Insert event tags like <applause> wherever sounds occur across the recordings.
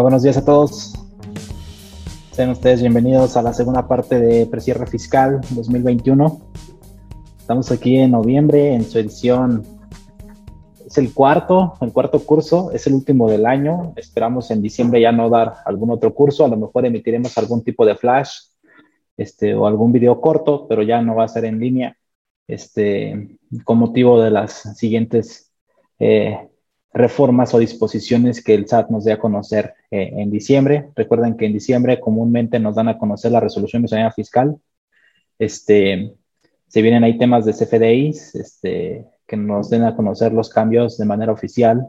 Buenos días a todos. Sean ustedes bienvenidos a la segunda parte de Precierre Fiscal 2021. Estamos aquí en noviembre en su edición. Es el cuarto, el cuarto curso, es el último del año. Esperamos en diciembre ya no dar algún otro curso. A lo mejor emitiremos algún tipo de flash este, o algún video corto, pero ya no va a ser en línea este, con motivo de las siguientes eh, reformas o disposiciones que el SAT nos dé a conocer eh, en diciembre. Recuerden que en diciembre comúnmente nos dan a conocer la resolución miscelánea fiscal. Este, se vienen ahí temas de CFDIs este, que nos den a conocer los cambios de manera oficial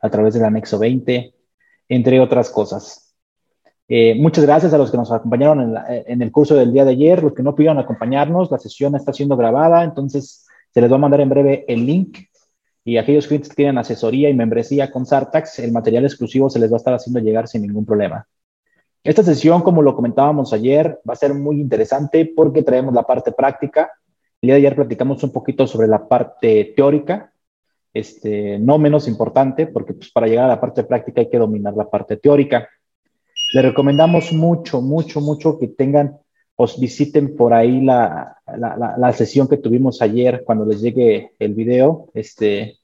a través del anexo 20, entre otras cosas. Eh, muchas gracias a los que nos acompañaron en, en, el curso del día de ayer, los que no pudieron acompañarnos, la sesión está siendo grabada, entonces se les va a mandar en breve el link y aquellos clientes que tienen asesoría y membresía con Sartax, el material exclusivo se les va a estar haciendo llegar sin ningún problema. Esta sesión, como lo comentábamos ayer, va a ser muy interesante porque traemos la parte práctica. El día de ayer platicamos un poquito sobre la parte teórica, este, no menos importante, porque pues, para llegar a la parte práctica hay que dominar la parte teórica. Les recomendamos mucho, mucho, mucho que tengan, os visiten por ahí la, la, la, sesión que tuvimos ayer cuando les llegue el video. Este,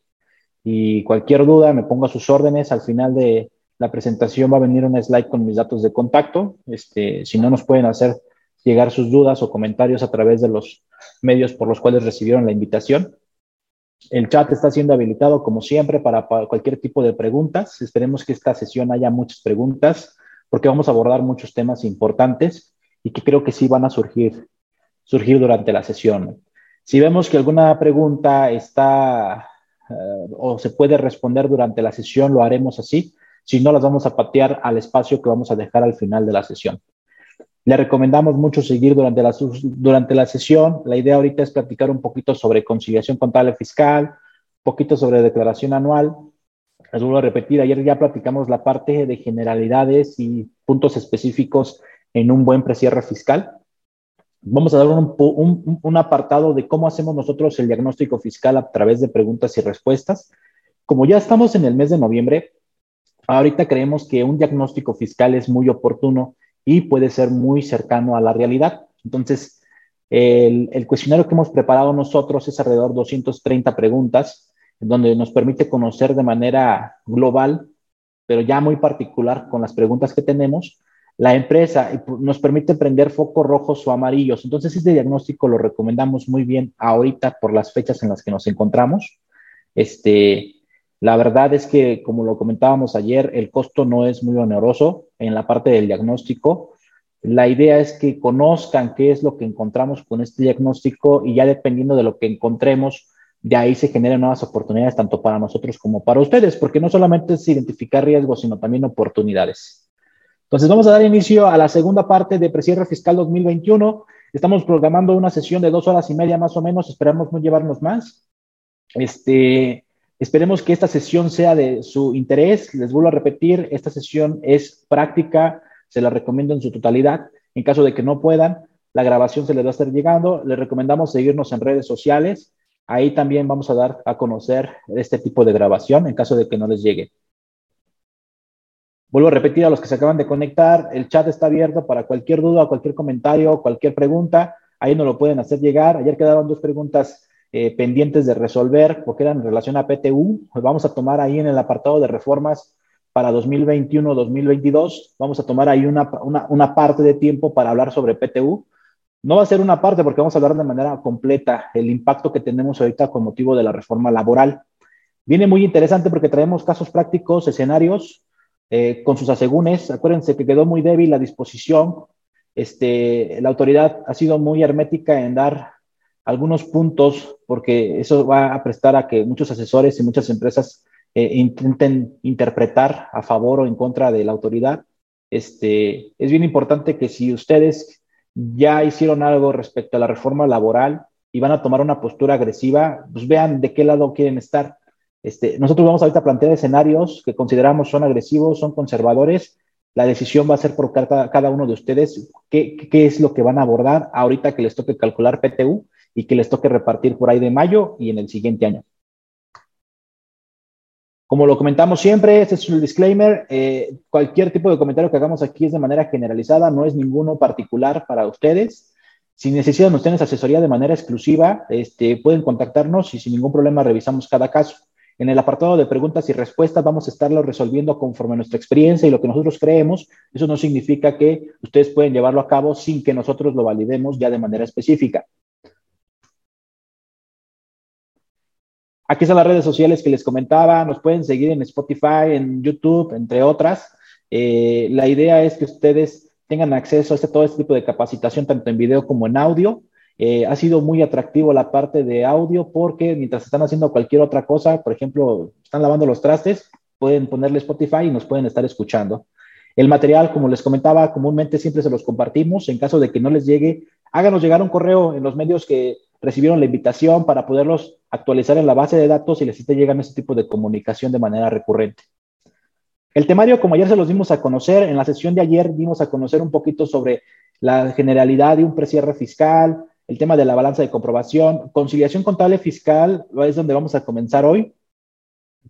y cualquier duda, me pongo a sus órdenes. Al final de la presentación va a venir un slide con mis datos de contacto. Este, si no, nos pueden hacer llegar sus dudas o comentarios a través de los medios por los cuales recibieron la invitación. El chat está siendo habilitado, como siempre, para, para cualquier tipo de preguntas. Esperemos que esta sesión haya muchas preguntas, porque vamos a abordar muchos temas importantes y que creo que sí van a surgir surgir durante la sesión. Si vemos que alguna pregunta está uh, o se puede responder durante la sesión, lo haremos así. Si no, las vamos a patear al espacio que vamos a dejar al final de la sesión. Le recomendamos mucho seguir durante la, durante la sesión. La idea ahorita es platicar un poquito sobre conciliación contable fiscal, un poquito sobre declaración anual. Les vuelvo a repetir, ayer ya platicamos la parte de generalidades y puntos específicos en un buen precierre fiscal vamos a dar un, un, apartado de cómo hacemos nosotros el diagnóstico fiscal a través de preguntas y respuestas. Como ya estamos en el mes de noviembre, ahorita creemos que un diagnóstico fiscal es muy oportuno y puede ser muy cercano a la realidad. Entonces, el cuestionario que hemos preparado nosotros es alrededor de 230 preguntas, donde nos permite conocer de manera global, pero ya muy particular con las preguntas que tenemos, la empresa nos permite prender focos rojos o amarillos. Entonces, este diagnóstico lo recomendamos muy bien ahorita por las fechas en las que nos encontramos. Este, la verdad es que, como lo comentábamos ayer, el costo no es muy oneroso en la parte del diagnóstico. La idea es que conozcan qué es lo que encontramos con este diagnóstico y ya dependiendo de lo que encontremos, de ahí se generan nuevas oportunidades tanto para nosotros como para ustedes, porque no solamente es identificar riesgos, sino también oportunidades. Entonces, vamos a dar inicio a la segunda parte de Precierre Fiscal 2021. Estamos programando una sesión de dos horas y media más o menos. Esperamos no llevarnos más. Este, esperemos que esta sesión sea de su interés. Les vuelvo a repetir, esta sesión es práctica. Se la recomiendo en su totalidad. En caso de que no puedan, la grabación se les va a estar llegando. Les recomendamos seguirnos en redes sociales. Ahí también vamos a dar a conocer este tipo de grabación en caso de que no les llegue. Vuelvo a repetir a los que se acaban de conectar, el chat está abierto para cualquier duda, cualquier comentario, cualquier pregunta. Ahí nos lo pueden hacer llegar. Ayer quedaron dos preguntas eh, pendientes de resolver porque eran en relación a PTU. Pues vamos a tomar ahí en el apartado de reformas para 2021-2022. Vamos a tomar ahí una, una, una parte de tiempo para hablar sobre PTU. No va a ser una parte porque vamos a hablar de manera completa el impacto que tenemos ahorita con motivo de la reforma laboral. Viene muy interesante porque traemos casos prácticos, escenarios eh, con sus asegúnes. Acuérdense que quedó muy débil la disposición. Este, la autoridad ha sido muy hermética en dar algunos puntos porque eso va a prestar a que muchos asesores y muchas empresas eh, intenten interpretar a favor o en contra de la autoridad. Este, es bien importante que si ustedes ya hicieron algo respecto a la reforma laboral y van a tomar una postura agresiva, pues vean de qué lado quieren estar. Este, nosotros vamos ahorita a plantear escenarios que consideramos son agresivos, son conservadores. La decisión va a ser por cada, cada uno de ustedes qué, es lo que van a abordar ahorita que les toque calcular PTU y que les toque repartir por ahí de mayo y en el siguiente año. Como lo comentamos siempre, este es el disclaimer, eh, cualquier tipo de comentario que hagamos aquí es de manera generalizada, no es ninguno particular para ustedes. Si necesitan ustedes asesoría de manera exclusiva, este, pueden contactarnos y sin ningún problema revisamos cada caso. En el apartado de preguntas y respuestas vamos a estarlo resolviendo conforme a nuestra experiencia y lo que nosotros creemos. Eso no significa que ustedes pueden llevarlo a cabo sin que nosotros lo validemos ya de manera específica. Aquí están las redes sociales que les comentaba. Nos pueden seguir en Spotify, en YouTube, entre otras. Eh, la idea es que ustedes tengan acceso a este, todo este tipo de capacitación, tanto en video como en audio. Eh, ha sido muy atractivo la parte de audio porque mientras están haciendo cualquier otra cosa, por ejemplo, están lavando los trastes, pueden ponerle Spotify y nos pueden estar escuchando. El material, como les comentaba, comúnmente siempre se los compartimos. En caso de que no les llegue, háganos llegar un correo en los medios que recibieron la invitación para poderlos actualizar en la base de datos y les esté llegando ese tipo de comunicación de manera recurrente. El temario, como ayer se los dimos a conocer, en la sesión de ayer dimos a conocer un poquito sobre la generalidad de un precierre fiscal, el tema de la balanza de comprobación, conciliación contable fiscal, es donde vamos a comenzar hoy.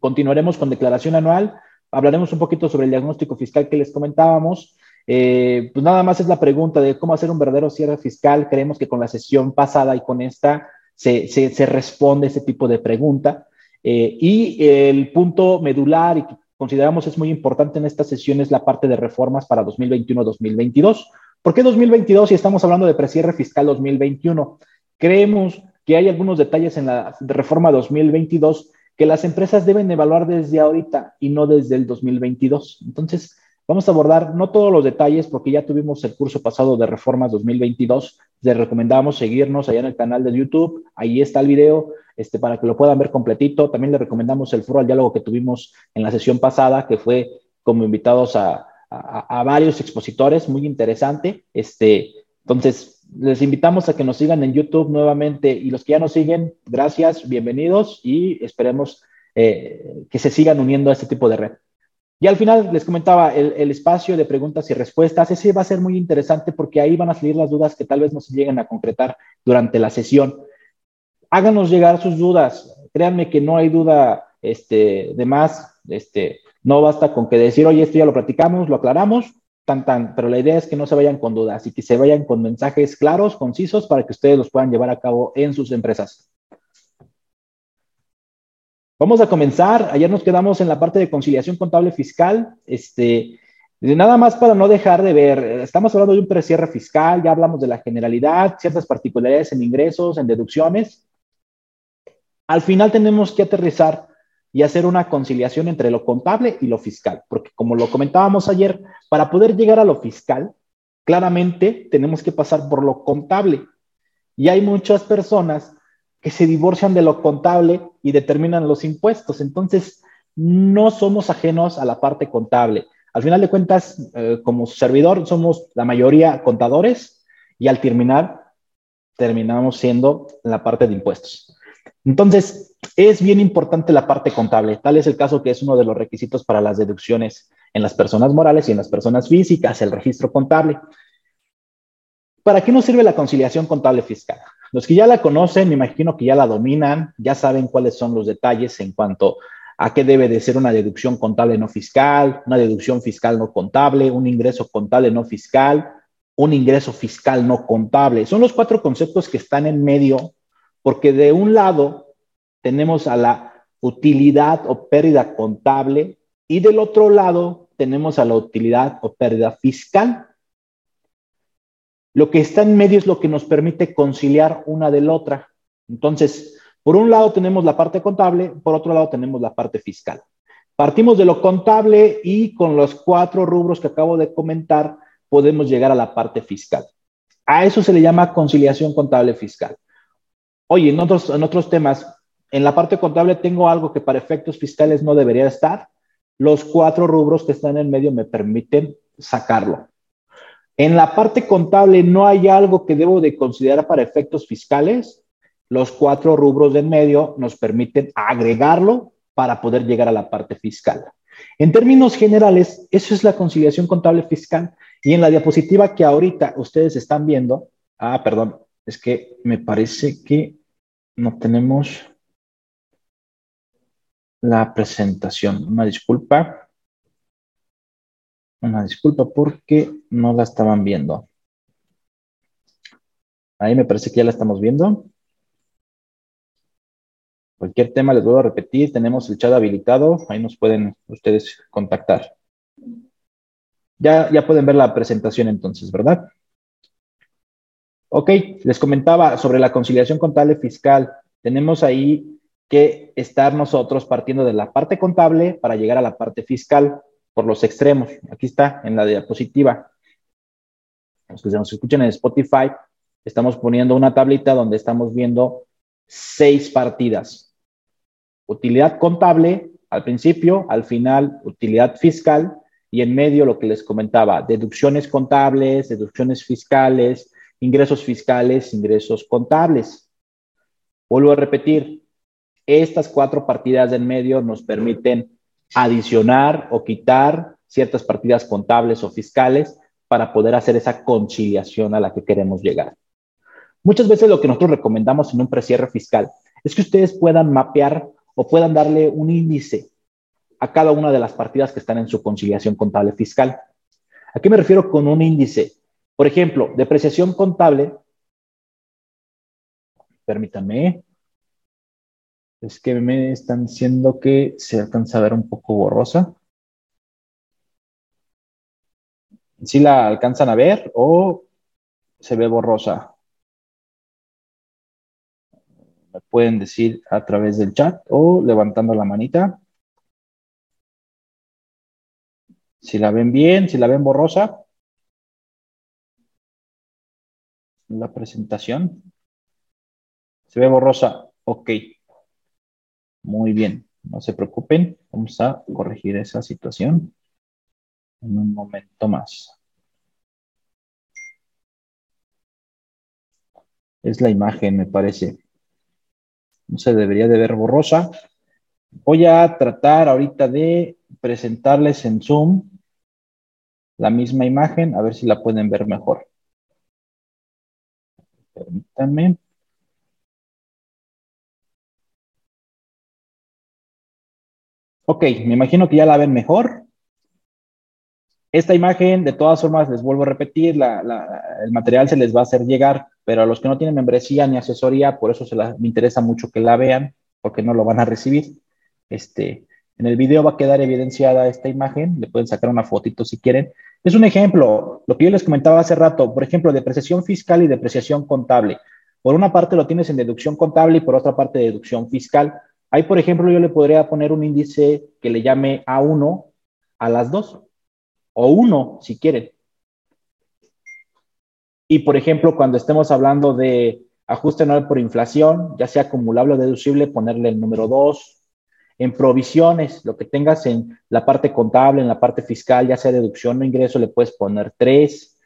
Continuaremos con declaración anual, hablaremos un poquito sobre el diagnóstico fiscal que les comentábamos. Eh, pues nada más es la pregunta de cómo hacer un verdadero cierre fiscal. Creemos que con la sesión pasada y con esta se, se, responde ese tipo de pregunta. Eh, y el punto medular y que consideramos es muy importante en esta sesión es la parte de reformas para 2021-2022. ¿Por qué 2022 si estamos hablando de precierre fiscal 2021? Creemos que hay algunos detalles en la reforma 2022 que las empresas deben evaluar desde ahorita y no desde el 2022. Entonces, vamos a abordar no todos los detalles porque ya tuvimos el curso pasado de reformas 2022. Les recomendamos seguirnos allá en el canal de YouTube. Ahí está el video este, para que lo puedan ver completito. También les recomendamos el foro al diálogo que tuvimos en la sesión pasada, que fue como invitados a, a, varios expositores, muy interesante. Este, entonces, les invitamos a que nos sigan en YouTube nuevamente y los que ya nos siguen, gracias, bienvenidos y esperemos eh, que se sigan uniendo a este tipo de red. Y al final les comentaba el, espacio de preguntas y respuestas. Ese va a ser muy interesante porque ahí van a salir las dudas que tal vez no se lleguen a concretar durante la sesión. Háganos llegar sus dudas. Créanme que no hay duda este, de más. Este, no basta con que decir, oye, esto ya lo platicamos, lo aclaramos, tan, tan, pero la idea es que no se vayan con dudas y que se vayan con mensajes claros, concisos, para que ustedes los puedan llevar a cabo en sus empresas. Vamos a comenzar. Ayer nos quedamos en la parte de conciliación contable fiscal. Este, nada más para no dejar de ver, estamos hablando de un precierre fiscal, ya hablamos de la generalidad, ciertas particularidades en ingresos, en deducciones. Al final tenemos que aterrizar y hacer una conciliación entre lo contable y lo fiscal, porque como lo comentábamos ayer, para poder llegar a lo fiscal, claramente tenemos que pasar por lo contable. Y hay muchas personas que se divorcian de lo contable y determinan los impuestos. Entonces, no somos ajenos a la parte contable. Al final de cuentas, eh, como servidor, somos la mayoría contadores y al terminar, terminamos siendo la parte de impuestos. Entonces, es bien importante la parte contable. Tal es el caso que es uno de los requisitos para las deducciones en las personas morales y en las personas físicas, el registro contable. ¿Para qué nos sirve la conciliación contable fiscal? Los que ya la conocen, me imagino que ya la dominan, ya saben cuáles son los detalles en cuanto a qué debe de ser una deducción contable no fiscal, una deducción fiscal no contable, un ingreso contable no fiscal, un ingreso fiscal no contable. Son los cuatro conceptos que están en medio porque de un lado tenemos a la utilidad o pérdida contable y del otro lado tenemos a la utilidad o pérdida fiscal. Lo que está en medio es lo que nos permite conciliar una de la otra. Entonces, por un lado tenemos la parte contable, por otro lado tenemos la parte fiscal. Partimos de lo contable y con los cuatro rubros que acabo de comentar podemos llegar a la parte fiscal. A eso se le llama conciliación contable fiscal. Oye, en otros, en otros temas, en la parte contable tengo algo que para efectos fiscales no debería estar. Los cuatro rubros que están en medio me permiten sacarlo. En la parte contable no hay algo que debo de considerar para efectos fiscales. Los cuatro rubros de en medio nos permiten agregarlo para poder llegar a la parte fiscal. En términos generales, eso es la conciliación contable fiscal. Y en la diapositiva que ahorita ustedes están viendo, ah, perdón, es que me parece que no tenemos. la presentación. Una disculpa. Una disculpa porque no la estaban viendo. Ahí me parece que ya la estamos viendo. Cualquier tema les vuelvo a repetir, tenemos el chat habilitado, ahí nos pueden ustedes contactar. Ya, ya pueden ver la presentación entonces, ¿verdad? Ok, les comentaba sobre la conciliación contable fiscal. Tenemos ahí que estar nosotros partiendo de la parte contable para llegar a la parte fiscal por los extremos. Aquí está en la diapositiva. Los que se nos escuchan en Spotify, estamos poniendo una tablita donde estamos viendo seis partidas utilidad contable al principio, al final utilidad fiscal y en medio lo que les comentaba, deducciones contables, deducciones fiscales, ingresos fiscales, ingresos contables. Vuelvo a repetir, estas cuatro partidas de en medio nos permiten adicionar o quitar ciertas partidas contables o fiscales para poder hacer esa conciliación a la que queremos llegar. Muchas veces lo que nosotros recomendamos en un precierre fiscal es que ustedes puedan mapear o puedan darle un índice a cada una de las partidas que están en su conciliación contable fiscal. ¿A qué me refiero con un índice? Por ejemplo, depreciación contable. Permítanme. Es que me están diciendo que se alcanza a ver un poco borrosa. ¿Sí la alcanzan a ver o se ve borrosa? me pueden decir a través del chat o levantando la manita. Si la ven bien, si la ven borrosa. La presentación. Se ve borrosa. Ok. Muy bien. No se preocupen. Vamos a corregir esa situación en un momento más. Es la imagen, me parece no se debería de ver borrosa. Voy a tratar ahorita de presentarles en Zoom la misma imagen, a ver si la pueden ver mejor. Permítanme. Ok, me imagino que ya la ven mejor. Esta imagen, de todas formas, les vuelvo a repetir, el material se les va a hacer llegar, pero a los que no tienen membresía ni asesoría, por eso se me interesa mucho que la vean, porque no lo van a recibir. Este, en el video va a quedar evidenciada esta imagen, le pueden sacar una fotito si quieren. Es un ejemplo, lo que yo les comentaba hace rato, por ejemplo, depreciación fiscal y depreciación contable. Por una parte lo tienes en deducción contable y por otra parte deducción fiscal. Ahí, por ejemplo, yo le podría poner un índice que le llame A1 a las dos o uno, si quieren. Y, por ejemplo, cuando estemos hablando de ajuste anual por inflación, ya sea acumulable o deducible, ponerle el número 2. En provisiones, lo que tengas en la parte contable, en la parte fiscal, ya sea deducción o ingreso, le puedes poner 3.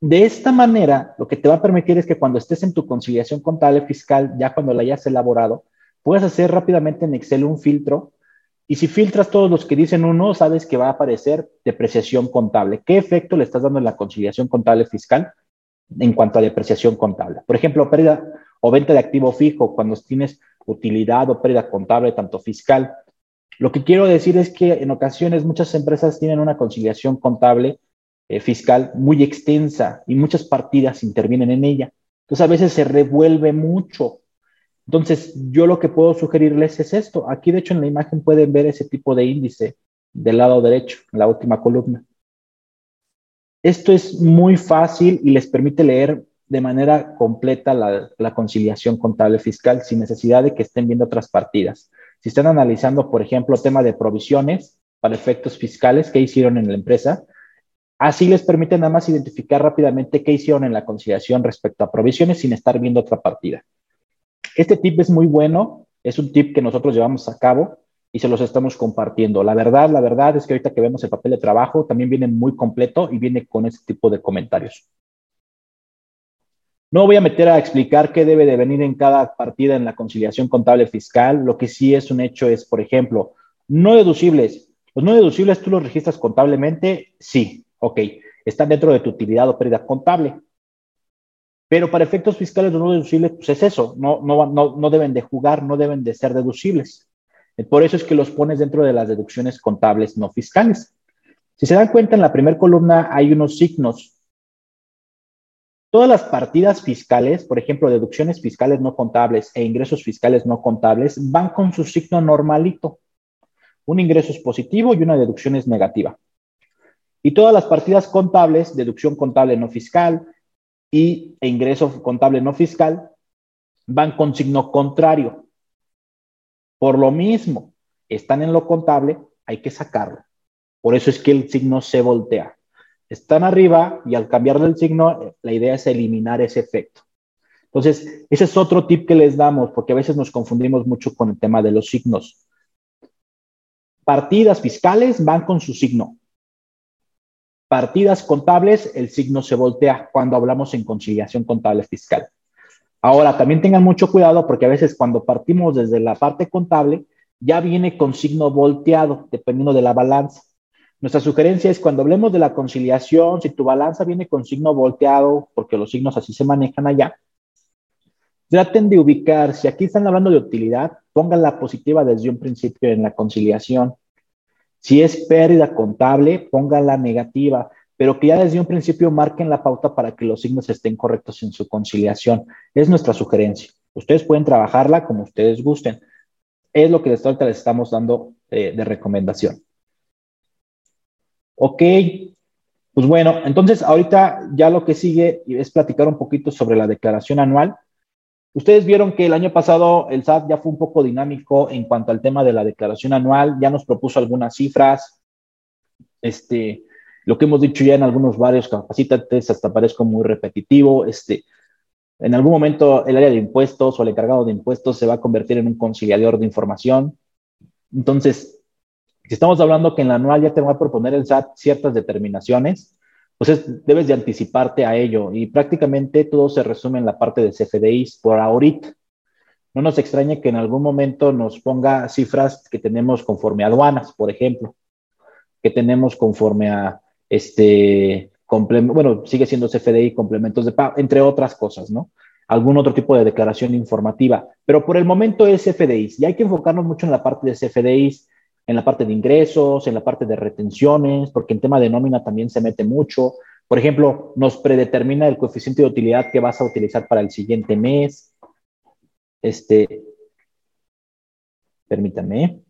De esta manera, lo que te va a permitir es que cuando estés en tu conciliación contable fiscal, ya cuando la hayas elaborado, puedes hacer rápidamente en Excel un filtro y si filtras todos los que dicen uno, sabes que va a aparecer depreciación contable. ¿Qué efecto le estás dando en la conciliación contable fiscal en cuanto a depreciación contable? Por ejemplo, pérdida o venta de activo fijo, cuando tienes utilidad o pérdida contable, tanto fiscal. Lo que quiero decir es que en ocasiones muchas empresas tienen una conciliación contable eh, fiscal muy extensa y muchas partidas intervienen en ella. Entonces a veces se revuelve mucho entonces, yo lo que puedo sugerirles es esto. Aquí, de hecho, en la imagen pueden ver ese tipo de índice del lado derecho, en la última columna. Esto es muy fácil y les permite leer de manera completa la, conciliación contable fiscal sin necesidad de que estén viendo otras partidas. Si están analizando, por ejemplo, tema de provisiones para efectos fiscales que hicieron en la empresa, así les permite nada más identificar rápidamente qué hicieron en la conciliación respecto a provisiones sin estar viendo otra partida. Este tip es muy bueno, es un tip que nosotros llevamos a cabo y se los estamos compartiendo. La verdad, la verdad es que ahorita que vemos el papel de trabajo también viene muy completo y viene con este tipo de comentarios. No voy a meter a explicar qué debe de venir en cada partida en la conciliación contable fiscal. Lo que sí es un hecho es, por ejemplo, no deducibles. Los no deducibles tú los registras contablemente, sí, ok, están dentro de tu utilidad o pérdida contable. Pero para efectos fiscales no deducibles, pues es eso, no, no, no, no deben de jugar, no deben de ser deducibles. Por eso es que los pones dentro de las deducciones contables no fiscales. Si se dan cuenta, en la primera columna hay unos signos. Todas las partidas fiscales, por ejemplo, deducciones fiscales no contables e ingresos fiscales no contables, van con su signo normalito. Un ingreso es positivo y una deducción es negativa. Y todas las partidas contables, deducción contable no fiscal y e ingreso contable no fiscal, van con signo contrario. Por lo mismo, están en lo contable, hay que sacarlo. Por eso es que el signo se voltea. Están arriba y al cambiarle el signo, la idea es eliminar ese efecto. Entonces, ese es otro tip que les damos, porque a veces nos confundimos mucho con el tema de los signos. Partidas fiscales van con su signo. Partidas contables, el signo se voltea cuando hablamos en conciliación contable fiscal. Ahora, también tengan mucho cuidado porque a veces cuando partimos desde la parte contable, ya viene con signo volteado, dependiendo de la balanza. Nuestra sugerencia es cuando hablemos de la conciliación, si tu balanza viene con signo volteado, porque los signos así se manejan allá, traten de ubicar, si aquí están hablando de utilidad, pongan la positiva desde un principio en la conciliación. Si es pérdida contable, pongan la negativa, pero que ya desde un principio marquen la pauta para que los signos estén correctos en su conciliación. Es nuestra sugerencia. Ustedes pueden trabajarla como ustedes gusten. Es lo que les, estamos dando eh, de recomendación. Ok, pues bueno, entonces ahorita ya lo que sigue es platicar un poquito sobre la declaración anual. Ustedes vieron que el año pasado el SAT ya fue un poco dinámico en cuanto al tema de la declaración anual, ya nos propuso algunas cifras, este, lo que hemos dicho ya en algunos varios capacitantes, hasta parezco muy repetitivo, este, en algún momento el área de impuestos o el encargado de impuestos se va a convertir en un conciliador de información. Entonces, si estamos hablando que en la anual ya te va a proponer el SAT ciertas determinaciones, pues debes de anticiparte a ello y prácticamente todo se resume en la parte de CFDIs por ahorita. No nos extrañe que en algún momento nos ponga cifras que tenemos conforme a aduanas, por ejemplo, que tenemos conforme a este, bueno, sigue siendo CFDI, complementos de pago, entre otras cosas, ¿no? Algún otro tipo de declaración informativa, pero por el momento es CFDIs y hay que enfocarnos mucho en la parte de CFDIs en la parte de ingresos, en la parte de retenciones, porque en tema de nómina también se mete mucho. Por ejemplo, nos predetermina el coeficiente de utilidad que vas a utilizar para el siguiente mes. Este, permítanme.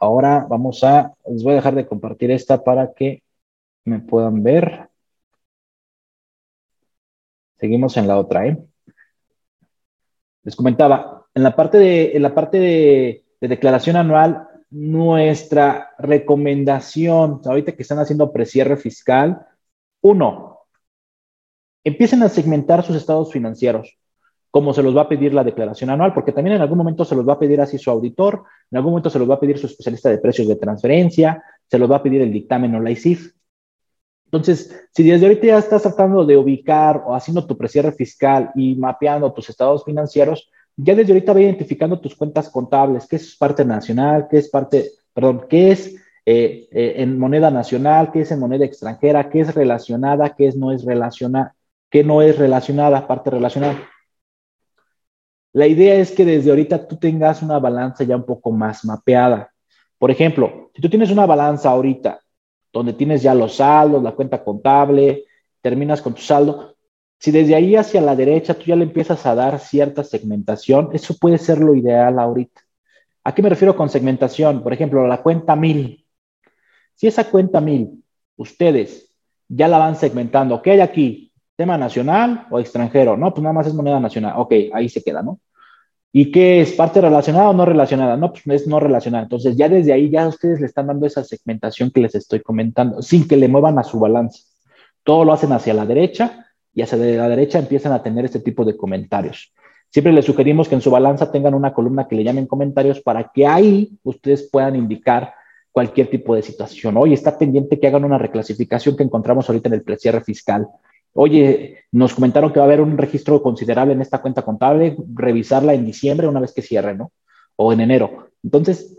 Ahora vamos a, les voy a dejar de compartir esta para que me puedan ver. Seguimos en la otra, ¿eh? Les comentaba, en la parte de, la parte de, declaración anual, nuestra recomendación, ahorita que están haciendo precierre fiscal, uno, empiecen a segmentar sus estados financieros, como se los va a pedir la declaración anual, porque también en algún momento se los va a pedir así su auditor, en algún momento se los va a pedir su especialista de precios de transferencia, se los va a pedir el dictamen o la ICIF. Entonces, si desde ahorita ya estás tratando de ubicar o haciendo tu precierre fiscal y mapeando tus estados financieros, ya desde ahorita va identificando tus cuentas contables, qué es parte nacional, qué es parte, perdón, qué es eh, eh, en moneda nacional, qué es en moneda extranjera, qué es relacionada, qué es no es relacionada, qué no es relacionada, parte relacionada. La idea es que desde ahorita tú tengas una balanza ya un poco más mapeada. Por ejemplo, si tú tienes una balanza ahorita donde tienes ya los saldos, la cuenta contable, terminas con tu saldo, si desde ahí hacia la derecha tú ya le empiezas a dar cierta segmentación, eso puede ser lo ideal ahorita. ¿A qué me refiero con segmentación? Por ejemplo, la cuenta 1000. Si esa cuenta 1000, ustedes ya la van segmentando, ¿qué hay aquí? ¿Tema nacional o extranjero? No, pues nada más es moneda nacional. Ok, ahí se queda, ¿no? ¿Y qué es? ¿Parte relacionada o no relacionada? No, pues es no relacionada. Entonces ya desde ahí ya ustedes le están dando esa segmentación que les estoy comentando, sin que le muevan a su balance. Todo lo hacen hacia la derecha y hacia la derecha empiezan a tener este tipo de comentarios. Siempre les sugerimos que en su balanza tengan una columna que le llamen comentarios para que ahí ustedes puedan indicar cualquier tipo de situación. Oye, está pendiente que hagan una reclasificación que encontramos ahorita en el precierre fiscal. Oye, nos comentaron que va a haber un registro considerable en esta cuenta contable, revisarla en diciembre una vez que cierre, ¿no? O en enero. Entonces,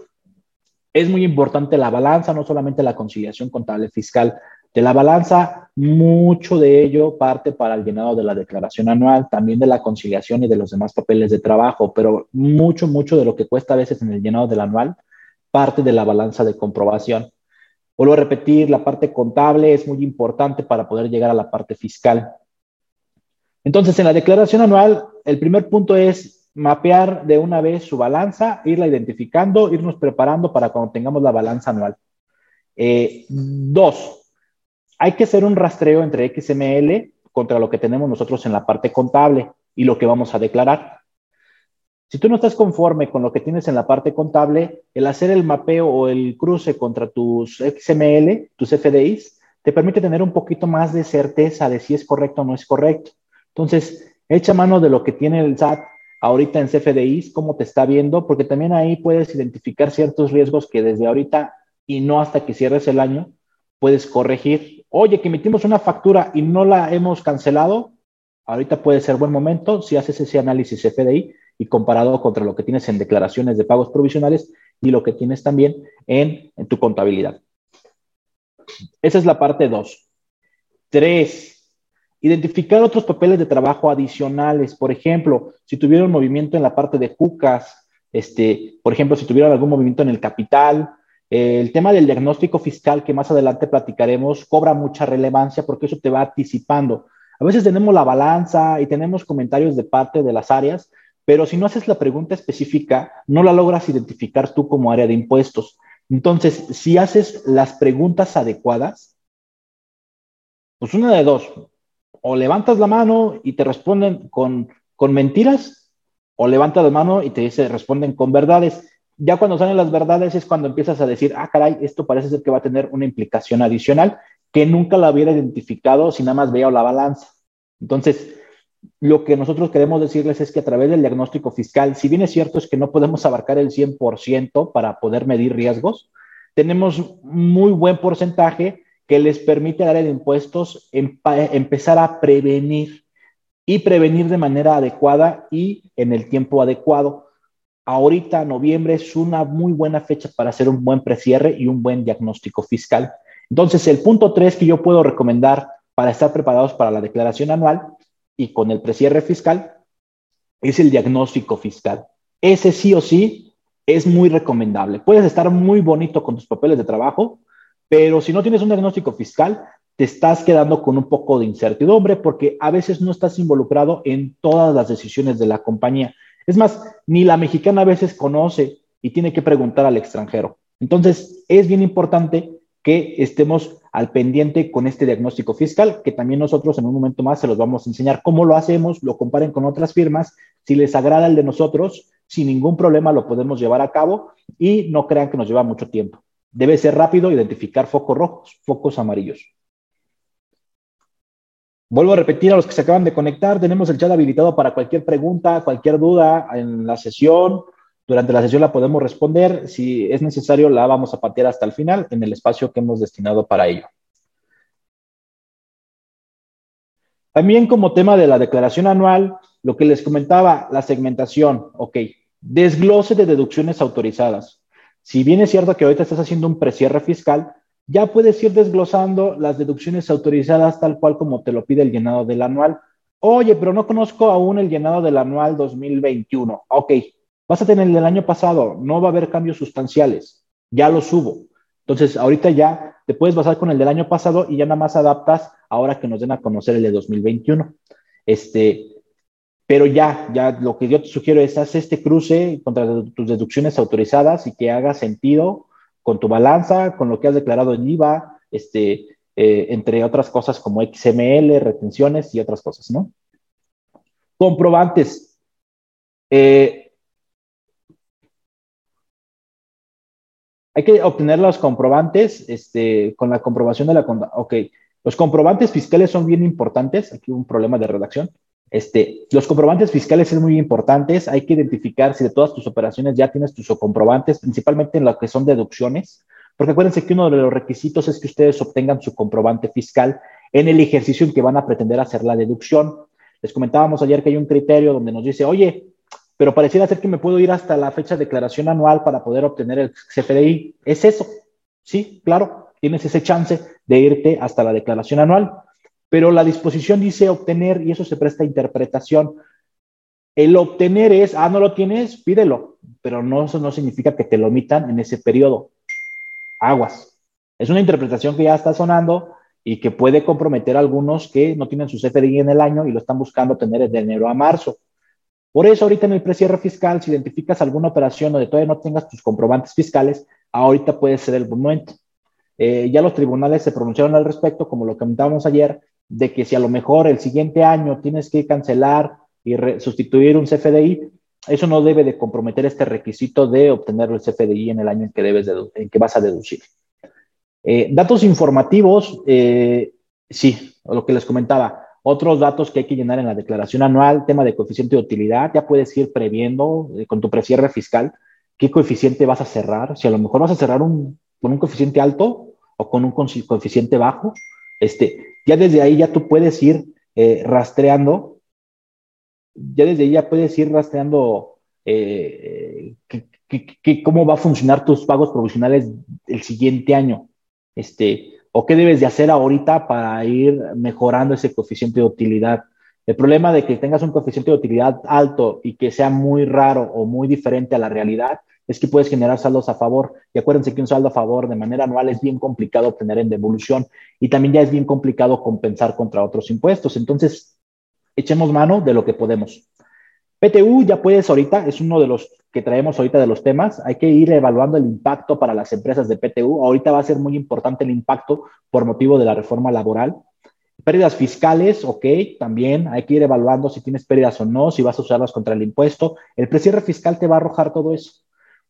es muy importante la balanza, no solamente la conciliación contable fiscal. De la balanza mucho de ello parte para el llenado de la declaración anual, también de la conciliación y de los demás papeles de trabajo, pero mucho, mucho de lo que cuesta a veces en el llenado del anual parte de la balanza de comprobación. Vuelvo a repetir, la parte contable es muy importante para poder llegar a la parte fiscal. Entonces, en la declaración anual, el primer punto es mapear de una vez su balanza, irla identificando, irnos preparando para cuando tengamos la balanza anual. Eh, dos, hay que hacer un rastreo entre XML contra lo que tenemos nosotros en la parte contable y lo que vamos a declarar. Si tú no estás conforme con lo que tienes en la parte contable, el hacer el mapeo o el cruce contra tus XML, tus FDIs, te permite tener un poquito más de certeza de si es correcto o no es correcto. Entonces, echa mano de lo que tiene el SAT ahorita en CFDIs, cómo te está viendo, porque también ahí puedes identificar ciertos riesgos que desde ahorita y no hasta que cierres el año puedes corregir. Oye, que emitimos una factura y no la hemos cancelado, ahorita puede ser buen momento si haces ese análisis CFDI y comparado contra lo que tienes en declaraciones de pagos provisionales y lo que tienes también en, tu contabilidad. Esa es la parte 2. Tres, Identificar otros papeles de trabajo adicionales. Por ejemplo, si tuviera un movimiento en la parte de JUCAS, este, por ejemplo, si tuviera algún movimiento en el capital, el tema del diagnóstico fiscal que más adelante platicaremos cobra mucha relevancia porque eso te va anticipando. A veces tenemos la balanza y tenemos comentarios de parte de las áreas, pero si no haces la pregunta específica, no la logras identificar tú como área de impuestos. Entonces, si haces las preguntas adecuadas, pues una de dos, o levantas la mano y te responden con, con mentiras, o levantas la mano y te responden con verdades. Ya cuando salen las verdades es cuando empiezas a decir, ah, caray, esto parece ser que va a tener una implicación adicional que nunca la hubiera identificado si nada más veía la balanza. Entonces, lo que nosotros queremos decirles es que a través del diagnóstico fiscal, si bien es cierto es que no podemos abarcar el 100% para poder medir riesgos, tenemos muy buen porcentaje que les permite dar el impuestos empezar a prevenir y prevenir de manera adecuada y en el tiempo adecuado. Ahorita, noviembre, es una muy buena fecha para hacer un buen precierre y un buen diagnóstico fiscal. Entonces, el punto tres que yo puedo recomendar para estar preparados para la declaración anual y con el precierre fiscal es el diagnóstico fiscal. Ese sí o sí es muy recomendable. Puedes estar muy bonito con tus papeles de trabajo, pero si no tienes un diagnóstico fiscal, te estás quedando con un poco de incertidumbre porque a veces no estás involucrado en todas las decisiones de la compañía. Es más, ni la mexicana a veces conoce y tiene que preguntar al extranjero. Entonces, es bien importante que estemos al pendiente con este diagnóstico fiscal, que también nosotros en un momento más se los vamos a enseñar cómo lo hacemos, lo comparen con otras firmas, si les agrada el de nosotros, sin ningún problema lo podemos llevar a cabo y no crean que nos lleva mucho tiempo. Debe ser rápido identificar focos rojos, focos amarillos. Vuelvo a repetir a los que se acaban de conectar, tenemos el chat habilitado para cualquier pregunta, cualquier duda en la sesión. Durante la sesión la podemos responder. Si es necesario, la vamos a patear hasta el final en el espacio que hemos destinado para ello. También como tema de la declaración anual, lo que les comentaba, la segmentación, ok, desglose de deducciones autorizadas. Si bien es cierto que ahorita estás haciendo un precierre fiscal, ya puedes ir desglosando las deducciones autorizadas tal cual como te lo pide el llenado del anual. Oye, pero no conozco aún el llenado del anual 2021. Ok, vas a tener el del año pasado, no va a haber cambios sustanciales, ya lo subo. Entonces, ahorita ya te puedes basar con el del año pasado y ya nada más adaptas ahora que nos den a conocer el de 2021. Este, pero ya, ya lo que yo te sugiero es haz este cruce contra tus deducciones autorizadas y que haga sentido con tu balanza, con lo que has declarado en IVA, este, eh, entre otras cosas como XML, retenciones y otras cosas, ¿no? Comprobantes. Eh, hay que obtener los comprobantes este, con la comprobación de la... Ok, los comprobantes fiscales son bien importantes. Aquí un problema de redacción. Este, los comprobantes fiscales son muy importantes. Hay que identificar si de todas tus operaciones ya tienes tus comprobantes, principalmente en lo que son deducciones, porque acuérdense que uno de los requisitos es que ustedes obtengan su comprobante fiscal en el ejercicio en que van a pretender hacer la deducción. Les comentábamos ayer que hay un criterio donde nos dice, oye, pero pareciera ser que me puedo ir hasta la fecha de declaración anual para poder obtener el CFDI. ¿Es eso? Sí, claro, tienes ese chance, de irte hasta la declaración anual. Pero la disposición dice obtener y eso se presta a interpretación. El obtener es, ah, no lo tienes, pídelo, pero no, eso no significa que te lo omitan en ese periodo. Aguas. Es una interpretación que ya está sonando y que puede comprometer a algunos que no tienen su CFDI en el año y lo están buscando tener de enero a marzo. Por eso ahorita en el precierre fiscal, si identificas alguna operación donde todavía no tengas tus comprobantes fiscales, ahorita puede ser el momento. Eh, ya los tribunales se pronunciaron al respecto, como lo comentábamos ayer, de que si a lo mejor el siguiente año tienes que cancelar y sustituir un CFDI, eso no debe de comprometer este requisito de obtener el CFDI en el año en que, debes en que vas a deducir. Eh, datos informativos, eh, sí, lo que les comentaba. Otros datos que hay que llenar en la declaración anual, tema de coeficiente de utilidad, ya puedes ir previendo eh, con tu precierre fiscal qué coeficiente vas a cerrar. Si a lo mejor vas a cerrar un, con un coeficiente alto o con un coeficiente bajo, este, ya desde ahí ya tú puedes ir rastreando, ya desde ahí ya puedes ir rastreando cómo va a funcionar tus pagos provisionales el siguiente año este, o qué debes de hacer ahorita para ir mejorando ese coeficiente de utilidad. El problema de que tengas un coeficiente de utilidad alto y que sea muy raro o muy diferente a la realidad es que puedes generar saldos a favor. Y acuérdense que un saldo a favor de manera anual es bien complicado obtener en devolución y también ya es bien complicado compensar contra otros impuestos. Entonces, echemos mano de lo que podemos. PTU ya puedes ahorita, es uno de los que traemos ahorita de los temas, hay que ir evaluando el impacto para las empresas de PTU. Ahorita va a ser muy importante el impacto por motivo de la reforma laboral. Pérdidas fiscales, ok, también hay que ir evaluando si tienes pérdidas o no, si vas a usarlas contra el impuesto. El precierre fiscal te va a arrojar todo eso.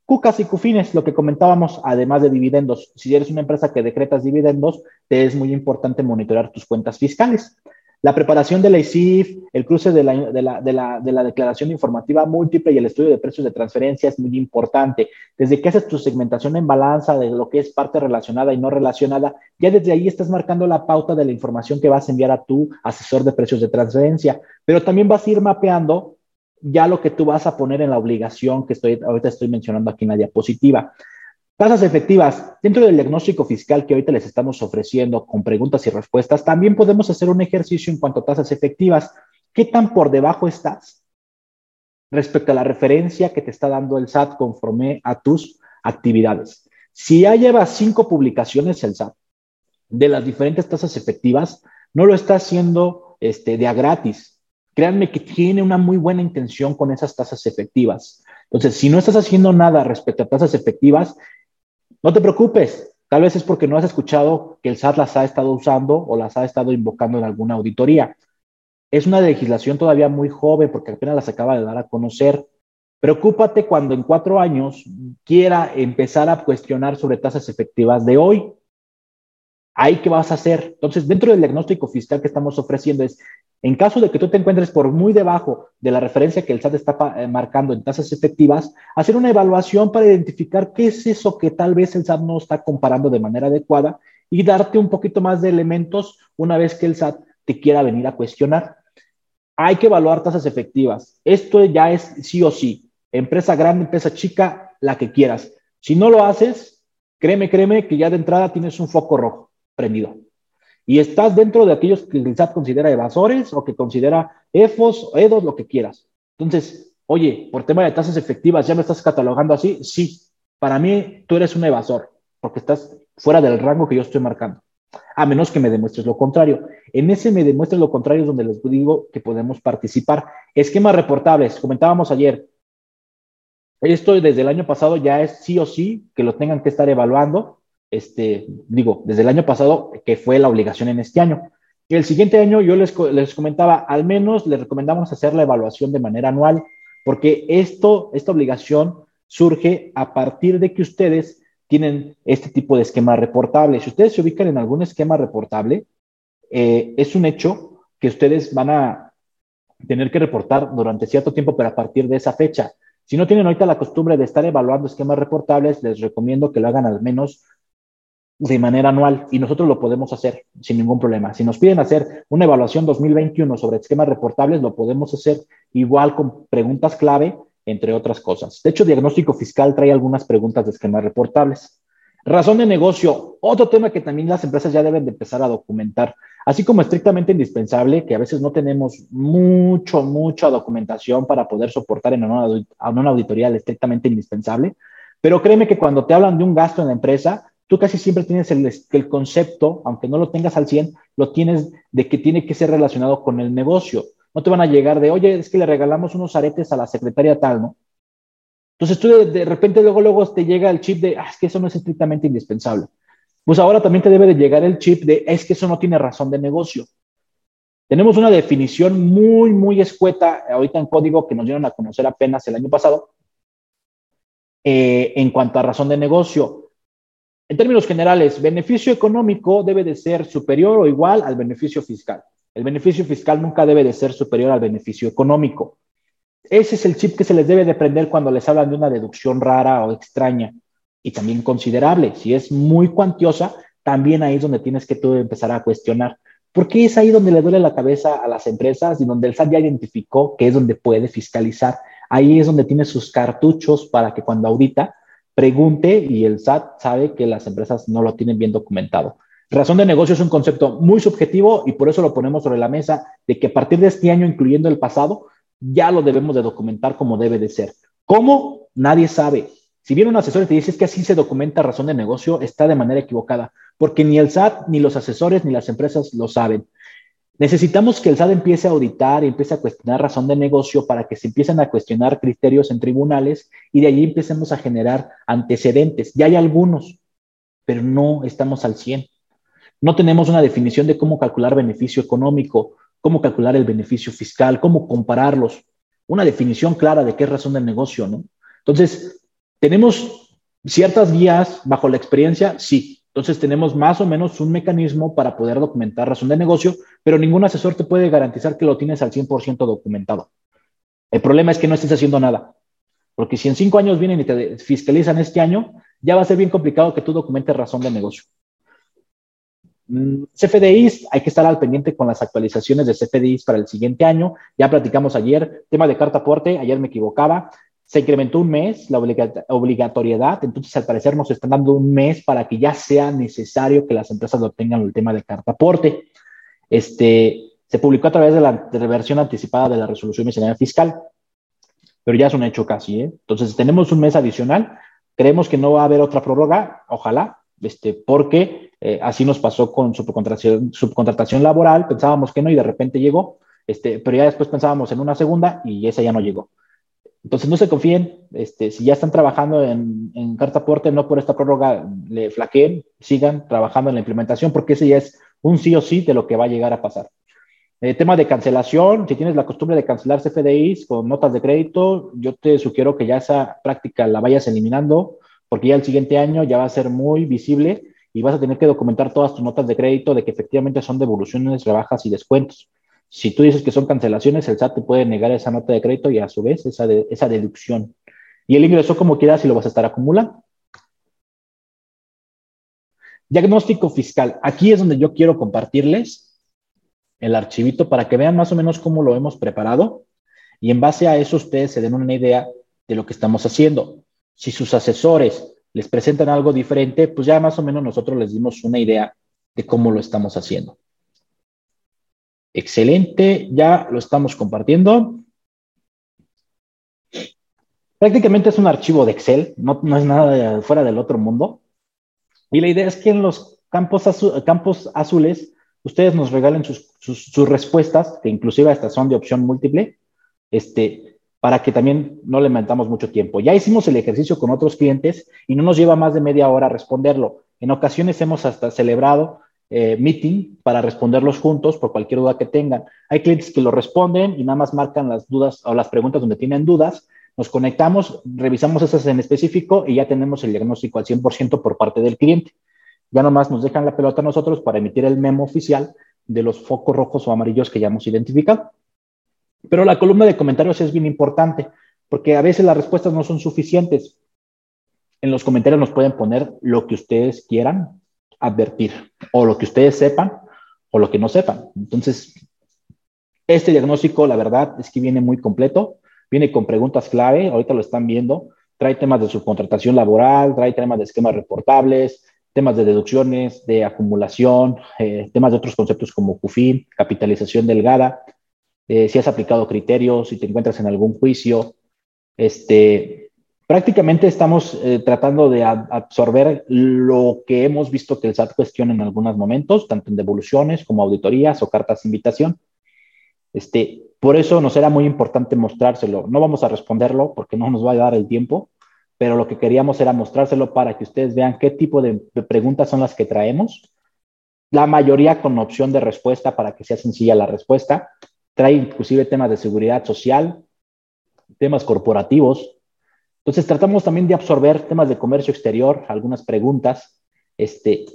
Cucas y cufines, lo que comentábamos, además de dividendos. Si eres una empresa que decretas dividendos, te es muy importante monitorear tus cuentas fiscales. La preparación de la ICIF, el cruce de la, declaración informativa múltiple y el estudio de precios de transferencia es muy importante. Desde que haces tu segmentación en balanza de lo que es parte relacionada y no relacionada, ya desde ahí estás marcando la pauta de la información que vas a enviar a tu asesor de precios de transferencia. Pero también vas a ir mapeando ya lo que tú vas a poner en la obligación que estoy, ahorita estoy mencionando aquí en la diapositiva. Tasas efectivas. Dentro del diagnóstico fiscal que ahorita les estamos ofreciendo con preguntas y respuestas, también podemos hacer un ejercicio en cuanto a tasas efectivas. ¿Qué tan por debajo estás respecto a la referencia que te está dando el SAT conforme a tus actividades? Si ya llevas cinco publicaciones el SAT de las diferentes tasas efectivas, no lo está haciendo este, de a gratis. Créanme que tiene una muy buena intención con esas tasas efectivas. Entonces, si no estás haciendo nada respecto a tasas efectivas, no te preocupes, tal vez es porque no has escuchado que el SAT las ha estado usando o las ha estado invocando en alguna auditoría. Es una legislación todavía muy joven porque apenas las acaba de dar a conocer. Preocúpate cuando en cuatro años quiera empezar a cuestionar sobre tasas efectivas de hoy. ¿Ahí qué vas a hacer? Entonces, dentro del diagnóstico fiscal que estamos ofreciendo es, en caso de que tú te encuentres por muy debajo de la referencia que el SAT está eh, marcando en tasas efectivas, hacer una evaluación para identificar qué es eso que tal vez el SAT no está comparando de manera adecuada y darte un poquito más de elementos una vez que el SAT te quiera venir a cuestionar. Hay que evaluar tasas efectivas. Esto ya es sí o sí. Empresa grande, empresa chica, la que quieras. Si no lo haces, créeme, créeme que ya de entrada tienes un foco rojo prendido y estás dentro de aquellos que el SAT considera evasores o que considera EFOS, EDOS, lo que quieras. Entonces, oye, por tema de tasas efectivas, ¿ya me estás catalogando así? Sí, para mí tú eres un evasor, porque estás fuera del rango que yo estoy marcando, a menos que me demuestres lo contrario. En ese me demuestres lo contrario es donde les digo que podemos participar. Esquemas reportables, comentábamos ayer. Esto desde el año pasado ya es sí o sí que lo tengan que estar evaluando este, digo, desde el año pasado, que fue la obligación en este año. El siguiente año yo les, les comentaba, al menos les recomendamos hacer la evaluación de manera anual, porque esto, esta obligación surge a partir de que ustedes tienen este tipo de esquema reportable. Si ustedes se ubican en algún esquema reportable, eh, es un hecho que ustedes van a tener que reportar durante cierto tiempo, pero a partir de esa fecha. Si no tienen ahorita la costumbre de estar evaluando esquemas reportables, les recomiendo que lo hagan al menos de manera anual y nosotros lo podemos hacer sin ningún problema. Si nos piden hacer una evaluación 2021 sobre esquemas reportables, lo podemos hacer igual con preguntas clave, entre otras cosas. De hecho, diagnóstico fiscal trae algunas preguntas de esquemas reportables. Razón de negocio, otro tema que también las empresas ya deben de empezar a documentar, así como estrictamente indispensable, que a veces no tenemos mucho, mucha documentación para poder soportar en una, auditoría estrictamente indispensable, pero créeme que cuando te hablan de un gasto en la empresa, tú casi siempre tienes el, el, concepto, aunque no lo tengas al 100, lo tienes de que tiene que ser relacionado con el negocio. No te van a llegar de, oye, es que le regalamos unos aretes a la secretaria tal, ¿no? Entonces tú de, repente luego, luego te llega el chip de, ah, es que eso no es estrictamente indispensable. Pues ahora también te debe de llegar el chip de, es que eso no tiene razón de negocio. Tenemos una definición muy, muy escueta ahorita en código que nos dieron a conocer apenas el año pasado eh, en cuanto a razón de negocio. En términos generales, beneficio económico debe de ser superior o igual al beneficio fiscal. El beneficio fiscal nunca debe de ser superior al beneficio económico. Ese es el chip que se les debe de prender cuando les hablan de una deducción rara o extraña y también considerable. Si es muy cuantiosa, también ahí es donde tienes que tú empezar a cuestionar. Porque es ahí donde le duele la cabeza a las empresas y donde el SAT ya identificó que es donde puede fiscalizar. Ahí es donde tiene sus cartuchos para que cuando audita pregunte y el SAT sabe que las empresas no lo tienen bien documentado. Razón de negocio es un concepto muy subjetivo y por eso lo ponemos sobre la mesa de que a partir de este año, incluyendo el pasado, ya lo debemos de documentar como debe de ser. ¿Cómo? Nadie sabe. Si viene un asesor y te dice que así se documenta razón de negocio, está de manera equivocada, porque ni el SAT, ni los asesores, ni las empresas lo saben. Necesitamos que el SAT empiece a auditar y empiece a cuestionar razón de negocio para que se empiecen a cuestionar criterios en tribunales y de allí empecemos a generar antecedentes. Ya hay algunos, pero no estamos al 100. No tenemos una definición de cómo calcular beneficio económico, cómo calcular el beneficio fiscal, cómo compararlos, una definición clara de qué es razón del negocio, ¿no? Entonces, ¿tenemos ciertas guías bajo la experiencia? Sí. Entonces, tenemos más o menos un mecanismo para poder documentar razón de negocio, pero ningún asesor te puede garantizar que lo tienes al 100% documentado. El problema es que no estés haciendo nada. Porque si en cinco años vienen y te fiscalizan este año, ya va a ser bien complicado que tú documentes razón de negocio. Mm, CFDIs, hay que estar al pendiente con las actualizaciones de CFDIs para el siguiente año. Ya platicamos ayer, tema de carta aporte, ayer me equivocaba, se incrementó un mes la obligatoriedad, entonces al parecer nos están dando un mes para que ya sea necesario que las empresas lo tengan el tema de carta aporte. Este, se publicó a través de la reversión anticipada de la resolución miscelánea fiscal, pero ya es un hecho casi. ¿eh? Entonces tenemos un mes adicional, creemos que no va a haber otra prórroga, ojalá, este, porque eh, así nos pasó con subcontratación, subcontratación laboral, pensábamos que no y de repente llegó, este, pero ya después pensábamos en una segunda y esa ya no llegó. Entonces no se confíen, este, si ya están trabajando en, en carta aporte, no por esta prórroga le flaqueen, sigan trabajando en la implementación porque ese ya es un sí o sí de lo que va a llegar a pasar. Eh, tema de cancelación, si tienes la costumbre de cancelar CFDIs con notas de crédito, yo te sugiero que ya esa práctica la vayas eliminando porque ya el siguiente año ya va a ser muy visible y vas a tener que documentar todas tus notas de crédito de que efectivamente son devoluciones, rebajas y descuentos. Si tú dices que son cancelaciones, el SAT te puede negar esa nota de crédito y a su vez esa, esa deducción. Y el ingreso como quieras y lo vas a estar acumulando. Diagnóstico fiscal. Aquí es donde yo quiero compartirles el archivito para que vean más o menos cómo lo hemos preparado y en base a eso ustedes se den una idea de lo que estamos haciendo. Si sus asesores les presentan algo diferente, pues ya más o menos nosotros les dimos una idea de cómo lo estamos haciendo. Excelente, ya lo estamos compartiendo. Prácticamente es un archivo de Excel, no, es nada fuera del otro mundo. Y la idea es que en los campos, azules ustedes nos regalen sus, sus, respuestas, que inclusive estas son de opción múltiple, este, para que también no le metamos mucho tiempo. Ya hicimos el ejercicio con otros clientes y no nos lleva más de media hora responderlo. En ocasiones hemos hasta celebrado eh, meeting para responderlos juntos por cualquier duda que tengan. Hay clientes que lo responden y nada más marcan las dudas o las preguntas donde tienen dudas. Nos conectamos, revisamos esas en específico y ya tenemos el diagnóstico al 100% por parte del cliente. Ya nomás nos dejan la pelota a nosotros para emitir el memo oficial de los focos rojos o amarillos que ya hemos identificado. Pero la columna de comentarios es bien importante, porque a veces las respuestas no son suficientes. En los comentarios nos pueden poner lo que ustedes quieran advertir, o lo que ustedes sepan, o lo que no sepan. Entonces, este diagnóstico, la verdad, es que viene muy completo, viene con preguntas clave, ahorita lo están viendo, trae temas de subcontratación laboral, trae temas de esquemas reportables, temas de deducciones, de acumulación, eh, temas de otros conceptos como CUFIN, capitalización delgada, eh, si has aplicado criterios, si te encuentras en algún juicio. Este, prácticamente estamos eh, tratando de absorber lo que hemos visto que el SAT cuestiona en algunos momentos, tanto en devoluciones como auditorías o cartas de invitación. Este, por eso nos era muy importante mostrárselo. No vamos a responderlo porque no nos va a dar el tiempo, pero lo que queríamos era mostrárselo para que ustedes vean qué tipo de, preguntas son las que traemos. La mayoría con opción de respuesta para que sea sencilla la respuesta. Trae inclusive temas de seguridad social, temas corporativos. Entonces tratamos también de absorber temas de comercio exterior, algunas preguntas. Este,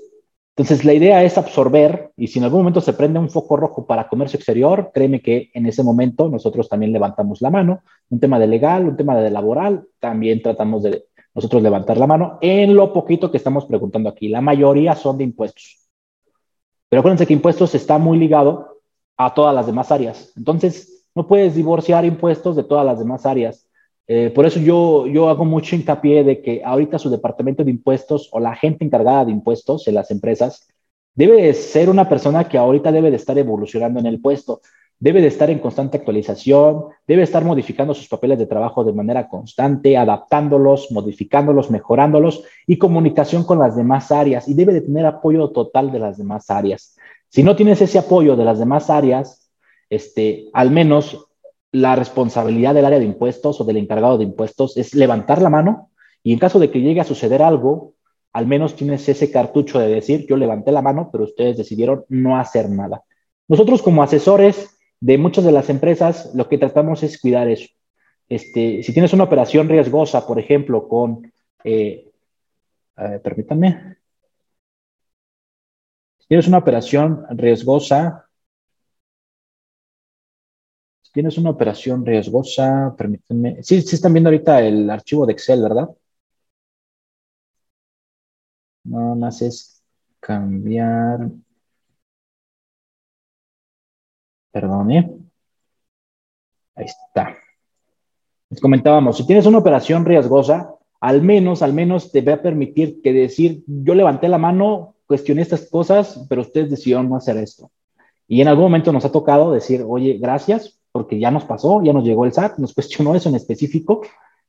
entonces, la idea es absorber y si en algún momento se prende un foco rojo para comercio exterior, créeme que en ese momento nosotros también levantamos la mano. Un tema de legal, un tema de laboral, también tratamos de nosotros levantar la mano en lo poquito que estamos preguntando aquí. La mayoría son de impuestos. Pero acuérdense que impuestos está muy ligado a todas las demás áreas. Entonces, no puedes divorciar impuestos de todas las demás áreas. Eh, por eso yo, yo hago mucho hincapié de que ahorita su departamento de impuestos o la gente encargada de impuestos en las empresas debe ser una persona que ahorita debe de estar evolucionando en el puesto, debe de estar en constante actualización, debe estar modificando sus papeles de trabajo de manera constante, adaptándolos, modificándolos, mejorándolos y comunicación con las demás áreas y debe de tener apoyo total de las demás áreas. Si no tienes ese apoyo de las demás áreas, este, al menos la responsabilidad del área de impuestos o del encargado de impuestos es levantar la mano y en caso de que llegue a suceder algo, al menos tienes ese cartucho de decir, yo levanté la mano, pero ustedes decidieron no hacer nada. Nosotros como asesores de muchas de las empresas, lo que tratamos es cuidar eso. Este, si tienes una operación riesgosa, por ejemplo, con, eh, permítanme, si tienes una operación riesgosa tienes una operación riesgosa, permítanme. Sí, sí están viendo ahorita el archivo de Excel, ¿verdad? No más es cambiar. Perdón, ¿eh? Ahí está. Les comentábamos, si tienes una operación riesgosa, al menos, al menos te va a permitir que decir, yo levanté la mano, cuestioné estas cosas, pero ustedes decidieron no hacer esto. Y en algún momento nos ha tocado decir, oye, gracias, porque ya nos pasó, ya nos llegó el SAT, nos <laughs> cuestionó eso en específico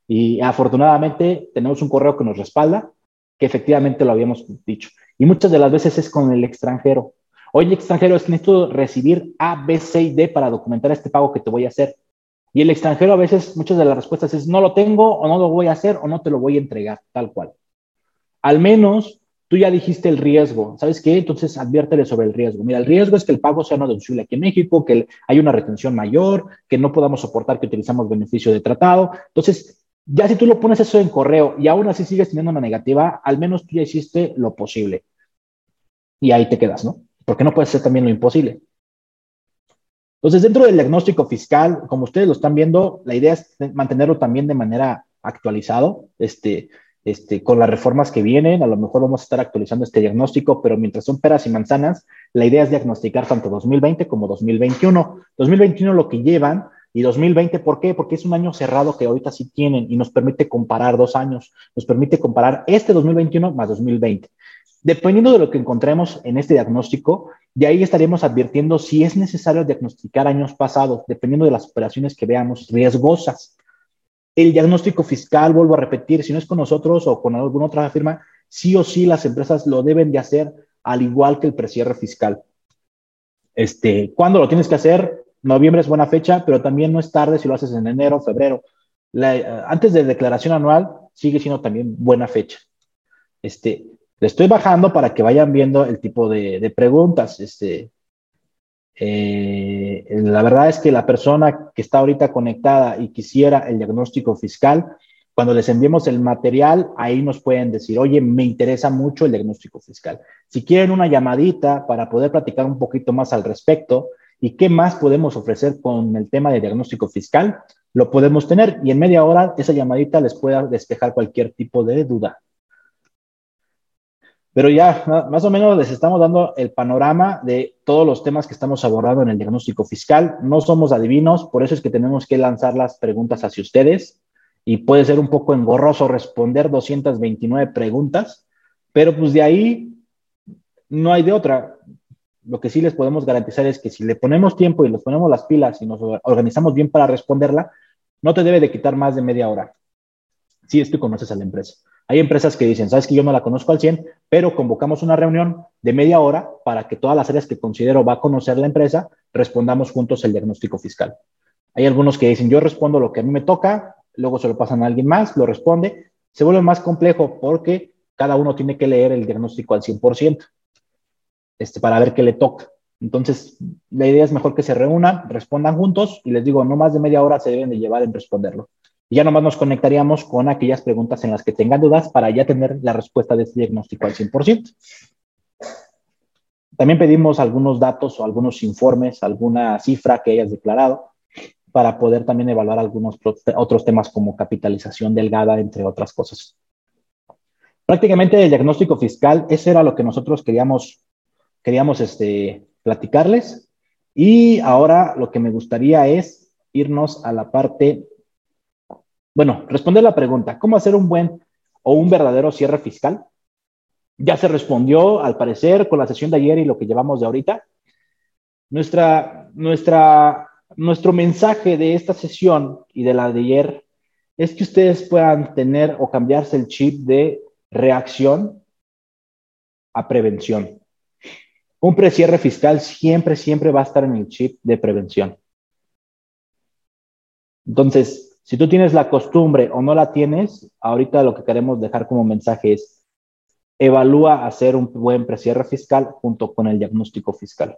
y afortunadamente tenemos un correo que nos respalda, que efectivamente lo habíamos dicho. Y muchas de las veces es con el extranjero. Oye, extranjero, es que necesito recibir A, B, C y D para documentar este pago que te voy a hacer. Y el extranjero a veces, muchas de las respuestas es no lo tengo o no lo voy a hacer o no te lo voy a entregar, tal cual. Al menos Tú ya dijiste el riesgo, ¿sabes qué? Entonces adviértele sobre el riesgo. Mira, el riesgo es que el pago sea no deducible aquí en México, que hay una retención mayor, que no podamos soportar que utilizamos beneficio de tratado. Entonces, ya si tú lo pones eso en correo y aún así sigues teniendo una negativa, al menos tú ya hiciste lo posible. Y ahí te quedas, ¿no? Porque no puede ser también lo imposible. Entonces, dentro del diagnóstico fiscal, como ustedes lo están viendo, la idea es mantenerlo también de manera actualizado. Este, este, con las reformas que vienen, a lo mejor vamos a estar actualizando este diagnóstico, pero mientras son peras y manzanas, la idea es diagnosticar tanto 2020 como 2021. 2021 lo que llevan y 2020, ¿por qué? Porque es un año cerrado que ahorita sí tienen y nos permite comparar dos años, nos permite comparar este 2021 más 2020. Dependiendo de lo que encontremos en este diagnóstico, de ahí estaremos advirtiendo si es necesario diagnosticar años pasados, dependiendo de las operaciones que veamos riesgosas. El diagnóstico fiscal, vuelvo a repetir, si no es con nosotros o con alguna otra firma, sí o sí las empresas lo deben de hacer al igual que el precierre fiscal. Este, ¿Cuándo lo tienes que hacer? Noviembre es buena fecha, pero también no es tarde si lo haces en enero, febrero. Eh, antes de declaración anual sigue siendo también buena fecha. Este, le estoy bajando para que vayan viendo el tipo de, de preguntas. Este, eh, la verdad es que la persona que está ahorita conectada y quisiera el diagnóstico fiscal, cuando les enviemos el material, ahí nos pueden decir, oye, me interesa mucho el diagnóstico fiscal. Si quieren una llamadita para poder platicar un poquito más al respecto y qué más podemos ofrecer con el tema de diagnóstico fiscal, lo podemos tener y en media hora esa llamadita les pueda despejar cualquier tipo de duda. Pero ya, más o menos les estamos dando el panorama de todos los temas que estamos abordando en el diagnóstico fiscal. No somos adivinos, por eso es que tenemos que lanzar las preguntas hacia ustedes. y puede ser un poco engorroso responder 229 preguntas, pero pues de ahí no hay de otra. Lo que sí les podemos garantizar es que si le ponemos tiempo y les ponemos las pilas y nos organizamos bien para responderla, no te debe de quitar más de media hora. Si es que conoces a la empresa. Hay empresas que dicen, sabes que yo no la conozco al 100, pero convocamos una reunión de media hora para que todas las áreas que considero va a conocer la empresa, respondamos juntos el diagnóstico fiscal. Hay algunos que dicen, yo respondo lo que a mí me toca, luego se lo pasan a alguien más, lo responde. Se vuelve más complejo porque cada uno tiene que leer el diagnóstico al 100% este, para ver qué le toca. Entonces, la idea es mejor que se reúnan, respondan juntos y les digo, no más de media hora se deben de llevar en responderlo. Y ya nomás nos conectaríamos con aquellas preguntas en las que tengan dudas para ya tener la respuesta de este diagnóstico al 100%. También pedimos algunos datos o algunos informes, alguna cifra que hayas declarado para poder también evaluar algunos otros temas como capitalización delgada, entre otras cosas. Prácticamente el diagnóstico fiscal, eso era lo que nosotros queríamos, queríamos este, platicarles. Y ahora lo que me gustaría es irnos a la parte, bueno, responder la pregunta, ¿cómo hacer un buen o un verdadero cierre fiscal? Ya se respondió, al parecer, con la sesión de ayer y lo que llevamos de ahorita. Nuestra, nuestra, nuestro mensaje de esta sesión y de la de ayer es que ustedes puedan tener o cambiarse el chip de reacción a prevención. Un precierre fiscal siempre, siempre va a estar en el chip de prevención. Entonces, si tú tienes la costumbre o no la tienes, ahorita lo que queremos dejar como mensaje es, evalúa hacer un buen precierre fiscal junto con el diagnóstico fiscal.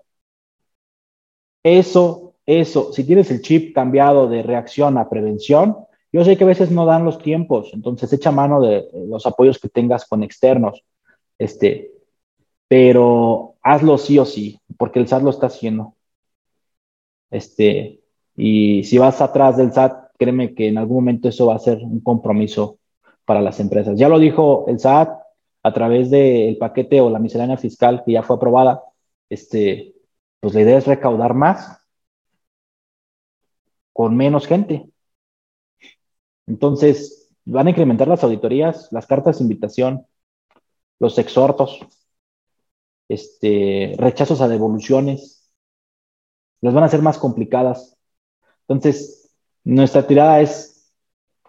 Eso, eso, si tienes el chip cambiado de reacción a prevención, yo sé que a veces no dan los tiempos, entonces echa mano de los apoyos que tengas con externos. Este, pero hazlo sí o sí, porque el SAT lo está haciendo. Este, y si vas atrás del SAT, créeme que en algún momento eso va a ser un compromiso para las empresas. Ya lo dijo el SAT a través del paquete o la miscelánea fiscal que ya fue aprobada. Este, pues la idea es recaudar más con menos gente. Entonces, van a incrementar las auditorías, las cartas de invitación, los exhortos, este, rechazos a devoluciones, las van a hacer más complicadas. Entonces, nuestra tirada es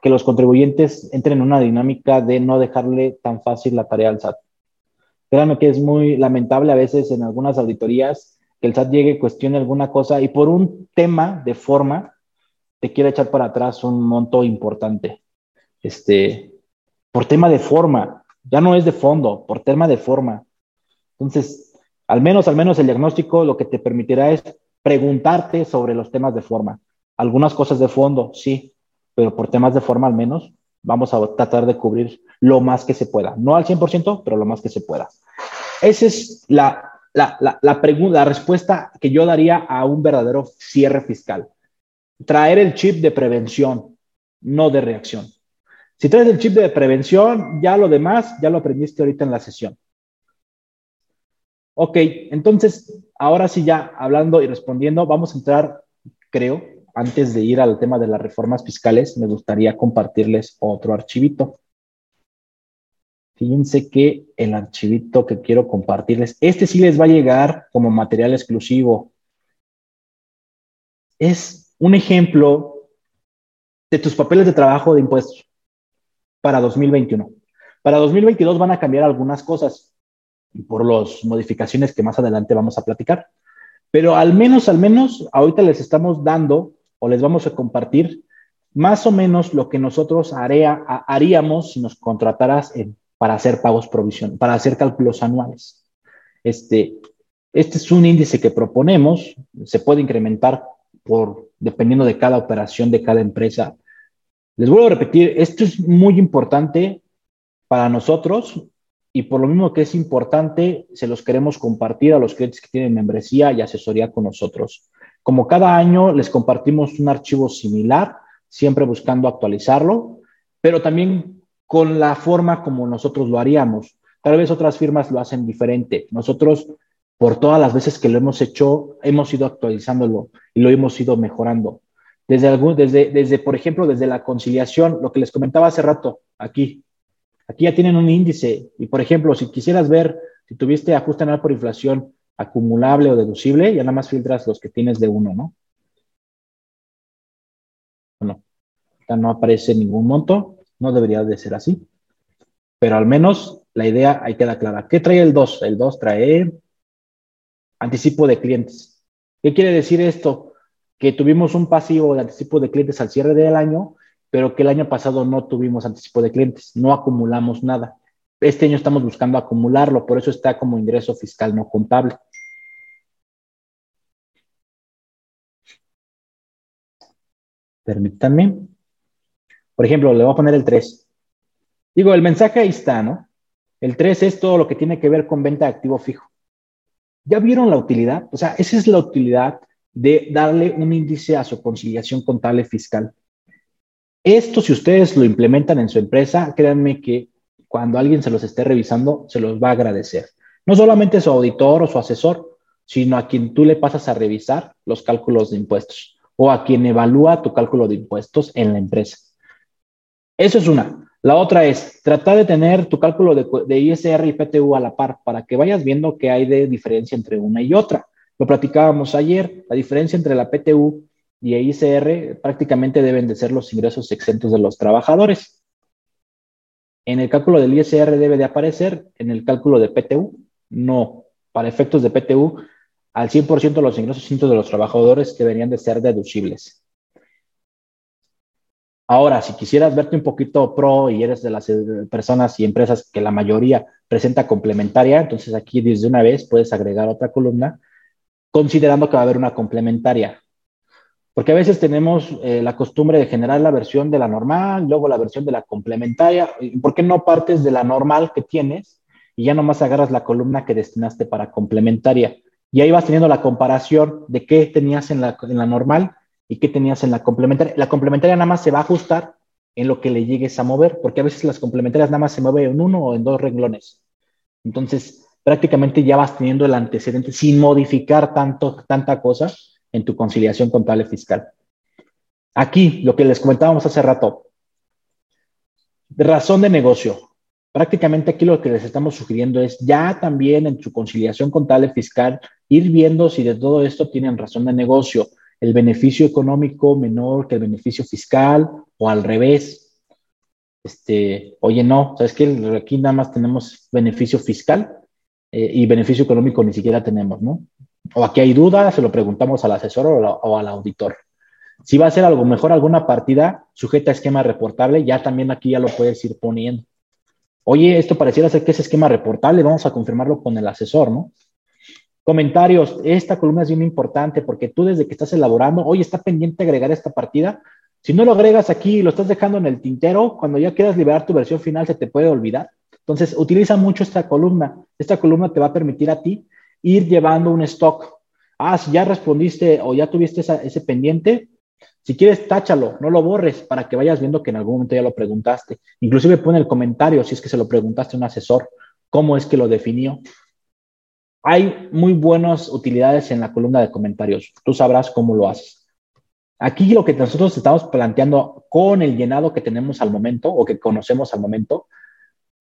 que los contribuyentes entren en una dinámica de no dejarle tan fácil la tarea al SAT. Créanme que es muy lamentable a veces en algunas auditorías que el SAT llegue, cuestione alguna cosa y por un tema de forma te quiere echar para atrás un monto importante. Este, por tema de forma, ya no es de fondo, por tema de forma. Entonces, al menos, al menos el diagnóstico lo que te permitirá es preguntarte sobre los temas de forma. Algunas cosas de fondo, sí, pero por temas de forma al menos vamos a tratar de cubrir lo más que se pueda. No al 100%, pero lo más que se pueda. Esa es la, la, la, la pregunta, la respuesta que yo daría a un verdadero cierre fiscal. Traer el chip de prevención, no de reacción. Si traes el chip de prevención, ya lo demás, ya lo aprendiste ahorita en la sesión. Ok, entonces, ahora sí ya hablando y respondiendo, vamos a entrar, creo, antes de ir al tema de las reformas fiscales, me gustaría compartirles otro archivito. Fíjense que el archivito que quiero compartirles, este sí les va a llegar como material exclusivo. Es un ejemplo de tus papeles de trabajo de impuestos para 2021. Para 2022 van a cambiar algunas cosas por las modificaciones que más adelante vamos a platicar. Pero al menos, al menos, ahorita les estamos dando o les vamos a compartir más o menos lo que nosotros haría, haríamos si nos contrataras para hacer pagos provisión, para hacer cálculos anuales. Este, este es un índice que proponemos, se puede incrementar por dependiendo de cada operación de cada empresa. Les vuelvo a repetir, esto es muy importante para nosotros y por lo mismo que es importante, se los queremos compartir a los clientes que tienen membresía y asesoría con nosotros. Como cada año les compartimos un archivo similar, siempre buscando actualizarlo, pero también con la forma como nosotros lo haríamos. Tal vez otras firmas lo hacen diferente. Nosotros, por todas las veces que lo hemos hecho, hemos ido actualizándolo y lo hemos ido mejorando. Desde, algún, desde, desde, por ejemplo, desde la conciliación, lo que les comentaba hace rato, aquí. Aquí ya tienen un índice. Y, por ejemplo, si quisieras ver si tuviste ajuste anual por inflación acumulable o deducible, ya nada más filtras los que tienes de uno, ¿no? Bueno, no aparece ningún monto, no debería de ser así. Pero al menos la idea ahí queda clara. ¿Qué trae el 2? El 2 trae anticipo de clientes. ¿Qué quiere decir esto? Que tuvimos un pasivo de anticipo de clientes al cierre del año, pero que el año pasado no tuvimos anticipo de clientes, no acumulamos nada. Este año estamos buscando acumularlo, por eso está como ingreso fiscal no contable. Permítanme. Por ejemplo, le voy a poner el 3. Digo, el mensaje ahí está, ¿no? El 3 es todo lo que tiene que ver con venta de activo fijo. ¿Ya vieron la utilidad? O sea, esa es la utilidad de darle un índice a su conciliación contable fiscal. Esto, si ustedes lo implementan en su empresa, créanme que cuando alguien se los esté revisando, se los va a agradecer. No solamente su auditor o su asesor, sino a quien tú le pasas a revisar los cálculos de impuestos o a quien evalúa tu cálculo de impuestos en la empresa. Eso es una. La otra es tratar de tener tu cálculo de, ISR y PTU a la par para que vayas viendo qué hay de diferencia entre una y otra. Lo platicábamos ayer, la diferencia entre la PTU y ISR prácticamente deben de ser los ingresos exentos de los trabajadores. En el cálculo del ISR debe de aparecer, en el cálculo de PTU, no. Para efectos de PTU, al 100% los ingresos exentos de los trabajadores deberían de ser deducibles. Ahora, si quisieras verte un poquito pro y eres de las eh, personas y empresas que la mayoría presenta complementaria, entonces aquí desde una vez puedes agregar otra columna considerando que va a haber una complementaria. Porque a veces tenemos eh, la costumbre de generar la versión de la normal, luego la versión de la complementaria. ¿Por qué no partes de la normal que tienes y ya nomás agarras la columna que destinaste para complementaria? Y ahí vas teniendo la comparación de qué tenías en la, normal y qué tenías en la complementaria. La complementaria nada más se va a ajustar en lo que le llegues a mover, porque a veces las complementarias nada más se mueven en uno o en dos renglones. Entonces, prácticamente ya vas teniendo el antecedente sin modificar tanto, tanta cosa en tu conciliación contable fiscal. Aquí, lo que les comentábamos hace rato, razón de negocio. Prácticamente aquí lo que les estamos sugiriendo es ya también en su conciliación contable fiscal ir viendo si de todo esto tienen razón de negocio el beneficio económico menor que el beneficio fiscal o al revés. Este, oye, no, ¿sabes que Aquí nada más tenemos beneficio fiscal eh, y beneficio económico ni siquiera tenemos, ¿no? O aquí hay dudas, se lo preguntamos al asesor o, al auditor. Si va a ser algo mejor alguna partida sujeta a esquema reportable, ya también aquí ya lo puedes ir poniendo. Oye, esto pareciera ser que es esquema reportable, vamos a confirmarlo con el asesor, ¿no? Comentarios, esta columna es bien importante porque tú desde que estás elaborando, hoy está pendiente agregar esta partida. Si no lo agregas aquí y lo estás dejando en el tintero, cuando ya quieras liberar tu versión final se te puede olvidar. Entonces, utiliza mucho esta columna. Esta columna te va a permitir a ti ir llevando un stock. Ah, si ya respondiste o ya tuviste ese pendiente, si quieres, táchalo, no lo borres para que vayas viendo que en algún momento ya lo preguntaste. Inclusive pone el comentario si es que se lo preguntaste a un asesor, cómo es que lo definió. Hay muy buenas utilidades en la columna de comentarios. Tú sabrás cómo lo haces. Aquí lo que nosotros estamos planteando con el llenado que tenemos al momento o que conocemos al momento,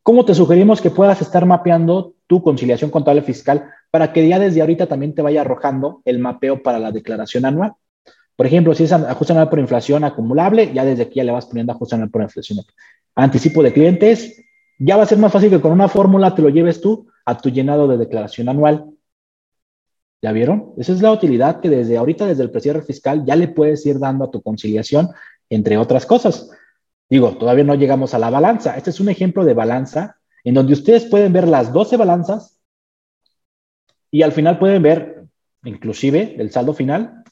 ¿cómo te sugerimos que puedas estar mapeando tu conciliación contable fiscal para que ya desde ahorita también te vaya arrojando el mapeo para la declaración anual? Por ejemplo, si es ajuste anual por inflación acumulable, ya desde aquí ya le vas poniendo ajuste anual por inflación. Anticipo de clientes, ya va a ser más fácil que con una fórmula te lo lleves tú a tu llenado de declaración anual. ¿Ya vieron? Esa es la utilidad que desde ahorita, desde el precierre fiscal, ya le puedes ir dando a tu conciliación, entre otras cosas. Digo, todavía no llegamos a la balanza. Este es un ejemplo de balanza en donde ustedes pueden ver las 12 balanzas y al final pueden ver, inclusive, el saldo final.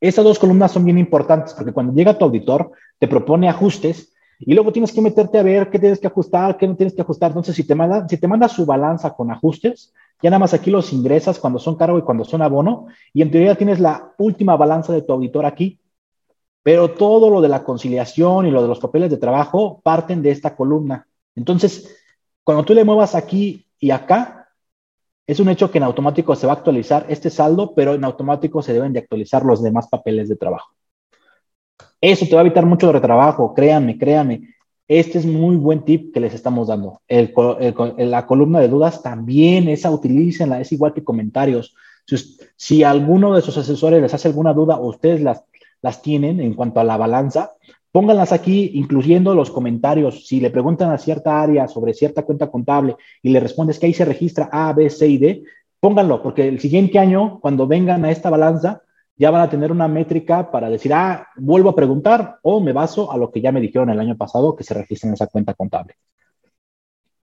Esas dos columnas son bien importantes porque cuando llega tu auditor, te propone ajustes y luego tienes que meterte a ver qué tienes que ajustar, qué no tienes que ajustar. Entonces, si te manda, si te manda su balanza con ajustes, ya nada más aquí los ingresas cuando son cargo y cuando son abono, y en teoría tienes la última balanza de tu auditor aquí. Pero todo lo de la conciliación y lo de los papeles de trabajo parten de esta columna. Entonces, cuando tú le muevas aquí y acá, es un hecho que en automático se va a actualizar este saldo, pero en automático se deben de actualizar los demás papeles de trabajo. Eso te va a evitar mucho retrabajo, créanme, créanme. Este es muy buen tip que les estamos dando. la columna de dudas también, esa utilícenla, es igual que comentarios. Si, alguno de sus asesores les hace alguna duda o ustedes las, las tienen en cuanto a la balanza, pónganlas aquí, incluyendo los comentarios. Si le preguntan a cierta área sobre cierta cuenta contable y le respondes que ahí se registra A, B, C y D, pónganlo, porque el siguiente año, cuando vengan a esta balanza, ya van a tener una métrica para decir, ah, vuelvo a preguntar o me baso a lo que ya me dijeron el año pasado que se registra en esa cuenta contable.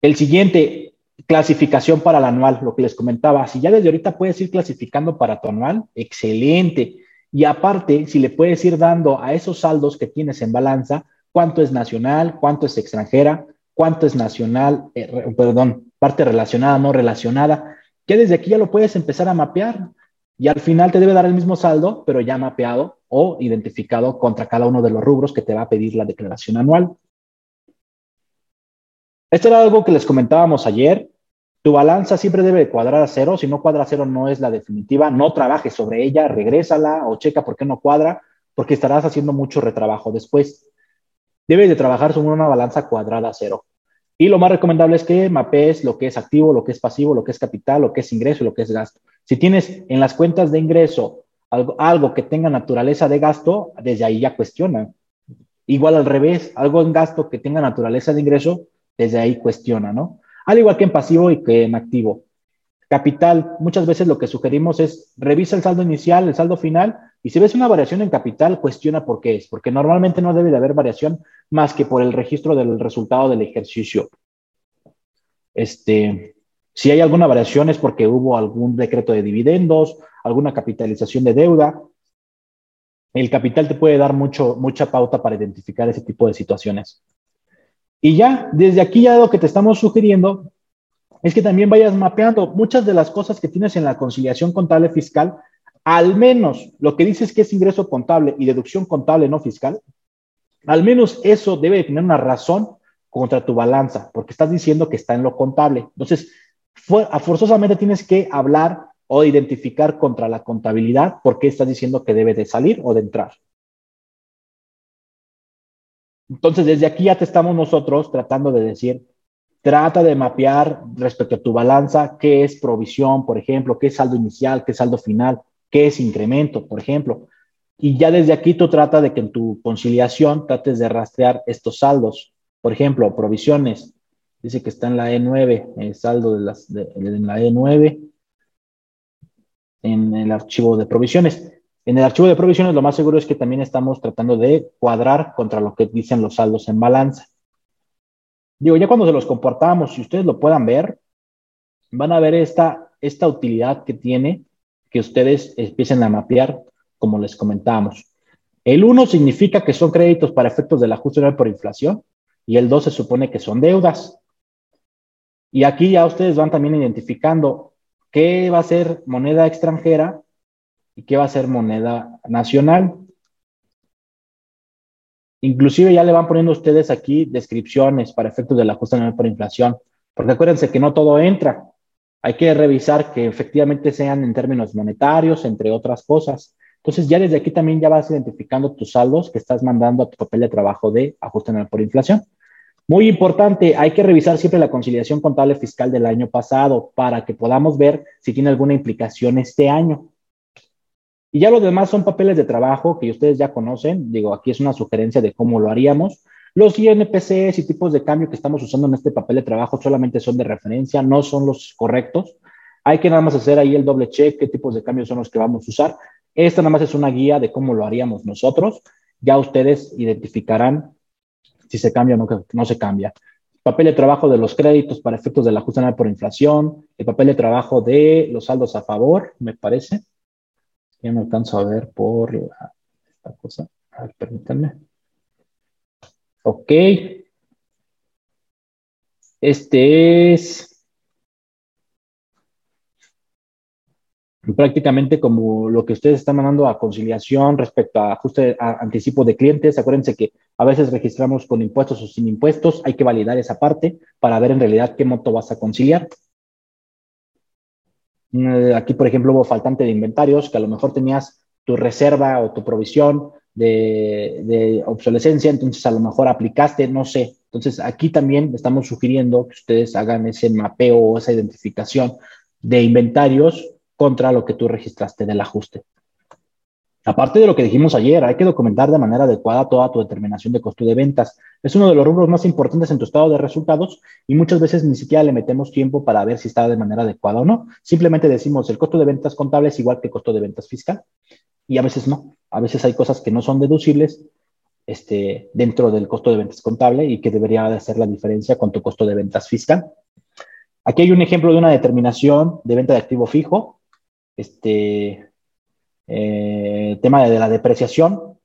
El siguiente, clasificación para el anual, lo que les comentaba. Si ya desde ahorita puedes ir clasificando para tu anual, excelente. Y aparte, si le puedes ir dando a esos saldos que tienes en balanza, cuánto es nacional, cuánto es extranjera, cuánto es nacional, eh, perdón, parte relacionada, no relacionada, que desde aquí ya lo puedes empezar a mapear y al final te debe dar el mismo saldo, pero ya mapeado o identificado contra cada uno de los rubros que te va a pedir la declaración anual. Esto era algo que les comentábamos ayer. Tu balanza siempre debe cuadrar a cero. Si no cuadra a cero, no es la definitiva. No trabajes sobre ella, regrésala o checa por qué no cuadra, porque estarás haciendo mucho retrabajo después. Debes de trabajar sobre una balanza cuadrada a cero. Y lo más recomendable es que mapees lo que es activo, lo que es pasivo, lo que es capital, lo que es ingreso y lo que es gasto. Si tienes en las cuentas de ingreso algo, que tenga naturaleza de gasto, desde ahí ya cuestiona. Igual al revés, algo en gasto que tenga naturaleza de ingreso, desde ahí cuestiona, ¿no? Al igual que en pasivo y que en activo. Capital, muchas veces lo que sugerimos es revisa el saldo inicial, el saldo final, y si ves una variación en capital, cuestiona por qué es, porque normalmente no debe de haber variación más que por el registro del resultado del ejercicio. Este, si hay alguna variación es porque hubo algún decreto de dividendos, alguna capitalización de deuda. El capital te puede dar mucho, mucha pauta para identificar ese tipo de situaciones. Y ya, desde aquí ya lo que te estamos sugiriendo es que también vayas mapeando muchas de las cosas que tienes en la conciliación contable fiscal, al menos lo que dices que es ingreso contable y deducción contable no fiscal, al menos eso debe tener una razón contra tu balanza, porque estás diciendo que está en lo contable. Entonces, forzosamente tienes que hablar o identificar contra la contabilidad por qué estás diciendo que debe de salir o de entrar. Entonces, desde aquí ya te estamos nosotros tratando de decir, trata de mapear respecto a tu balanza qué es provisión, por ejemplo, qué es saldo inicial, qué es saldo final, qué es incremento, por ejemplo. Y ya desde aquí tú trata de que en tu conciliación trates de rastrear estos saldos. Por ejemplo, provisiones. Dice que está en la E9, el saldo de, las, en la E9, en el archivo de provisiones. En el archivo de provisiones lo más seguro es que también estamos tratando de cuadrar contra lo que dicen los saldos en balanza. Digo, ya cuando se los comportamos, si ustedes lo puedan ver, van a ver esta, esta utilidad que tiene que ustedes empiecen a mapear como les comentábamos. El 1 significa que son créditos para efectos del ajuste por inflación y el 2 se supone que son deudas. Y aquí ya ustedes van también identificando qué va a ser moneda extranjera y qué va a ser moneda nacional. Inclusive ya le van poniendo ustedes aquí descripciones para efectos del ajuste anual por inflación, porque acuérdense que no todo entra. Hay que revisar que efectivamente sean en términos monetarios, entre otras cosas. Entonces ya desde aquí también ya vas identificando tus saldos que estás mandando a tu papel de trabajo de ajuste anual por inflación. Muy importante, hay que revisar siempre la conciliación contable fiscal del año pasado para que podamos ver si tiene alguna implicación este año. Y ya los demás son papeles de trabajo que ustedes ya conocen. Digo, aquí es una sugerencia de cómo lo haríamos. Los INPCs y tipos de cambio que estamos usando en este papel de trabajo solamente son de referencia, no son los correctos. Hay que nada más hacer ahí el doble check, qué tipos de cambios son los que vamos a usar. Esta nada más es una guía de cómo lo haríamos nosotros. Ya ustedes identificarán si se cambia o no, no se cambia. Papel de trabajo de los créditos para efectos del ajuste anual por inflación, el papel de trabajo de los saldos a favor, me parece. Ya me alcanzo a ver por esta cosa. A ver, permítanme. Ok. Este es prácticamente como lo que ustedes están mandando a conciliación respecto a ajuste a anticipo de clientes. Acuérdense que a veces registramos con impuestos o sin impuestos, hay que validar esa parte para ver en realidad qué monto vas a conciliar. Mm, aquí, por ejemplo, hubo faltante de inventarios, que a lo mejor tenías tu reserva o tu provisión de, obsolescencia, entonces a lo mejor aplicaste, no sé. Entonces aquí también estamos sugiriendo que ustedes hagan ese mapeo o esa identificación de inventarios contra lo que tú registraste del ajuste. Aparte de lo que dijimos ayer, hay que documentar de manera adecuada toda tu determinación de costo de ventas. Es uno de los rubros más importantes en tu estado de resultados y muchas veces ni siquiera le metemos tiempo para ver si está de manera adecuada o no. Simplemente decimos el costo de ventas contable es igual que el costo de ventas fiscal y a veces no. A veces hay cosas que no son deducibles este, dentro del costo de ventas contable y que debería de hacer la diferencia con tu costo de ventas fiscal. Aquí hay un ejemplo de una determinación de venta de activo fijo. Este, eh, tema de la depreciación.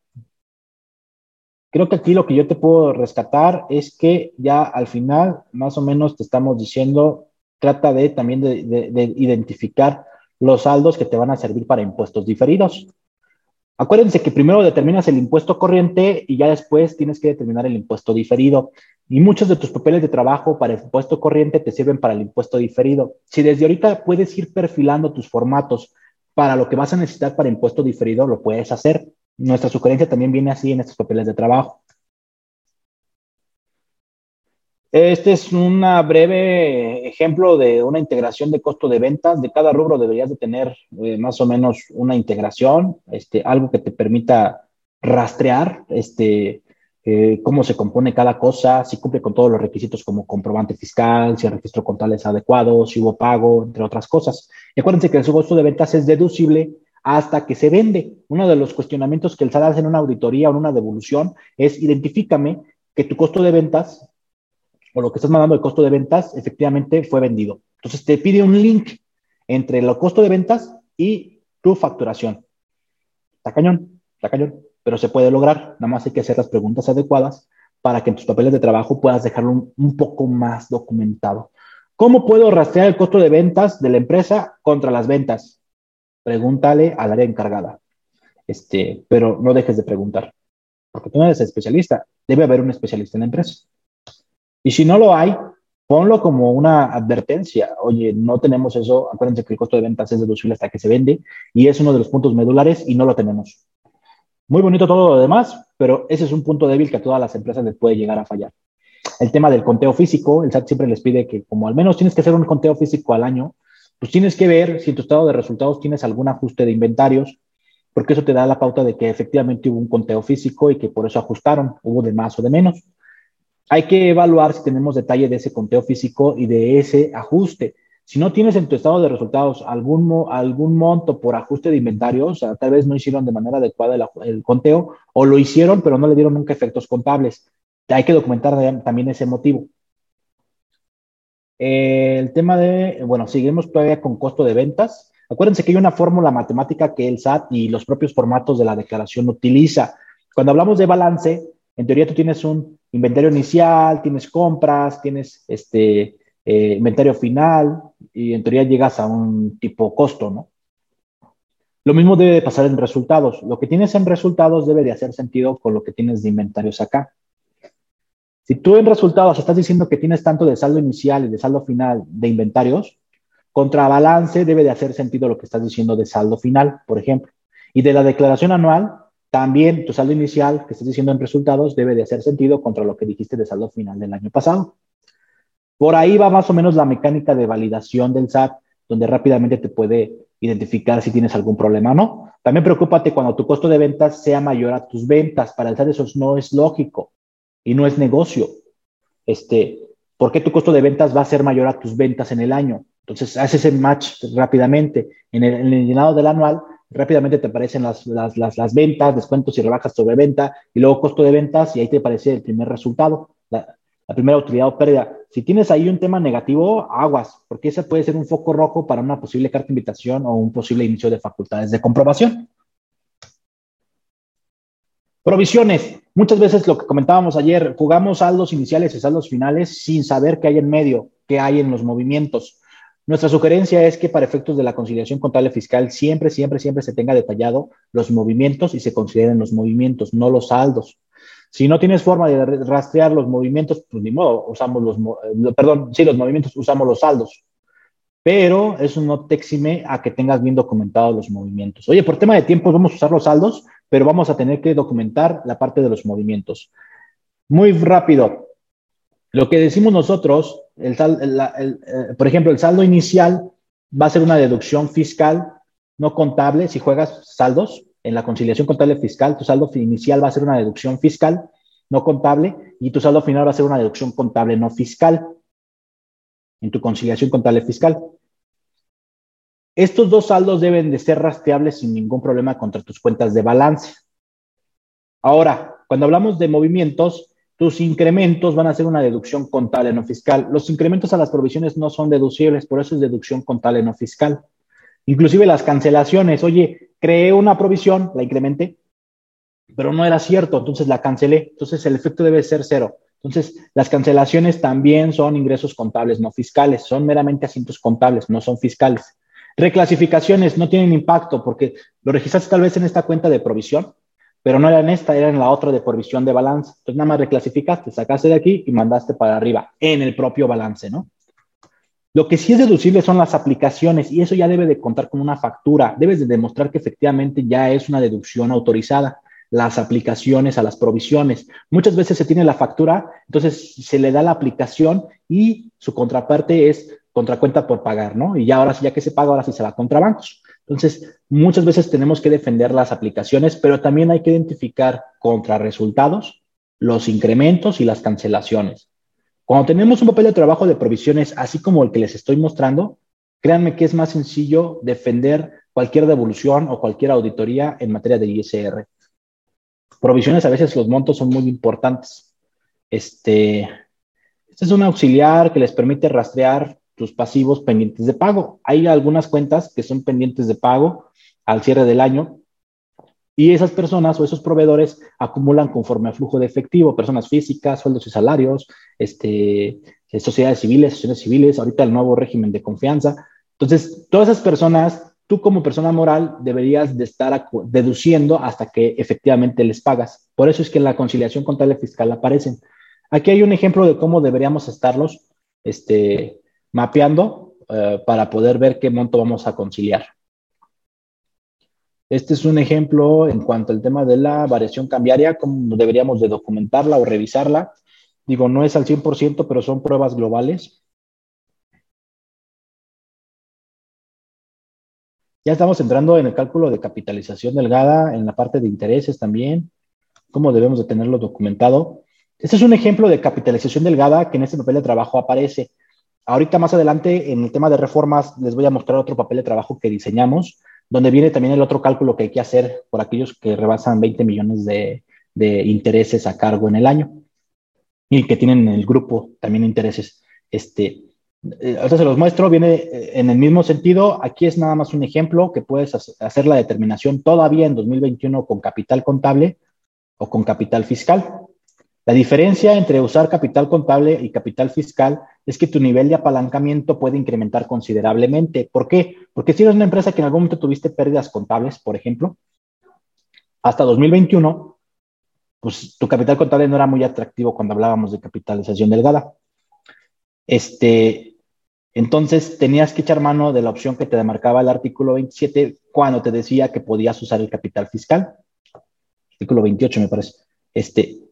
Creo que aquí lo que yo te puedo rescatar es que ya al final, más o menos, te estamos diciendo, trata de también de, identificar los saldos que te van a servir para impuestos diferidos. Acuérdense que primero determinas el impuesto corriente y ya después tienes que determinar el impuesto diferido. Y muchos de tus papeles de trabajo para el impuesto corriente te sirven para el impuesto diferido. Si desde ahorita puedes ir perfilando tus formatos para lo que vas a necesitar para impuesto diferido, lo puedes hacer. Nuestra sugerencia también viene así en estos papeles de trabajo. Este es un breve ejemplo de una integración de costo de ventas. De cada rubro deberías de tener eh, más o menos una integración, este, algo que te permita rastrear este, eh, cómo se compone cada cosa, si cumple con todos los requisitos como comprobante fiscal, si el registro contable es adecuado, si hubo pago, entre otras cosas. Y acuérdense que el costo de ventas es deducible hasta que se vende. Uno de los cuestionamientos que el SAT hace en una auditoría o en una devolución es identifícame que tu costo de ventas o lo que estás mandando de costo de ventas efectivamente fue vendido. Entonces te pide un link entre el costo de ventas y tu facturación. Está cañón, está cañón pero se puede lograr. Nada más hay que hacer las preguntas adecuadas para que en tus papeles de trabajo puedas dejarlo un, poco más documentado. ¿Cómo puedo rastrear el costo de ventas de la empresa contra las ventas? Pregúntale al área encargada. Este, pero no dejes de preguntar, porque tú no eres especialista. Debe haber un especialista en la empresa. Y si no lo hay, ponlo como una advertencia. Oye, no tenemos eso. Acuérdense que el costo de ventas es deducible hasta que se vende y es uno de los puntos medulares y no lo tenemos. Muy bonito todo lo demás, pero ese es un punto débil que a todas las empresas les puede llegar a fallar. El tema del conteo físico, el SAT siempre les pide que como al menos tienes que hacer un conteo físico al año, pues tienes que ver si en tu estado de resultados tienes algún ajuste de inventarios, porque eso te da la pauta de que efectivamente hubo un conteo físico y que por eso ajustaron, hubo de más o de menos. Hay que evaluar si tenemos detalle de ese conteo físico y de ese ajuste. Si no tienes en tu estado de resultados algún, monto por ajuste de inventario, o sea, tal vez no hicieron de manera adecuada el, conteo o lo hicieron, pero no le dieron nunca efectos contables. Hay que documentar también ese motivo. el tema de, bueno, seguimos todavía con costo de ventas. Acuérdense que hay una fórmula matemática que el SAT y los propios formatos de la declaración utiliza. Cuando hablamos de balance, en teoría tú tienes un inventario inicial, tienes compras, tienes este, eh, inventario final y en teoría llegas a un tipo costo, ¿no? Lo mismo debe pasar en resultados. Lo que tienes en resultados debe de hacer sentido con lo que tienes de inventarios acá. Si tú en resultados estás diciendo que tienes tanto de saldo inicial y de saldo final de inventarios, contra balance debe de hacer sentido lo que estás diciendo de saldo final, por ejemplo. Y de la declaración anual, también tu saldo inicial que estás diciendo en resultados debe de hacer sentido contra lo que dijiste de saldo final del año pasado. Por ahí va más o menos la mecánica de validación del SAT, donde rápidamente te puede identificar si tienes algún problema o no. También preocúpate cuando tu costo de ventas sea mayor a tus ventas. Para el SAT eso no es lógico y no es negocio. Este, ¿Por qué tu costo de ventas va a ser mayor a tus ventas en el año? Entonces, haces el match rápidamente. En el, en el llenado del anual, rápidamente te aparecen las, ventas, descuentos y rebajas sobre venta, y luego costo de ventas, y ahí te aparece el primer resultado. La primera utilidad o pérdida. Si tienes ahí un tema negativo, aguas, porque ese puede ser un foco rojo para una posible carta de invitación o un posible inicio de facultades de comprobación. Provisiones. Muchas veces lo que comentábamos ayer, jugamos saldos iniciales y saldos finales sin saber qué hay en medio, qué hay en los movimientos. Nuestra sugerencia es que para efectos de la conciliación contable fiscal siempre, siempre, siempre se tenga detallado los movimientos y se consideren los movimientos, no los saldos. Si no tienes forma de rastrear los movimientos, pues ni modo, usamos los, eh, perdón, sí, los movimientos usamos los saldos. Pero eso no te exime a que tengas bien documentados los movimientos. Oye, por tema de tiempo vamos a usar los saldos. pero vamos a tener que documentar la parte de los movimientos. Muy rápido. Lo que decimos nosotros, eh, por ejemplo, el saldo inicial va a ser una deducción fiscal no contable si juegas saldos. En la conciliación contable fiscal, tu saldo inicial va a ser una deducción fiscal no contable y tu saldo final va a ser una deducción contable no fiscal en tu conciliación contable fiscal. Estos dos saldos deben de ser rastreables sin ningún problema contra tus cuentas de balance. Ahora, cuando hablamos de movimientos, tus incrementos van a ser una deducción contable no fiscal. Los incrementos a las provisiones no son deducibles, por eso es deducción contable no fiscal. Inclusive las cancelaciones, oye, creé una provisión, la incrementé, pero no era cierto, entonces la cancelé. Entonces el efecto debe ser cero. Entonces, las cancelaciones también son ingresos contables, no fiscales, son meramente asientos contables, no son fiscales. Reclasificaciones no tienen impacto porque lo registraste tal vez en esta cuenta de provisión, pero no era en esta, era en la otra de provisión de balance. Entonces, nada más reclasificaste, sacaste de aquí y mandaste para arriba en el propio balance, ¿no? Lo que sí es deducible son las aplicaciones y eso ya debe de contar con una factura. Debes de demostrar que efectivamente ya es una deducción autorizada las aplicaciones a las provisiones. Muchas veces se tiene la factura, entonces se le da la aplicación y su contraparte es contracuenta por pagar, ¿no? Y ya ahora ya que se paga, ahora sí se va contra bancos. Entonces, muchas veces tenemos que defender las aplicaciones, pero también hay que identificar contra resultados, los incrementos y las cancelaciones. Cuando tenemos un papel de trabajo de provisiones, así como el que les estoy mostrando, créanme que es más sencillo defender cualquier devolución o cualquier auditoría en materia de ISR provisiones a veces los montos son muy importantes. Este, este es un auxiliar que les permite rastrear tus pasivos pendientes de pago. Hay algunas cuentas que son pendientes de pago al cierre del año y esas personas o esos proveedores acumulan conforme a flujo de efectivo, personas físicas, sueldos y salarios, este, sociedades civiles, asociaciones civiles, ahorita el nuevo régimen de confianza. Entonces, todas esas personas tú como persona moral deberías de estar deduciendo hasta que efectivamente les pagas. Por eso es que en la conciliación contable fiscal aparecen. Aquí hay un ejemplo de cómo deberíamos estarlos este, mapeando eh, para poder ver qué monto vamos a conciliar. Este es un ejemplo en cuanto al tema de la variación cambiaria, cómo deberíamos de documentarla o revisarla. Digo, no es al 100%, pero son pruebas globales. Ya estamos entrando en el cálculo de capitalización delgada, en la parte de intereses también, cómo debemos de tenerlo documentado. Este es un ejemplo de capitalización delgada que en este papel de trabajo aparece. Ahorita más adelante en el tema de reformas les voy a mostrar otro papel de trabajo que diseñamos, donde viene también el otro cálculo que hay que hacer por aquellos que rebasan 20 millones de, intereses a cargo en el año y que tienen en el grupo también intereses. Este, eh, ahorita se los muestro, viene eh, en el mismo sentido. Aquí es nada más un ejemplo que puedes hacer la determinación todavía en 2021 con capital contable o con capital fiscal. La diferencia entre usar capital contable y capital fiscal es que tu nivel de apalancamiento puede incrementar considerablemente. ¿Por qué? Porque si eres una empresa que en algún momento tuviste pérdidas contables, por ejemplo, hasta 2021, pues tu capital contable no era muy atractivo cuando hablábamos de capitalización delgada. Este, entonces tenías que echar mano de la opción que te demarcaba el artículo 27 cuando te decía que podías usar el capital fiscal. Artículo 28 me parece. Este,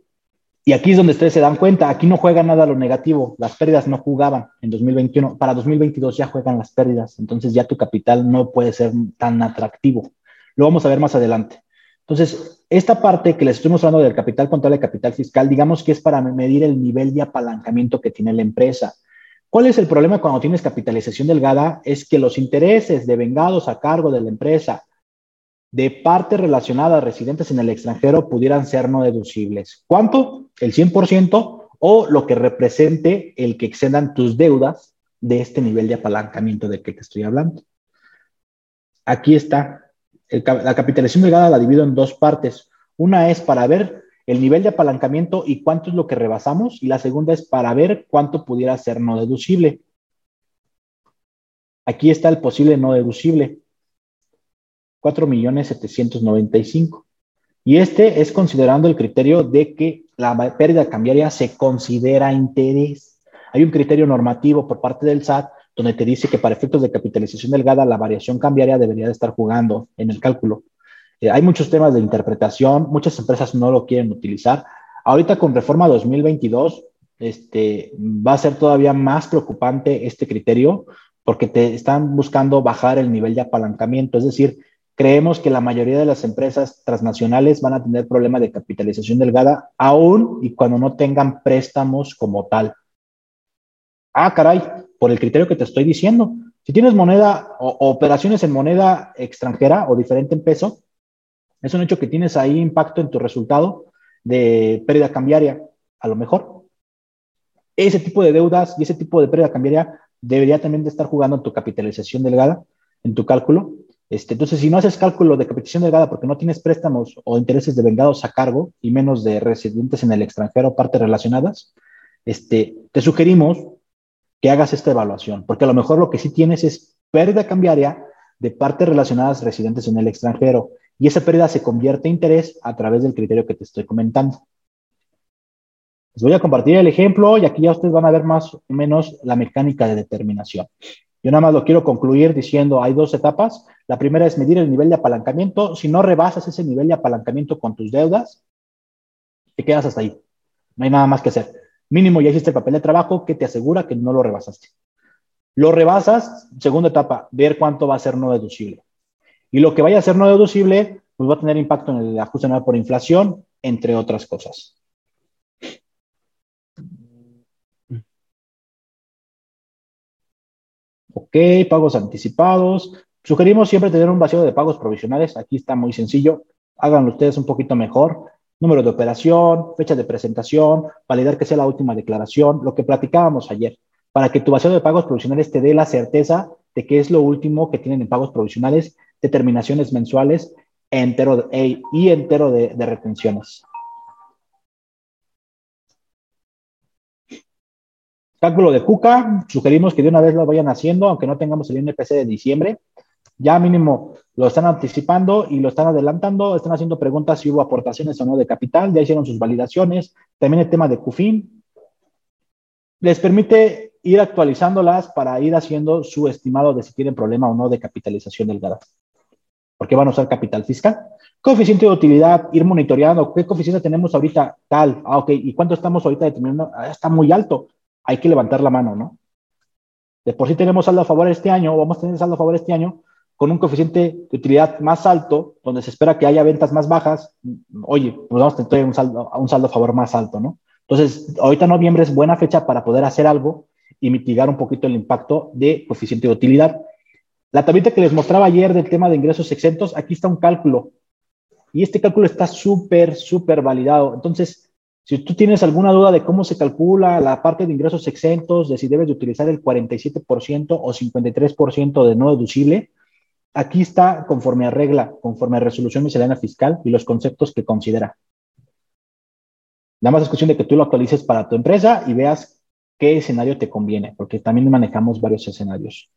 y aquí es donde ustedes se dan cuenta, aquí no juega nada lo negativo, las pérdidas no jugaban en 2021, para 2022 ya juegan las pérdidas, entonces ya tu capital no puede ser tan atractivo. Lo vamos a ver más adelante. Entonces, esta parte que les estoy mostrando del capital contable y capital fiscal, digamos que es para medir el nivel de apalancamiento que tiene la empresa. ¿Cuál es el problema cuando tienes capitalización delgada? Es que los intereses de vengados a cargo de la empresa de parte relacionada a residentes en el extranjero pudieran ser no deducibles. ¿Cuánto? ¿El 100% o lo que represente el que excedan tus deudas de este nivel de apalancamiento del que te estoy hablando? Aquí está. la capitalización delgada la divido en dos partes. Una es para ver el nivel de apalancamiento y cuánto es lo que rebasamos, y la segunda es para ver cuánto pudiera ser no deducible. Aquí está el posible no deducible, 4.795. Y este es considerando el criterio de que la pérdida cambiaria se considera interés. Hay un criterio normativo por parte del SAT donde te dice que para efectos de capitalización delgada la variación cambiaria debería de estar jugando en el cálculo. Eh, hay muchos temas de interpretación, muchas empresas no lo quieren utilizar. Ahorita con reforma 2022, este, va a ser todavía más preocupante este criterio porque te están buscando bajar el nivel de apalancamiento, es decir, creemos que la mayoría de las empresas transnacionales van a tener problemas de capitalización delgada aún y cuando no tengan préstamos como tal. Ah, caray, por el criterio que te estoy diciendo. Si tienes moneda o, operaciones en moneda extranjera o diferente en peso, es un hecho que tienes ahí impacto en tu resultado de pérdida cambiaria, a lo mejor. Ese tipo de deudas y ese tipo de pérdida cambiaria debería también de estar jugando en tu capitalización delgada, en tu cálculo, este, entonces, si no haces cálculo de capitalización delgada porque no tienes préstamos o intereses de vengados a cargo y menos de residentes en el extranjero, partes relacionadas, este, te sugerimos que hagas esta evaluación, porque a lo mejor lo que sí tienes es pérdida cambiaria de partes relacionadas residentes en el extranjero y esa pérdida se convierte en interés a través del criterio que te estoy comentando. Les voy a compartir el ejemplo y aquí ya ustedes van a ver más o menos la mecánica de determinación. Yo nada más lo quiero concluir diciendo, hay dos etapas. La primera es medir el nivel de apalancamiento. Si no rebasas ese nivel de apalancamiento con tus deudas, te quedas hasta ahí. No hay nada más que hacer. Mínimo ya hiciste el papel de trabajo que te asegura que no lo rebasaste. Lo rebasas, segunda etapa, ver cuánto va a ser no deducible. Y lo que vaya a ser no deducible, pues va a tener impacto en el ajuste anual por inflación, entre otras cosas. Ok, pagos anticipados. Sugerimos siempre tener un vacío de pagos provisionales. Aquí está muy sencillo. Háganlo ustedes un poquito mejor. Número de operación, fecha de presentación, validar que sea la última declaración, lo que platicábamos ayer, para que tu vacío de pagos provisionales te dé la certeza de que es lo último que tienen en pagos provisionales, determinaciones mensuales entero y entero de retenciones. Cálculo de Cuca, sugerimos que de una vez lo vayan haciendo, aunque no tengamos el NPC de diciembre. Ya mínimo lo están anticipando y lo están adelantando, están haciendo preguntas si hubo aportaciones o no de capital, ya hicieron sus validaciones. También el tema de CUFIN. Les permite ir actualizándolas para ir haciendo su estimado de si tienen problema o no de capitalización del delgada. Porque van a usar capital fiscal. Coeficiente de utilidad, ir monitoreando. ¿Qué coeficiente tenemos ahorita? Tal. Ah, ok. ¿Y cuánto estamos ahorita determinando? Ah, está muy alto hay que levantar la mano, ¿no? De por sí tenemos saldo a favor este año, vamos a tener saldo a favor este año, con un coeficiente de utilidad más alto, donde se espera que haya ventas más bajas, oye, pues vamos a tener un saldo, un saldo a favor más alto, ¿no? Entonces, ahorita noviembre es buena fecha para poder hacer algo y mitigar un poquito el impacto de coeficiente de utilidad. La tablita que les mostraba ayer del tema de ingresos exentos, aquí está un cálculo. Y este cálculo está súper, súper validado. Entonces, si tú tienes alguna duda de cómo se calcula la parte de ingresos exentos, de si debes de utilizar el 47% o 53% de no deducible, aquí está conforme a regla, conforme a resolución miscelánea fiscal y los conceptos que considera. Nada más es cuestión de que tú lo actualices para tu empresa y veas qué escenario te conviene, porque también manejamos varios escenarios.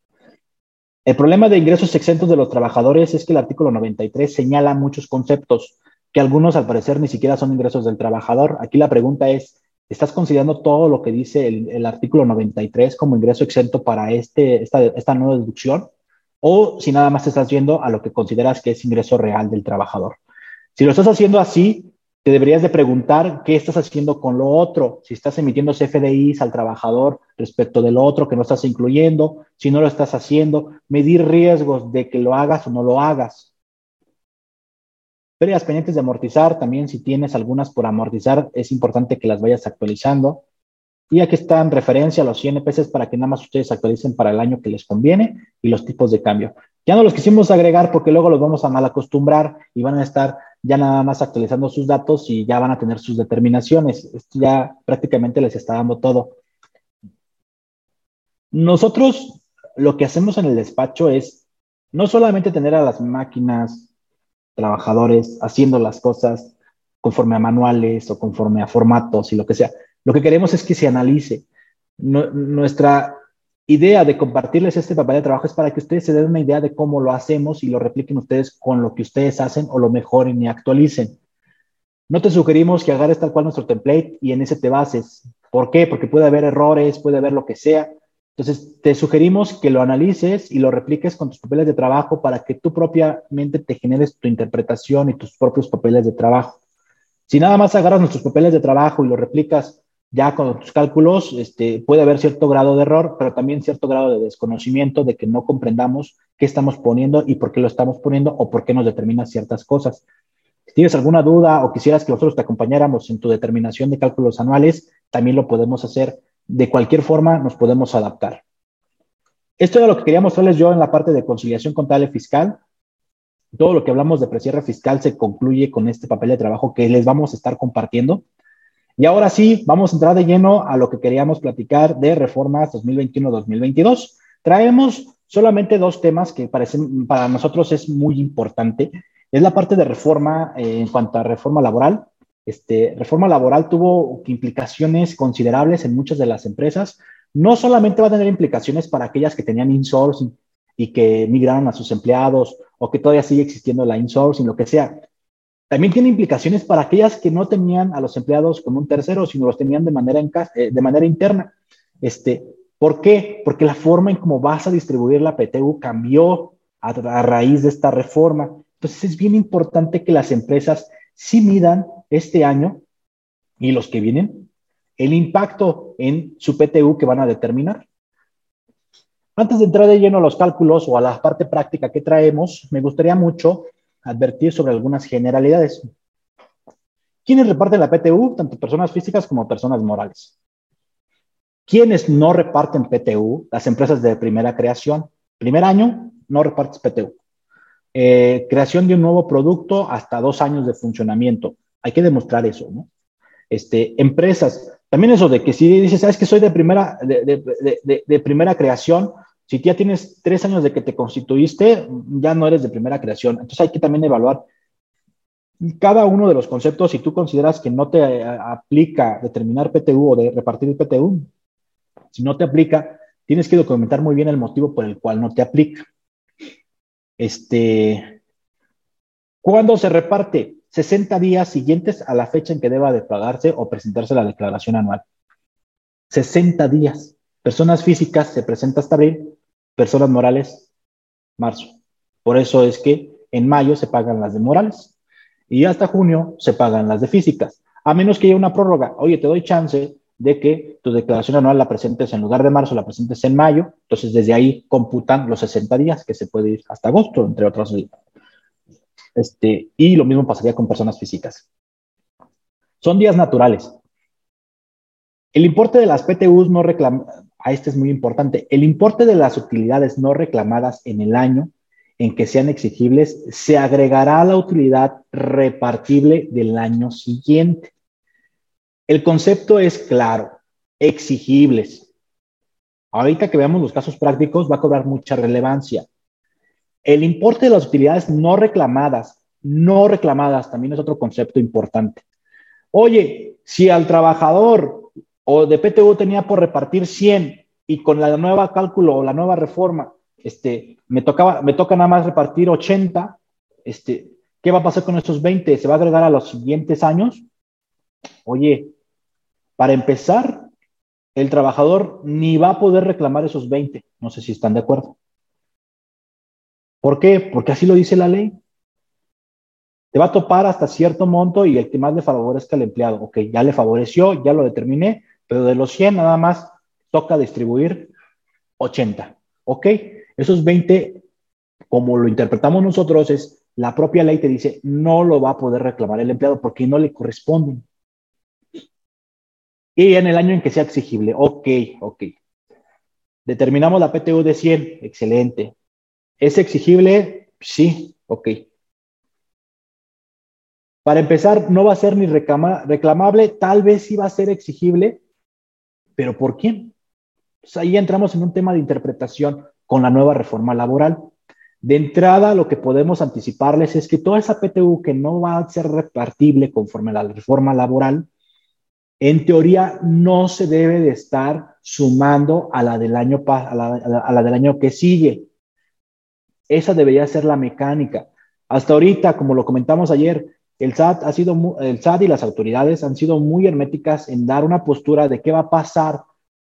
El problema de ingresos exentos de los trabajadores es que el artículo 93 señala muchos conceptos que algunos al parecer ni siquiera son ingresos del trabajador. Aquí la pregunta es, ¿estás considerando todo lo que dice el, artículo 93 como ingreso exento para este, esta nueva deducción? O si nada más estás viendo a lo que consideras que es ingreso real del trabajador. Si lo estás haciendo así, te deberías de preguntar qué estás haciendo con lo otro, si estás emitiendo CFDIs al trabajador respecto del otro que no estás incluyendo, si no lo estás haciendo, medir riesgos de que lo hagas o no lo hagas. Pérdidas pendientes de amortizar, también si tienes algunas por amortizar, es importante que las vayas actualizando. Y aquí están referencia a los 100 pesos para que nada más ustedes actualicen para el año que les conviene y los tipos de cambio. Ya no los quisimos agregar porque luego los vamos a mal acostumbrar y van a estar ya nada más actualizando sus datos y ya van a tener sus determinaciones. Esto ya prácticamente les está dando todo. Nosotros lo que hacemos en el despacho es no solamente tener a las máquinas trabajadores haciendo las cosas conforme a manuales o conforme a formatos y lo que sea. Lo que queremos es que se analice. nuestra idea de compartirles este papel de trabajo es para que ustedes se den una idea de cómo lo hacemos y lo repliquen ustedes con lo que ustedes hacen o lo mejoren y actualicen. No te sugerimos que agarres tal cual nuestro template y en ese te bases. ¿Por qué? Porque puede haber errores, puede haber lo que sea. Entonces, te sugerimos que lo analices y lo repliques con tus papeles de trabajo para que tú propiamente te generes tu interpretación y tus propios papeles de trabajo. Si nada más agarras nuestros papeles de trabajo y lo replicas ya con tus cálculos, este, puede haber cierto grado de error, pero también cierto grado de desconocimiento de que no comprendamos qué estamos poniendo y por qué lo estamos poniendo o por qué nos determina ciertas cosas. Si tienes alguna duda o quisieras que nosotros te acompañáramos en tu determinación de cálculos anuales, también lo podemos hacer de cualquier forma nos podemos adaptar. Esto era lo que quería mostrarles yo en la parte de conciliación contable fiscal. Todo lo que hablamos de precierre fiscal se concluye con este papel de trabajo que les vamos a estar compartiendo. Y ahora sí, vamos a entrar de lleno a lo que queríamos platicar de reformas 2021-2022. Traemos solamente dos temas que parecen, para nosotros es muy importante. Es la parte de reforma eh, en cuanto a reforma laboral este, reforma laboral tuvo implicaciones considerables en muchas de las empresas. No solamente va a tener implicaciones para aquellas que tenían insourcing y que migraron a sus empleados o que todavía sigue existiendo la insourcing, lo que sea. También tiene implicaciones para aquellas que no tenían a los empleados con un tercero, sino los tenían de manera, eh, de manera interna. Este, ¿Por qué? Porque la forma en cómo vas a distribuir la PTU cambió a, a raíz de esta reforma. Entonces es bien importante que las empresas sí midan este año y los que vienen el impacto en su PTU que van a determinar. Antes de entrar de lleno a los cálculos o a la parte práctica que traemos, me gustaría mucho advertir sobre algunas generalidades. ¿Quiénes reparten la PTU? Tanto personas físicas como personas morales. ¿Quiénes no reparten PTU? Las empresas de primera creación. Primer año, no repartes PTU. Eh, creación de un nuevo producto hasta dos años de funcionamiento. Hay que demostrar eso, ¿no? Este, empresas, también eso de que si dices, sabes que soy de primera, de, primera creación, si ya tienes tres años de que te constituiste, ya no eres de primera creación. Entonces hay que también evaluar cada uno de los conceptos. Si tú consideras que no te eh, aplica determinar PTU o de repartir el PTU, si no te aplica, tienes que documentar muy bien el motivo por el cual no te aplica. Este, ¿Cuándo se reparte? 60 días siguientes a la fecha en que deba de pagarse o presentarse la declaración anual. 60 días. Personas físicas se presenta hasta abril, personas morales, marzo. Por eso es que en mayo se pagan las de morales y hasta junio se pagan las de físicas. A menos que haya una prórroga. Oye, te doy chance de que tu declaración anual la presentes en lugar de marzo, la presentes en mayo. Entonces, desde ahí computan los 60 días, que se puede ir hasta agosto, entre otros. Este, y lo mismo pasaría con personas físicas. Son días naturales. El importe de las PTUs no reclamadas, a este es muy importante, el importe de las utilidades no reclamadas en el año en que sean exigibles se agregará a la utilidad repartible del año siguiente. El concepto es claro, exigibles. Ahorita que veamos los casos prácticos va a cobrar mucha relevancia. El importe de las utilidades no reclamadas, no reclamadas, también es otro concepto importante. Oye, si al trabajador o de PTU tenía por repartir 100 y con la nueva cálculo o la nueva reforma, este, me, tocaba, me toca nada más repartir 80, este, ¿qué va a pasar con esos 20? ¿Se va a agregar a los siguientes años? Oye, para empezar, el trabajador ni va a poder reclamar esos 20. No sé si están de acuerdo. ¿Por qué? Porque así lo dice la ley. Te va a topar hasta cierto monto y el que más le favorezca al empleado. Ok, ya le favoreció, ya lo determiné, pero de los 100 nada más toca distribuir 80. Ok, esos 20, como lo interpretamos nosotros, es la propia ley te dice no lo va a poder reclamar el empleado porque no le corresponden. Y en el año en que sea exigible. Ok, ok. Determinamos la PTU de 100. Excelente. ¿Es exigible? Sí, ok. Para empezar, no va a ser ni reclamable, tal vez sí va a ser exigible, pero ¿por quién? Pues ahí entramos en un tema de interpretación con la nueva reforma laboral. De entrada, lo que podemos anticiparles es que toda esa PTU que no va a ser repartible conforme a la reforma laboral, en teoría no se debe de estar sumando a la del año, a la, del año que sigue. Esa debería ser la mecánica. Hasta ahorita, como lo comentamos ayer, el SAT, ha sido, el SAT y las autoridades han sido muy herméticas en dar una postura de qué va a pasar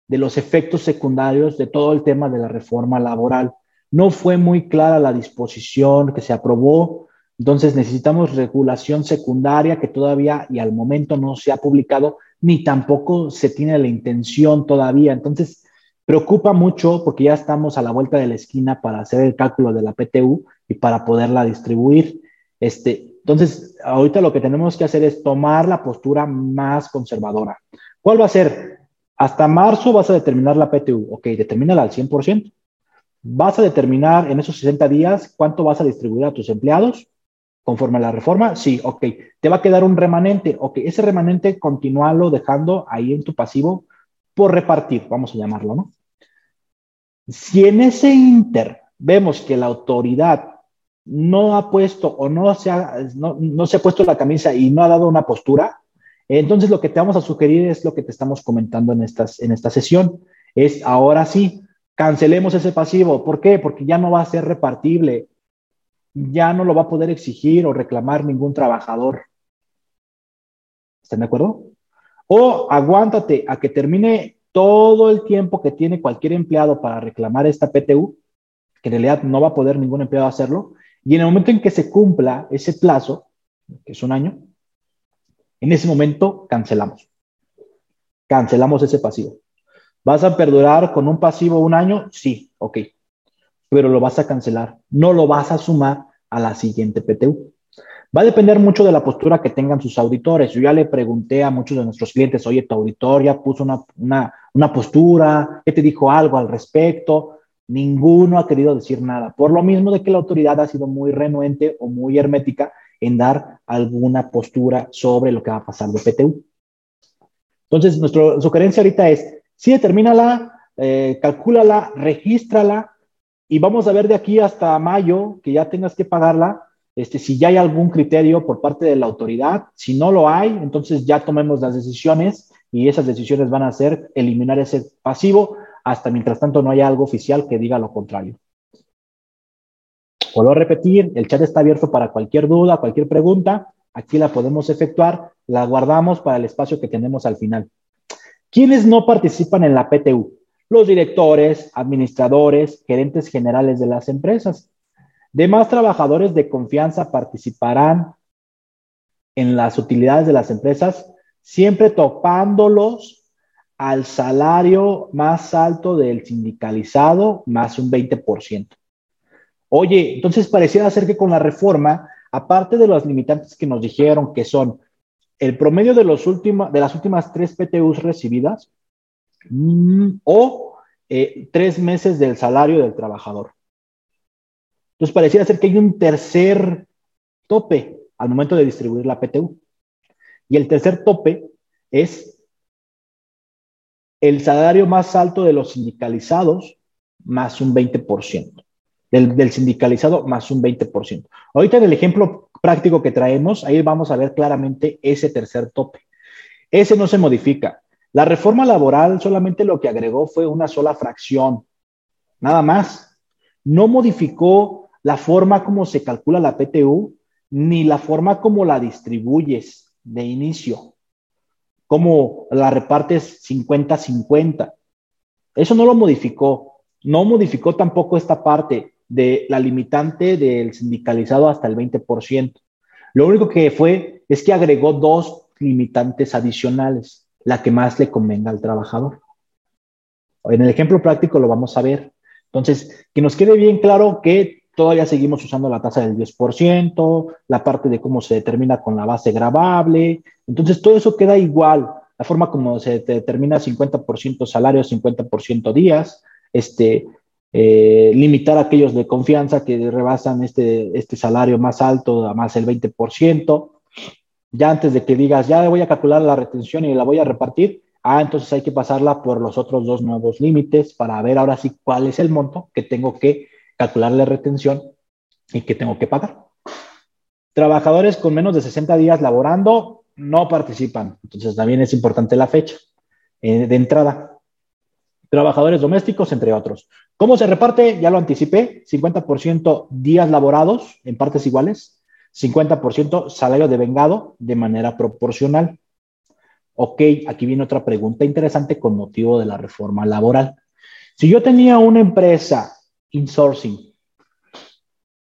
de los efectos secundarios de todo el tema de la reforma laboral. No fue muy clara la disposición que se aprobó, entonces necesitamos regulación secundaria que todavía y al momento no se ha publicado, ni tampoco se tiene la intención todavía. Entonces, preocupa mucho porque ya estamos a la vuelta de la esquina para hacer el cálculo de la PTU y para poderla distribuir. Este, entonces, ahorita lo que tenemos que hacer es tomar la postura más conservadora. ¿Cuál va a ser? Hasta marzo vas a determinar la PTU. Ok, determínala al 100%. Vas a determinar en esos 60 días cuánto vas a distribuir a tus empleados conforme a la reforma. Sí, ok. Te va a quedar un remanente. Ok, ese remanente continúalo dejando ahí en tu pasivo por repartir, vamos a llamarlo, ¿no? Si en ese inter vemos que la autoridad no ha puesto o no se ha, no, se ha puesto la camisa y no ha dado una postura, entonces lo que te vamos a sugerir es lo que te estamos comentando en, estas, en esta sesión. Es ahora sí, cancelemos ese pasivo. ¿Por qué? Porque ya no va a ser repartible. Ya no lo va a poder exigir o reclamar ningún trabajador. ¿Están de acuerdo? O aguántate a que termine todo el tiempo que tiene cualquier empleado para reclamar esta PTU, que en realidad no va a poder ningún empleado hacerlo, y en el momento en que se cumpla ese plazo, que es un año, en ese momento cancelamos. Cancelamos ese pasivo. ¿Vas a perdurar con un pasivo un año? Sí, ok. Pero lo vas a cancelar. No lo vas a sumar a la siguiente PTU. Va a depender mucho de la postura que tengan sus auditores. Yo ya le pregunté a muchos de nuestros clientes, oye, tu auditor ya puso una, una, una postura, ¿qué te dijo algo al respecto? Ninguno ha querido decir nada, por lo mismo de que la autoridad ha sido muy renuente o muy hermética en dar alguna postura sobre lo que va a pasar de PTU. Entonces, nuestra sugerencia ahorita es, sí, determínala, eh, calcúlala, regístrala y vamos a ver de aquí hasta mayo que ya tengas que pagarla, este, si ya hay algún criterio por parte de la autoridad. Si no lo hay, entonces ya tomemos las decisiones y esas decisiones van a ser eliminar ese pasivo hasta mientras tanto no haya algo oficial que diga lo contrario. Vuelvo a repetir, el chat está abierto para cualquier duda, cualquier pregunta. Aquí la podemos efectuar, la guardamos para el espacio que tenemos al final. ¿Quiénes no participan en la PTU? Los directores, administradores, gerentes generales de las empresas. Demás trabajadores de confianza participarán en las utilidades de las empresas, siempre topándolos al salario más alto del sindicalizado más un 20%. Oye, entonces pareciera ser que con la reforma, aparte de los limitantes que nos dijeron que son el promedio de, los de las últimas tres PTUs recibidas mm, o eh, tres meses del salario del trabajador. Entonces pareciera ser que hay un tercer tope al momento de distribuir la PTU. Y el tercer tope es el salario más alto de los sindicalizados más un 20%, del, del, sindicalizado más un 20%. Ahorita en el ejemplo práctico que traemos, ahí vamos a ver claramente ese tercer tope. Ese no se modifica. La reforma laboral solamente lo que agregó fue una sola fracción, nada más. No modificó la forma como se calcula la PTU, ni la forma como la distribuyes de inicio cómo la repartes 50-50. Eso no lo modificó. No modificó tampoco esta parte de la limitante del sindicalizado hasta el 20%. Lo único que fue es que agregó dos limitantes adicionales, la que más le convenga al trabajador. En el ejemplo práctico lo vamos a ver. Entonces, que nos quede bien claro que todavía seguimos usando la tasa del 10%, la parte de cómo se determina con la base grabable. Entonces, todo eso queda igual. La forma como se determina 50% salario, 50% días, este, eh, limitar aquellos de confianza que rebasan este, este salario más alto más el 20%. Ya antes de que digas, ya voy a calcular la retención y la voy a repartir, ah, entonces hay que pasarla por los otros dos nuevos límites para ver ahora sí cuál es el monto que tengo que calcular la retención y que tengo que pagar. Trabajadores con menos de 60 días laborando no participan. Entonces también es importante la fecha eh, de entrada. Trabajadores domésticos, entre otros. ¿Cómo se reparte? Ya lo anticipé. 50% días laborados en partes iguales. 50% salario de vengado de manera proporcional. Ok, aquí viene otra pregunta interesante con motivo de la reforma laboral. Si yo tenía una empresa insourcing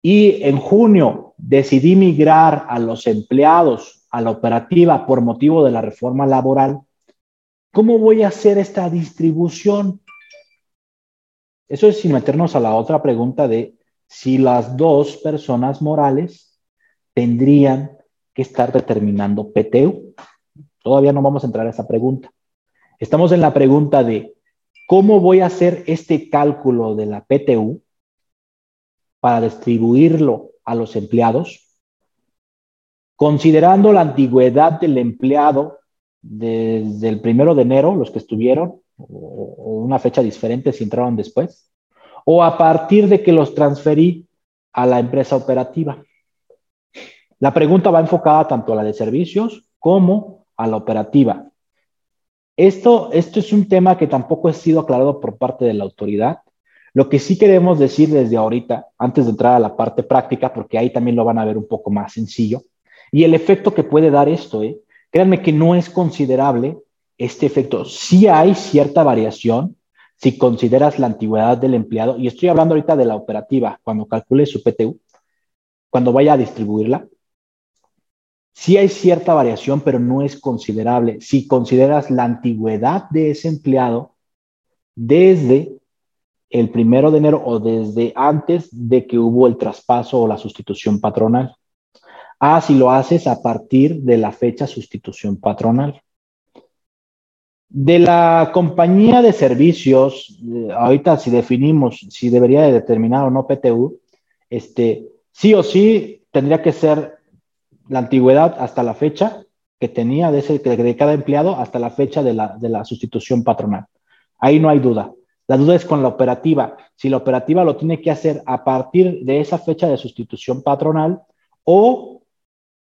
y en junio decidí migrar a los empleados a la operativa por motivo de la reforma laboral, ¿cómo voy a hacer esta distribución? Eso es sin meternos a la otra pregunta de si las dos personas morales tendrían que estar determinando PTU. Todavía no vamos a entrar a esa pregunta. Estamos en la pregunta de cómo voy a hacer este cálculo de la PTU para distribuirlo a los empleados, considerando la antigüedad del empleado desde el primero de enero, los que estuvieron, o una fecha diferente si entraron después, o a partir de que los transferí a la empresa operativa. La pregunta va enfocada tanto a la de servicios como a la operativa. Esto, esto es un tema que tampoco ha sido aclarado por parte de la autoridad. Lo que sí queremos decir desde ahorita, antes de entrar a la parte práctica, porque ahí también lo van a ver un poco más sencillo, y el efecto que puede dar esto, ¿eh? créanme que no es considerable este efecto. Sí hay cierta variación si consideras la antigüedad del empleado, y estoy hablando ahorita de la operativa, cuando calcule su PTU, cuando vaya a distribuirla, Sí hay cierta variación, pero no es considerable. Si consideras la antigüedad de ese empleado desde el primero de enero o desde antes de que hubo el traspaso o la sustitución patronal. Ah, si lo haces a partir de la fecha sustitución patronal. De la compañía de servicios, eh, ahorita si definimos si debería de determinar o no PTU, este, sí o sí tendría que ser la antigüedad hasta la fecha que tenía de, ese, de cada empleado hasta la fecha de la, de la sustitución patronal. Ahí no hay duda. La duda es con la operativa. Si la operativa lo tiene que hacer a partir de esa fecha de sustitución patronal o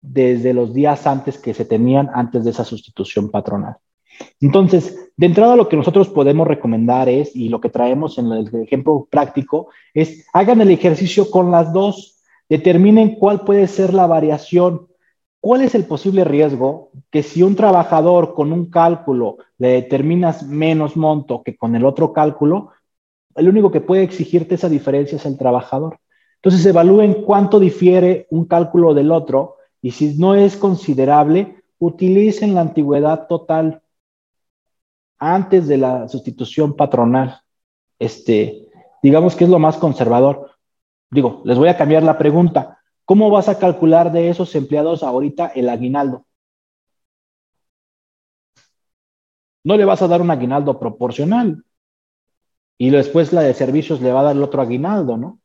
desde los días antes que se tenían antes de esa sustitución patronal. Entonces, de entrada lo que nosotros podemos recomendar es, y lo que traemos en el ejemplo práctico, es hagan el ejercicio con las dos Determinen cuál puede ser la variación. ¿Cuál es el posible riesgo que si un trabajador con un cálculo le determinas menos monto que con el otro cálculo, el único que puede exigirte esa diferencia es el trabajador? Entonces evalúen cuánto difiere un cálculo del otro y si no es considerable, utilicen la antigüedad total antes de la sustitución patronal. Este, digamos que es lo más conservador. Digo, les voy a cambiar la pregunta. ¿Cómo vas a calcular de esos empleados ahorita el aguinaldo? No le vas a dar un aguinaldo proporcional. Y después la de servicios le va a dar el otro aguinaldo, ¿no?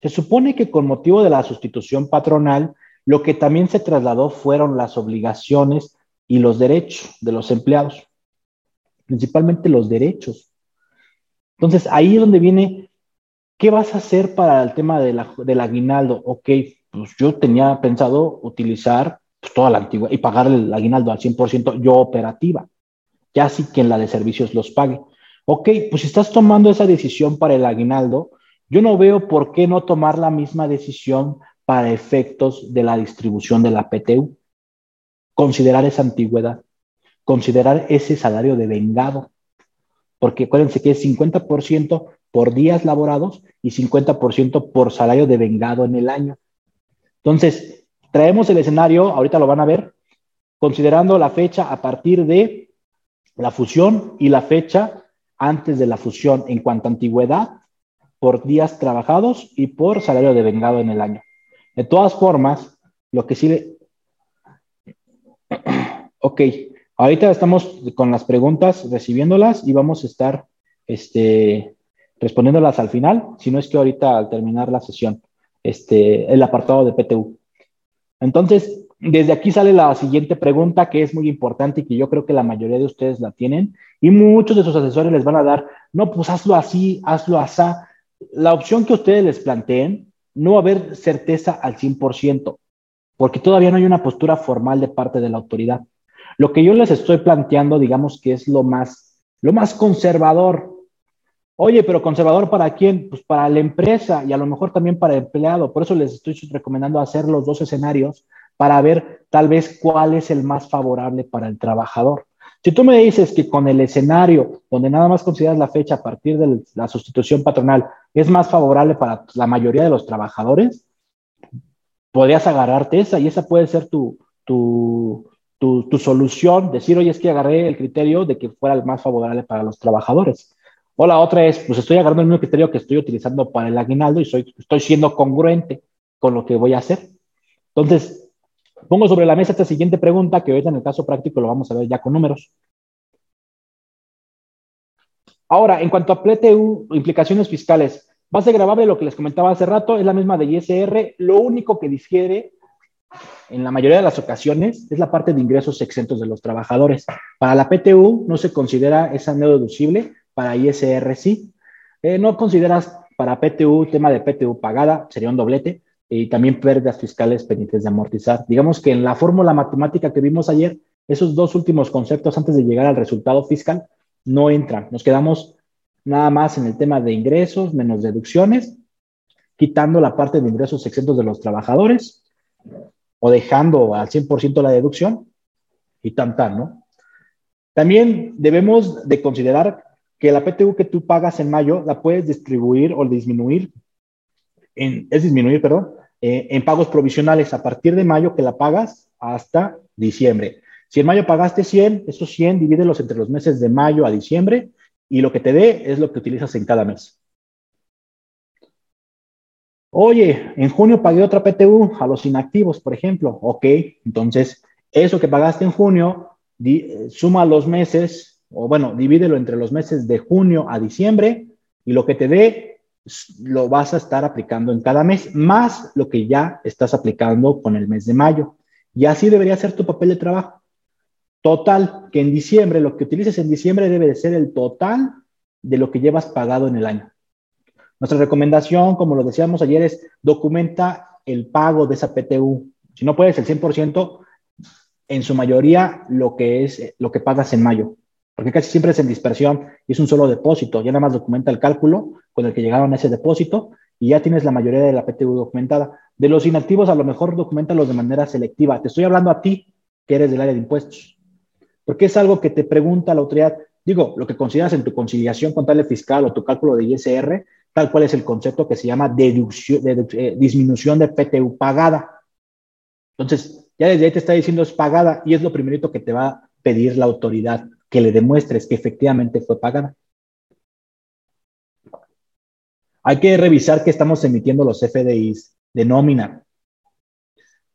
Se supone que con motivo de la sustitución patronal, lo que también se trasladó fueron las obligaciones y los derechos de los empleados, principalmente los derechos. Entonces, ahí es donde viene ¿qué vas a hacer para el tema del aguinaldo? Ok, pues yo tenía pensado utilizar pues, toda la antigua y pagar el aguinaldo al 100% yo operativa, ya sí que en la de servicios los pague. Ok, pues si estás tomando esa decisión para el aguinaldo, yo no veo por qué no tomar la misma decisión para efectos de la distribución de la PTU. Considerar esa antigüedad, considerar ese salario de vengado, porque acuérdense que es 50% por días laborados y 50% por salario de vengado en el año. Entonces, traemos el escenario, ahorita lo van a ver, considerando la fecha a partir de la fusión y la fecha antes de la fusión en cuanto a antigüedad, por días trabajados y por salario de vengado en el año. De todas formas, lo que sí <clears throat> Ok, ahorita estamos con las preguntas, recibiéndolas y vamos a estar este, respondiéndolas al final, si no es que ahorita al terminar la sesión, este, el apartado de PTU. Entonces, desde aquí sale la siguiente pregunta que es muy importante y que yo creo que la mayoría de ustedes la tienen y muchos de sus asesores les van a dar, no, pues hazlo así, hazlo así. La opción que ustedes les planteen, no va a haber certeza al 100%, porque todavía no hay una postura formal de parte de la autoridad. Lo que yo les estoy planteando, digamos que es lo más, lo más conservador, Oye, pero conservador para quién? Pues para la empresa y a lo mejor también para el empleado. Por eso les estoy recomendando hacer los dos escenarios para ver tal vez cuál es el más favorable para el trabajador. Si tú me dices que con el escenario donde nada más consideras la fecha a partir de la sustitución patronal es más favorable para la mayoría de los trabajadores, podrías agarrarte esa y esa puede ser tu, tu, tu, solución, decir, oye, es que agarré el criterio de que fuera el más favorable para los trabajadores. O la otra es, pues estoy agarrando el mismo criterio que estoy utilizando para el aguinaldo y soy, estoy siendo congruente con lo que voy a hacer. Entonces, Pongo sobre la mesa esta siguiente pregunta, que ahorita en el caso práctico lo vamos a ver ya con números. Ahora, en cuanto a PTU, implicaciones fiscales, base grabable, lo que les comentaba hace rato, es la misma de ISR. Lo único que difiere en la mayoría de las ocasiones es la parte de ingresos exentos de los trabajadores. Para la PTU no se considera esa no deducible, para ISR sí. Eh, no consideras para PTU tema de PTU pagada, sería un doblete y también pérdidas fiscales pendientes de amortizar. Digamos que en la fórmula matemática que vimos ayer, esos dos últimos conceptos antes de llegar al resultado fiscal no entran. Nos quedamos nada más en el tema de ingresos menos deducciones, quitando la parte de ingresos exentos de los trabajadores o dejando al 100% la deducción y tan tan, ¿no? También debemos de considerar que la PTU que tú pagas en mayo la puedes distribuir o disminuir es disminuir, perdón, eh, en pagos provisionales a partir de mayo que la pagas hasta diciembre. Si en mayo pagaste 100, esos 100 divídelos entre los meses de mayo a diciembre y lo que te dé es lo que utilizas en cada mes. Oye, en junio pagué otra PTU a los inactivos, por ejemplo. Ok, entonces eso que pagaste en junio, suma los meses, o bueno, divídelo entre los meses de junio a diciembre y lo que te dé lo vas a estar aplicando en cada mes, más lo que ya estás aplicando con el mes de mayo. Y así debería ser tu papel de trabajo. Total, que en diciembre, lo que utilices en diciembre debe de ser el total de lo que llevas pagado en el año. Nuestra recomendación, como lo decíamos ayer, es documenta el pago de esa PTU. Si no puedes el 100%, en su mayoría lo que es lo que pagas en mayo porque casi siempre es en dispersión y es un solo depósito. Ya nada más documenta el cálculo con el que llegaron a ese depósito y ya tienes la mayoría de la PTU documentada. De los inactivos, a lo mejor documentalos de manera selectiva. Te estoy hablando a ti, que eres del área de impuestos, porque es algo que te pregunta la autoridad. Digo, lo que consideras en tu conciliación contable fiscal o tu cálculo de ISR, tal cual es el concepto que se llama deducción, eh, disminución de PTU pagada. Entonces, ya desde ahí te está diciendo es pagada y es lo primerito que te va a pedir la autoridad que le demuestres que efectivamente fue pagada. Hay que revisar que estamos emitiendo los FDIs de nómina.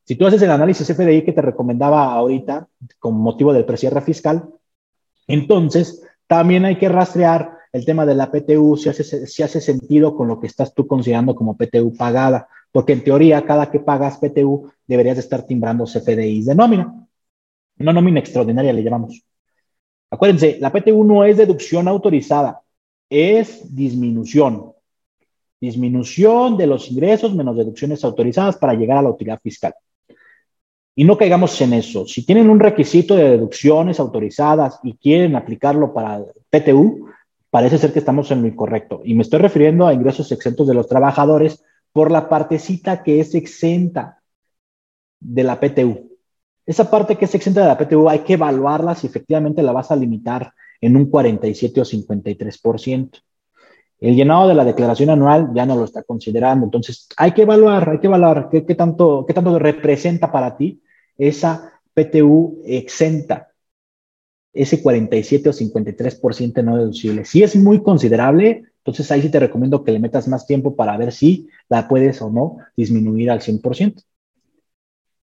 Si tú haces el análisis FDI que te recomendaba ahorita con motivo del precierre fiscal, entonces también hay que rastrear el tema de la PTU si hace, si hace sentido con lo que estás tú considerando como PTU pagada, porque en teoría cada que pagas PTU deberías de estar timbrando CFDIs de nómina. Una nómina extraordinaria le llamamos. Acuérdense, la PTU no es deducción autorizada, es disminución. Disminución de los ingresos menos deducciones autorizadas para llegar a la utilidad fiscal. Y no caigamos en eso. Si tienen un requisito de deducciones autorizadas y quieren aplicarlo para PTU, parece ser que estamos en lo incorrecto. Y me estoy refiriendo a ingresos exentos de los trabajadores por la partecita que es exenta de la PTU. Esa parte que es exenta de la PTU hay que evaluarla si efectivamente la vas a limitar en un 47 o 53%. El llenado de la declaración anual ya no lo está considerando. Entonces, hay que evaluar, hay que evaluar qué, tanto, qué tanto representa para ti esa PTU exenta, ese 47 o 53% no deducible. Si es muy considerable, entonces ahí sí te recomiendo que le metas más tiempo para ver si la puedes o no disminuir al 100%.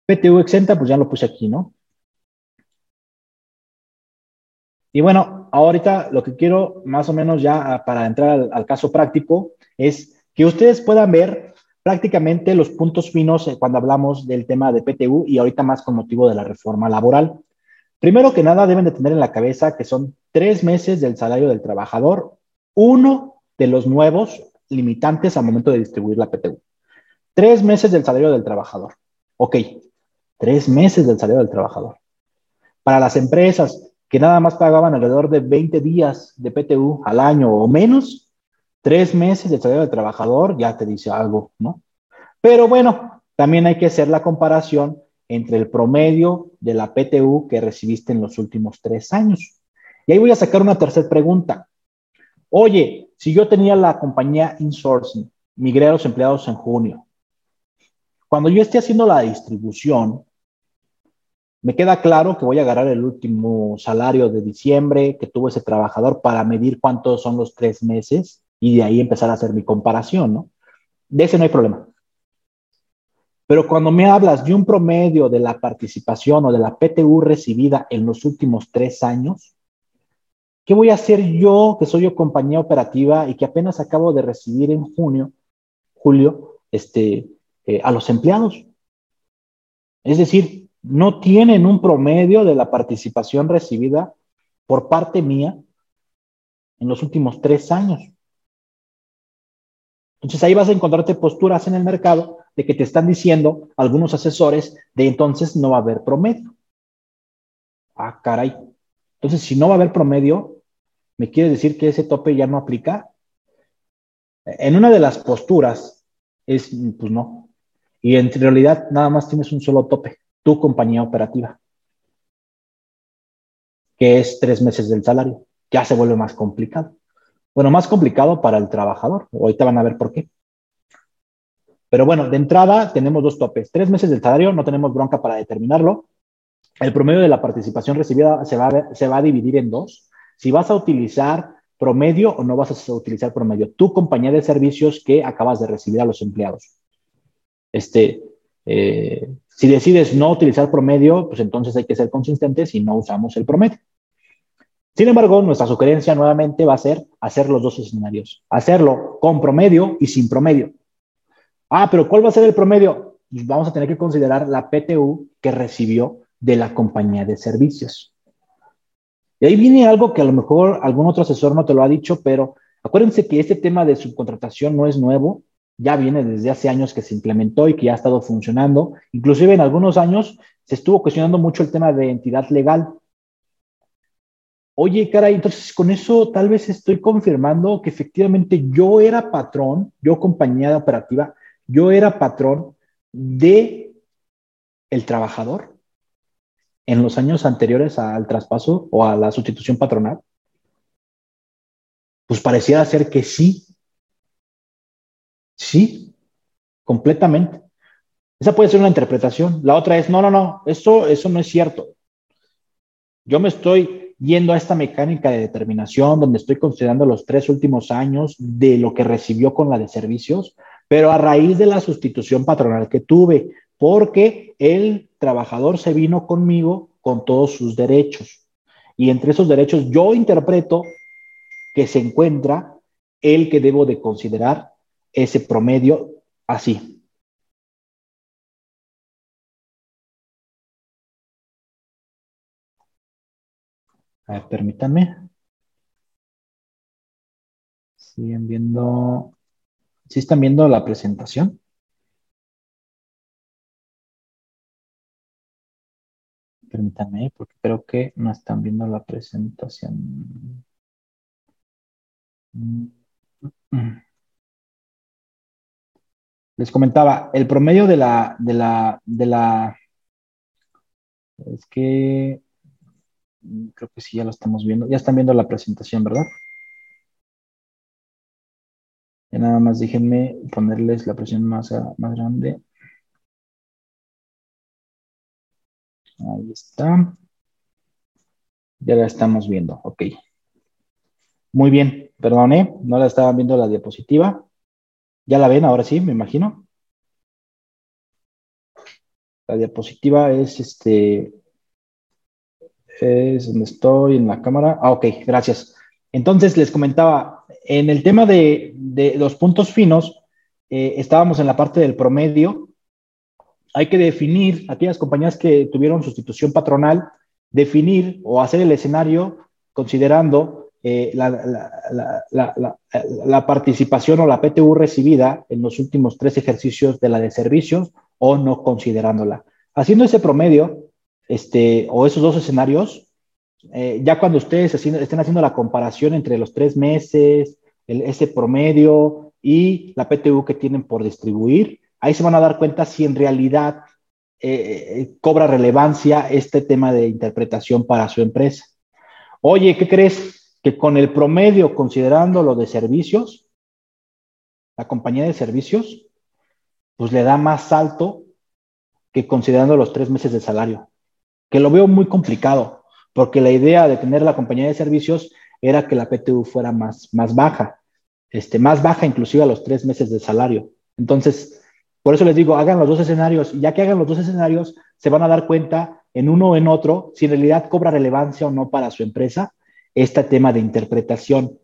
PTU exenta, pues ya lo puse aquí, ¿no? Y bueno, ahorita lo que quiero más o menos ya ah, para entrar al, caso práctico es que ustedes puedan ver prácticamente los puntos finos eh, cuando hablamos del tema de PTU y ahorita más con motivo de la reforma laboral. Primero que nada, deben de tener en la cabeza que son tres meses del salario del trabajador, uno de los nuevos limitantes al momento de distribuir la PTU. Tres meses del salario del trabajador. Ok, tres meses del salario del trabajador. Para las empresas que nada más pagaban alrededor de 20 días de PTU al año o menos, tres meses del salario del trabajador ya te dice algo, ¿no? Pero bueno, también hay que hacer la comparación entre el promedio de la PTU que recibiste en los últimos tres años. Y ahí voy a sacar una tercera pregunta. Oye, si yo tenía la compañía insourcing, migré a los empleados en junio, cuando yo esté haciendo la distribución, me queda claro que voy a agarrar el último salario de diciembre que tuvo ese trabajador para medir cuántos son los tres meses y de ahí empezar a hacer mi comparación, ¿no? De ese no hay problema. Pero cuando me hablas de un promedio de la participación o de la PTU recibida en los últimos tres años, ¿qué voy a hacer yo, que soy yo compañía operativa y que apenas acabo de recibir en junio, julio, este, eh, a los empleados? Es decir, no tienen un promedio de la participación recibida por parte mía en los últimos tres años. Entonces ahí vas a encontrarte posturas en el mercado de que te están diciendo algunos asesores de entonces no va a haber promedio. Ah, caray. Entonces, si no va a haber promedio, ¿me quiere decir que ese tope ya no aplica? En una de las posturas es, pues no. Y en realidad nada más tienes un solo tope, tu compañía operativa, que es tres meses del salario. Ya se vuelve más complicado. Bueno, más complicado para el trabajador. Ahorita van a ver por qué. Pero bueno, de entrada tenemos dos topes. Tres meses del salario, no tenemos bronca para determinarlo. El promedio de la participación recibida se va, a, se va a dividir en dos. Si vas a utilizar promedio o no vas a utilizar promedio. Tu compañía de servicios que acabas de recibir a los empleados. Este, eh, si decides no utilizar promedio, pues entonces hay que ser consistentes y no usamos el promedio. Sin embargo, nuestra sugerencia nuevamente va a ser hacer los dos escenarios. Hacerlo con promedio y sin promedio. Ah, pero ¿cuál va a ser el promedio? Pues vamos a tener que considerar la PTU que recibió de la compañía de servicios. Y ahí viene algo que a lo mejor algún otro asesor no te lo ha dicho, pero acuérdense que este tema de subcontratación no es nuevo, ya viene desde hace años que se implementó y que ya ha estado funcionando. Inclusive en algunos años se estuvo cuestionando mucho el tema de entidad legal. Oye, caray, entonces con eso tal vez estoy confirmando que efectivamente yo era patrón, yo compañía operativa, yo era patrón de el trabajador en los años anteriores al traspaso o a la sustitución patronal. Pues pareciera ser que sí. Sí, completamente. Esa puede ser una interpretación. La otra es, no, no, no, eso, eso no es cierto. Yo me estoy yendo a esta mecánica de determinación donde estoy considerando los tres últimos años de lo que recibió con la de servicios, pero a raíz de la sustitución patronal que tuve, porque el trabajador se vino conmigo con todos sus derechos. Y entre esos derechos yo interpreto que se encuentra el que debo de considerar ese promedio así. A permítanme. Siguen viendo. ¿Sí están viendo la presentación? Permítanme, porque creo que no están viendo la presentación. Les comentaba, el promedio de la, de la, de la, es que Mm, creo que sí, ya lo estamos viendo. Ya están viendo la presentación, ¿verdad? Ya nada más déjenme ponerles la presión más, más grande. Ahí está. Ya la estamos viendo, ok. Muy bien, perdón, ¿eh? no la estaban viendo la diapositiva. Ya la ven, ahora sí, me imagino. La diapositiva es este es donde estoy en la cámara. Ah, ok, gracias. Entonces les comentaba, en el tema de, los puntos finos, eh, estábamos en la parte del promedio. Hay que definir, aquellas compañías que tuvieron sustitución patronal, definir o hacer el escenario considerando eh, la, participación o la PTU recibida en los últimos tres ejercicios de la de servicios o no considerándola. Haciendo ese promedio, este, o esos dos escenarios, eh, ya cuando ustedes estén haciendo la comparación entre los tres meses, el, ese promedio y la PTU que tienen por distribuir, ahí se van a dar cuenta si en realidad eh, cobra relevancia este tema de interpretación para su empresa. Oye, ¿qué crees? Que con el promedio, considerando lo de servicios, la compañía de servicios, pues le da más alto que considerando los tres meses de salario, que lo veo muy complicado, porque la idea de tener la compañía de servicios era que la PTU fuera más, más baja, este, más baja inclusive a los tres meses de salario. Entonces, por eso les digo, hagan los dos escenarios, y ya que hagan los dos escenarios, se van a dar cuenta en uno o en otro si en realidad cobra relevancia o no para su empresa este tema de interpretación.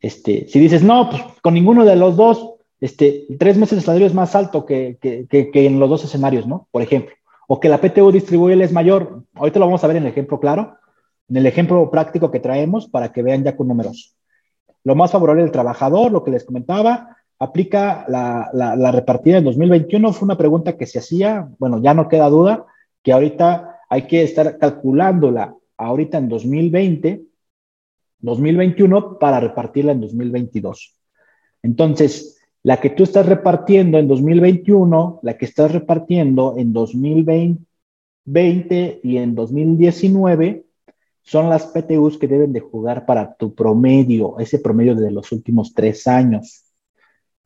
Este, si dices, no, pues con ninguno de los dos, este, tres meses de salario es más alto que, en los dos escenarios, ¿no? Por ejemplo. O que la PTU distribuible es mayor. Ahorita lo vamos a ver en el ejemplo claro, en el ejemplo práctico que traemos para que vean ya con números. Lo más favorable del trabajador, lo que les comentaba, aplica la, la, repartida en 2021. Fue una pregunta que se hacía, bueno, ya no queda duda que ahorita hay que estar calculándola ahorita en 2020, 2021 para repartirla en 2022. Entonces, la que tú estás repartiendo en 2021, la que estás repartiendo en 2020 y en 2019 son las PTUs que deben de jugar para tu promedio, ese promedio de los últimos tres años.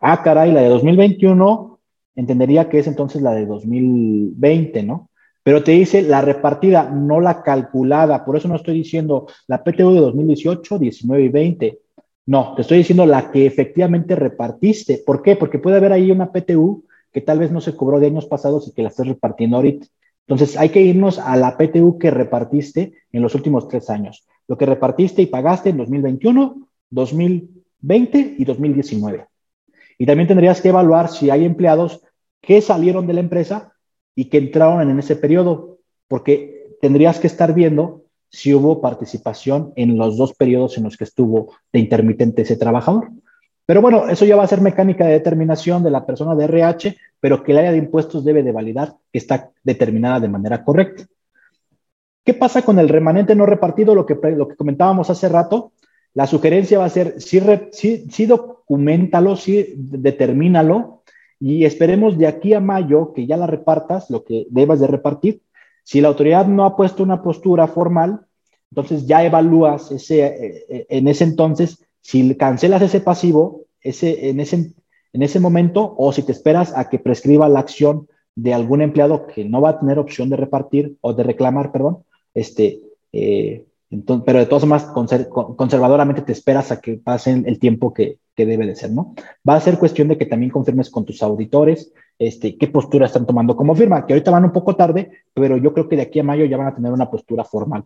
Ah, caray, la de 2021 entendería que es entonces la de 2020, ¿no? Pero te dice la repartida, no la calculada. Por eso no estoy diciendo la PTU de 2018, 19 y 20. No, te estoy diciendo la que efectivamente repartiste. ¿Por qué? Porque puede haber ahí una PTU que tal vez no se cobró de años pasados y que la estás repartiendo ahorita. Entonces hay que irnos a la PTU que repartiste en los últimos tres años. Lo que repartiste y pagaste en 2021, 2020 y 2019. Y también tendrías que evaluar si hay empleados que salieron de la empresa y que entraron en ese periodo, porque tendrías que estar viendo si hubo participación en los dos periodos en los que estuvo de intermitente ese trabajador. Pero bueno, eso ya va a ser mecánica de determinación de la persona de RH, pero que el área de impuestos debe de validar que está determinada de manera correcta. ¿Qué pasa con el remanente no repartido? Lo que, lo que comentábamos hace rato, la sugerencia va a ser, sí, sí, sí documentalo, sí determínalo, y esperemos de aquí a mayo que ya la repartas, lo que debas de repartir, si la autoridad no ha puesto una postura formal, entonces ya evalúas ese, eh, eh, en ese entonces si cancelas ese pasivo ese, en, ese, en ese momento o si te esperas a que prescriba la acción de algún empleado que no va a tener opción de repartir o de reclamar, perdón, este, eh, pero de todas formas, conservadoramente te esperas a que pasen el tiempo que, debe de ser, ¿no? Va a ser cuestión de que también confirmes con tus auditores este, qué postura están tomando como firma, que ahorita van un poco tarde, pero yo creo que de aquí a mayo ya van a tener una postura formal.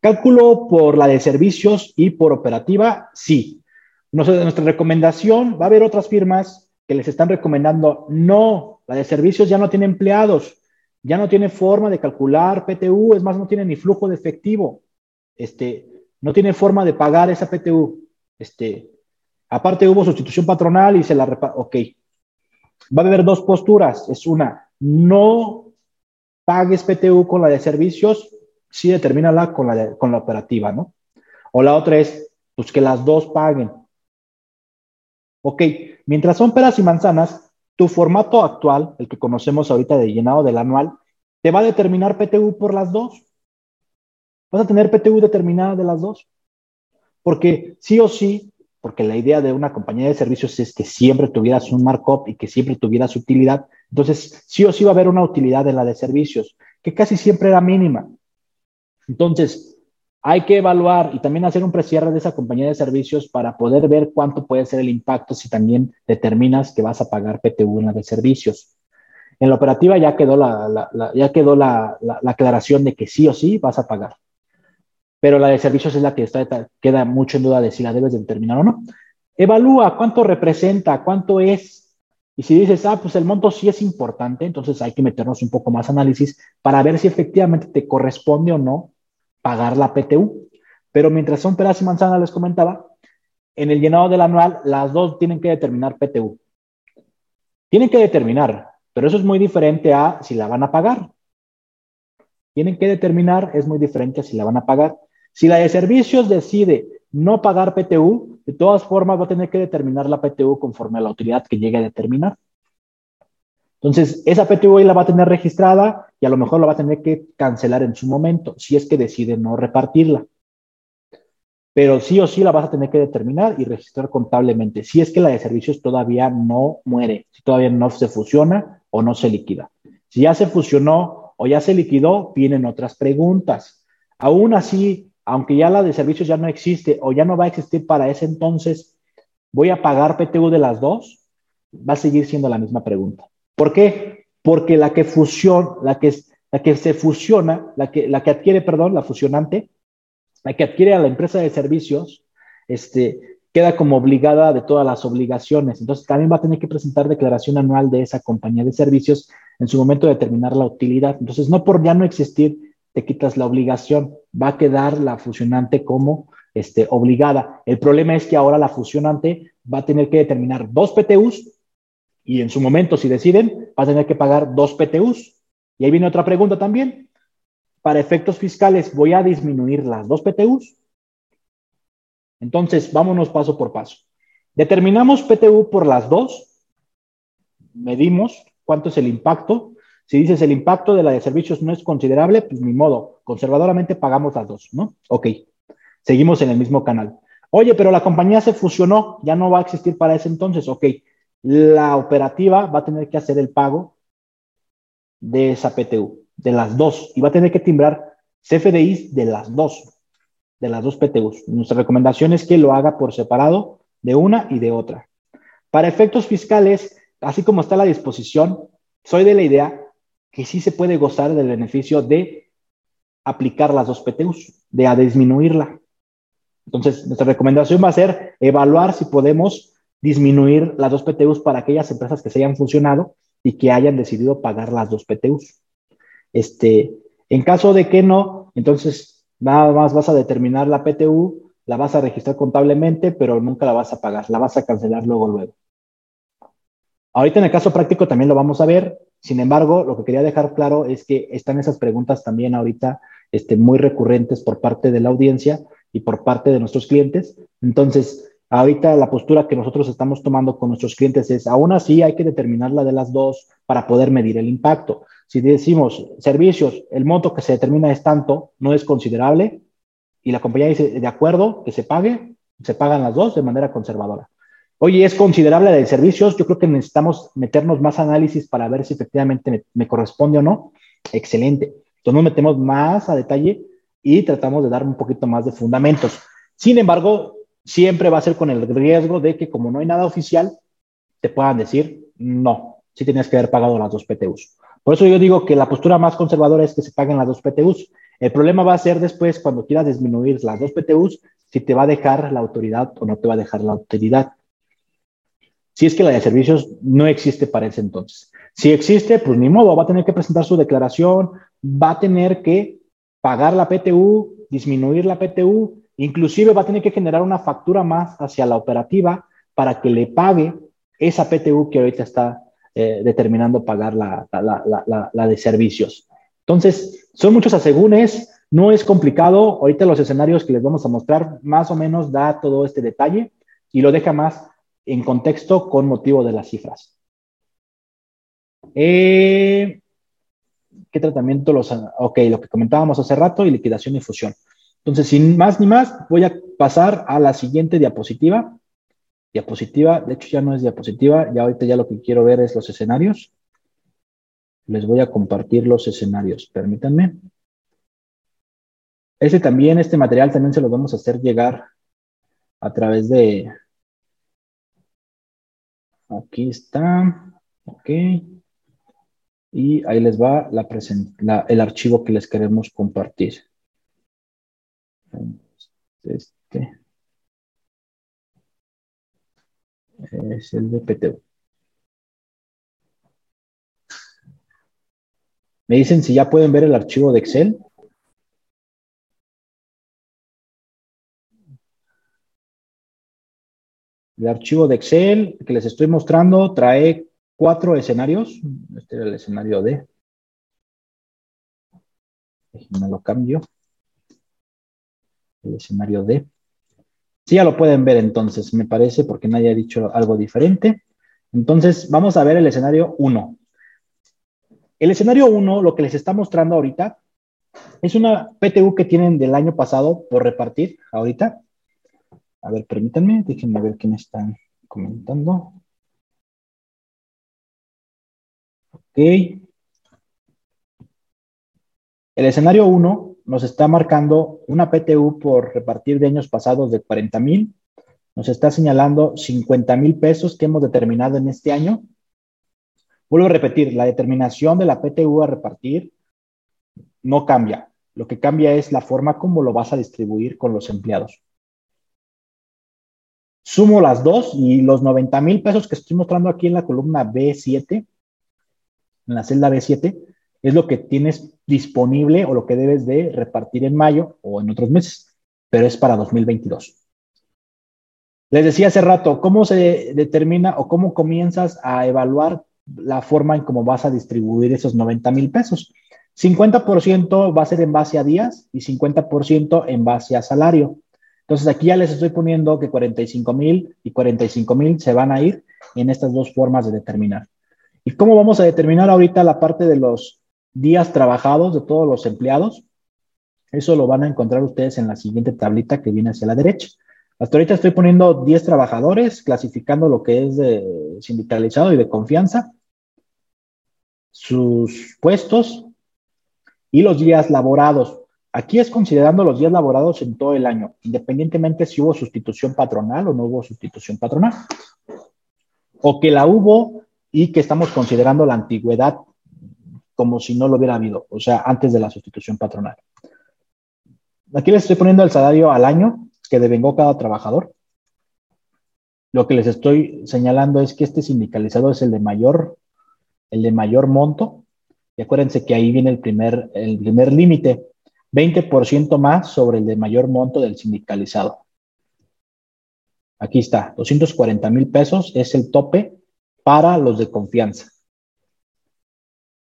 Cálculo por la de servicios y por operativa, sí. nuestra recomendación, va a haber otras firmas que les están recomendando, no, la de servicios ya no tiene empleados, ya no tiene forma de calcular PTU, es más, no tiene ni flujo de efectivo, este, no tiene forma de pagar esa PTU. Este, aparte hubo sustitución patronal y se la repara, ok, va a haber dos posturas. Es una, no pagues PTU con la de servicios, sí determínala con la, con la operativa, ¿no? O la otra es, pues que las dos paguen. Ok, mientras son peras y manzanas, tu formato actual, el que conocemos ahorita de llenado del anual, te va a determinar PTU por las dos. Vas a tener PTU determinada de las dos. Porque sí o sí, porque la idea de una compañía de servicios es que siempre tuvieras un markup y que siempre tuvieras utilidad. Entonces, sí o sí va a haber una utilidad en la de servicios, que casi siempre era mínima. Entonces, hay que evaluar y también hacer un precierre de esa compañía de servicios para poder ver cuánto puede ser el impacto si también determinas que vas a pagar PTU en la de servicios. En la operativa ya quedó la, ya quedó la, aclaración de que sí o sí vas a pagar pero la de servicios es la que queda mucho en duda de si la debes de determinar o no. Evalúa cuánto representa, cuánto es. Y si dices, ah, pues el monto sí es importante, entonces hay que meternos un poco más análisis para ver si efectivamente te corresponde o no pagar la PTU. Pero mientras son peras y manzanas, les comentaba, en el llenado del anual, las dos tienen que determinar PTU. Tienen que determinar, pero eso es muy diferente a si la van a pagar. Tienen que determinar, es muy diferente a si la van a pagar. Si la de servicios decide no pagar PTU, de todas formas va a tener que determinar la PTU conforme a la utilidad que llegue a determinar. Entonces, esa PTU la va a tener registrada y a lo mejor la va a tener que cancelar en su momento, si es que decide no repartirla. Pero sí o sí la vas a tener que determinar y registrar contablemente, si es que la de servicios todavía no muere, si todavía no se fusiona o no se liquida. Si ya se fusionó o ya se liquidó, vienen otras preguntas. Aún así, aunque ya la de servicios ya no existe o ya no va a existir para ese entonces, ¿voy a pagar PTU de las dos? Va a seguir siendo la misma pregunta. ¿Por qué? Porque la que fusiona, la que, la que se fusiona, la que, la que adquiere, perdón, la fusionante, la que adquiere a la empresa de servicios, este, queda como obligada de todas las obligaciones. Entonces, también va a tener que presentar declaración anual de esa compañía de servicios en su momento de determinar la utilidad. Entonces, no por ya no existir, te quitas la obligación, va a quedar la fusionante como este, obligada. El problema es que ahora la fusionante va a tener que determinar dos PTUs y en su momento, si deciden, va a tener que pagar dos PTUs. Y ahí viene otra pregunta también. Para efectos fiscales, ¿voy a disminuir las dos PTUs? Entonces, vámonos paso por paso. Determinamos PTU por las dos, medimos cuánto es el impacto. Si dices el impacto de la de servicios no es considerable, pues ni modo, conservadoramente pagamos las dos, ¿no? Ok, seguimos en el mismo canal. Oye, pero la compañía se fusionó, ya no va a existir para ese entonces, ok la operativa va a tener que hacer el pago de esa PTU, de las dos, y va a tener que timbrar CFDIs de las dos, de las dos PTUs. Nuestra recomendación es que lo haga por separado de una y de otra. Para efectos fiscales, así como está la disposición, soy de la idea que sí se puede gozar del beneficio de aplicar las dos PTUs, de a disminuirla. Entonces, nuestra recomendación va a ser evaluar si podemos disminuir las dos PTUs para aquellas empresas que se hayan funcionado y que hayan decidido pagar las dos PTUs. Este, en caso de que no, entonces nada más vas a determinar la PTU, la vas a registrar contablemente, pero nunca la vas a pagar, la vas a cancelar luego, luego. Ahorita en el caso práctico también lo vamos a ver. Sin embargo, lo que quería dejar claro es que están esas preguntas también ahorita este, muy recurrentes por parte de la audiencia y por parte de nuestros clientes. Entonces, Ahorita la postura que nosotros estamos tomando con nuestros clientes es, aún así hay que determinar la de las dos para poder medir el impacto. Si decimos servicios, el monto que se determina es tanto, no es considerable, y la compañía dice, de acuerdo, que se pague, se pagan las dos de manera conservadora. Oye, ¿es considerable la de servicios? Yo creo que necesitamos meternos más análisis para ver si efectivamente me, corresponde o no. Excelente. Entonces nos metemos más a detalle y tratamos de dar un poquito más de fundamentos. Sin embargo, siempre va a ser con el riesgo de que como no hay nada oficial, te puedan decir, no, si tienes que haber pagado las dos PTUs. Por eso yo digo que la postura más conservadora es que se paguen las dos PTUs. El problema va a ser después cuando quieras disminuir las dos PTUs, si te va a dejar la autoridad o no te va a dejar la autoridad. Si es que la de servicios no existe para ese entonces. Si existe, pues ni modo, va a tener que presentar su declaración, va a tener que pagar la PTU, disminuir la PTU Inclusive va a tener que generar una factura más hacia la operativa para que le pague esa PTU que ahorita está eh, determinando pagar la, la, de servicios. Entonces, son muchos asegúnes, no es complicado. Ahorita los escenarios que les vamos a mostrar más o menos da todo este detalle y lo deja más en contexto con motivo de las cifras. Eh, ¿Qué tratamiento los... Ok, lo que comentábamos hace rato y liquidación y fusión. Entonces, sin más ni más, voy a pasar a la siguiente diapositiva. Diapositiva, de hecho ya no es diapositiva, ya ahorita ya lo que quiero ver es los escenarios. Les voy a compartir los escenarios, permítanme. Este también, este material también se lo vamos a hacer llegar a través de... Aquí está, ok. Y ahí les va el archivo que les queremos compartir. Este es el de PTU. Me dicen si ya pueden ver el archivo de Excel. El archivo de Excel que les estoy mostrando trae cuatro escenarios. Este era el escenario D. Me lo cambio el escenario D. Sí, ya lo pueden ver entonces, me parece, porque nadie ha dicho algo diferente. Entonces, vamos a ver el escenario 1. El escenario 1, lo que les está mostrando ahorita, es una PTU que tienen del año pasado por repartir ahorita. A ver, permítanme, déjenme ver qué me están comentando. Ok. El escenario 1 nos está marcando una PTU por repartir de años pasados de 40 mil. Nos está señalando 50 mil pesos que hemos determinado en este año. Vuelvo a repetir, la determinación de la PTU a repartir no cambia. Lo que cambia es la forma como lo vas a distribuir con los empleados. Sumo las dos y los 90 mil pesos que estoy mostrando aquí en la columna B7, en la celda B7, es lo que tienes disponible o lo que debes de repartir en mayo o en otros meses, pero es para 2022. Les decía hace rato, ¿cómo se determina o cómo comienzas a evaluar la forma en cómo vas a distribuir esos 90 mil pesos? 50% va a ser en base a días y 50% en base a salario. Entonces aquí ya les estoy poniendo que 45 mil y 45 mil se van a ir en estas dos formas de determinar. ¿Y cómo vamos a determinar ahorita la parte de los días trabajados de todos los empleados. Eso lo van a encontrar ustedes en la siguiente tablita que viene hacia la derecha. Hasta ahorita estoy poniendo 10 trabajadores, clasificando lo que es de sindicalizado y de confianza, sus puestos y los días laborados. Aquí es considerando los días laborados en todo el año, independientemente si hubo sustitución patronal o no hubo sustitución patronal. O que la hubo y que estamos considerando la antigüedad como si no lo hubiera habido, o sea, antes de la sustitución patronal. Aquí les estoy poniendo el salario al año que devengó cada trabajador. Lo que les estoy señalando es que este sindicalizado es el de mayor, el de mayor monto. Y acuérdense que ahí viene el primer, el primer límite, 20% más sobre el de mayor monto del sindicalizado. Aquí está, 240 mil pesos es el tope para los de confianza.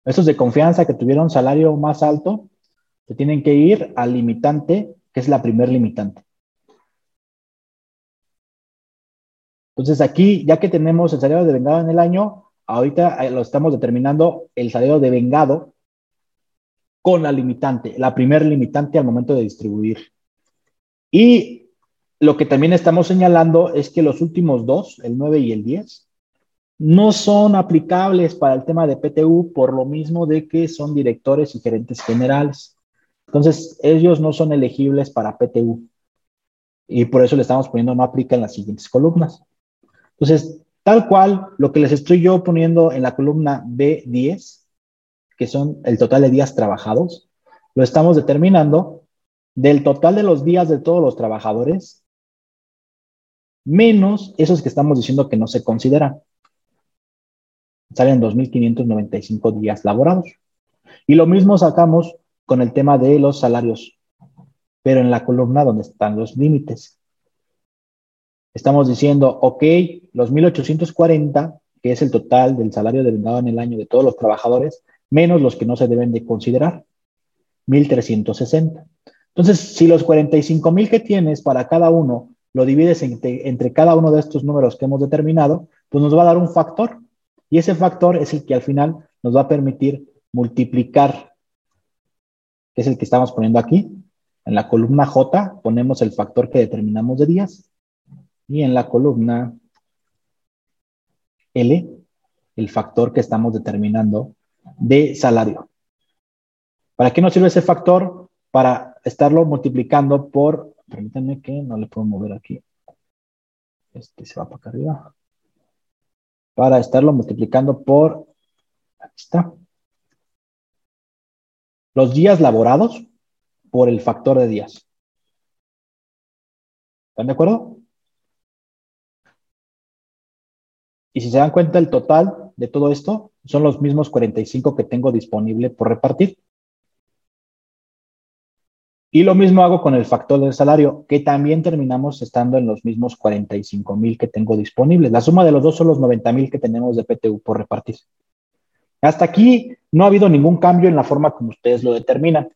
Estos de confianza que tuvieron salario más alto, se tienen que ir al limitante, que es la primer limitante. Entonces aquí, ya que tenemos el salario de vengado en el año, ahorita eh, lo estamos determinando el salario de vengado con la limitante, la primer limitante al momento de distribuir. Y lo que también estamos señalando es que los últimos dos, el 9 y el 10, no son aplicables para el tema de PTU por lo mismo de que son directores y gerentes generales. Entonces, ellos no son elegibles para PTU. Y por eso le estamos poniendo no aplica en las siguientes columnas. Entonces, tal cual, lo que les estoy yo poniendo en la columna B10, que son el total de días trabajados, lo estamos determinando del total de los días de todos los trabajadores, menos esos que estamos diciendo que no se consideran salen 2.595 días laborados. Y lo mismo sacamos con el tema de los salarios, pero en la columna donde están los límites. Estamos diciendo, ok, los 1.840, que es el total del salario devengado en el año de todos los trabajadores, menos los que no se deben de considerar, 1.360. Entonces, si los 45.000 que tienes para cada uno lo divides entre, entre cada uno de estos números que hemos determinado, pues nos va a dar un factor y ese factor es el que al final nos va a permitir multiplicar, que es el que estamos poniendo aquí. En la columna J ponemos el factor que determinamos de días y en la columna L el factor que estamos determinando de salario. ¿Para qué nos sirve ese factor? Para estarlo multiplicando por, permítanme que no le puedo mover aquí. Este se va para acá arriba para estarlo multiplicando por, aquí está, los días laborados por el factor de días. ¿Están de acuerdo? Y si se dan cuenta, el total de todo esto son los mismos 45 que tengo disponible por repartir. Y lo mismo hago con el factor del salario, que también terminamos estando en los mismos 45 mil que tengo disponibles. La suma de los dos son los 90 mil que tenemos de PTU por repartir. Hasta aquí no ha habido ningún cambio en la forma como ustedes lo determinan.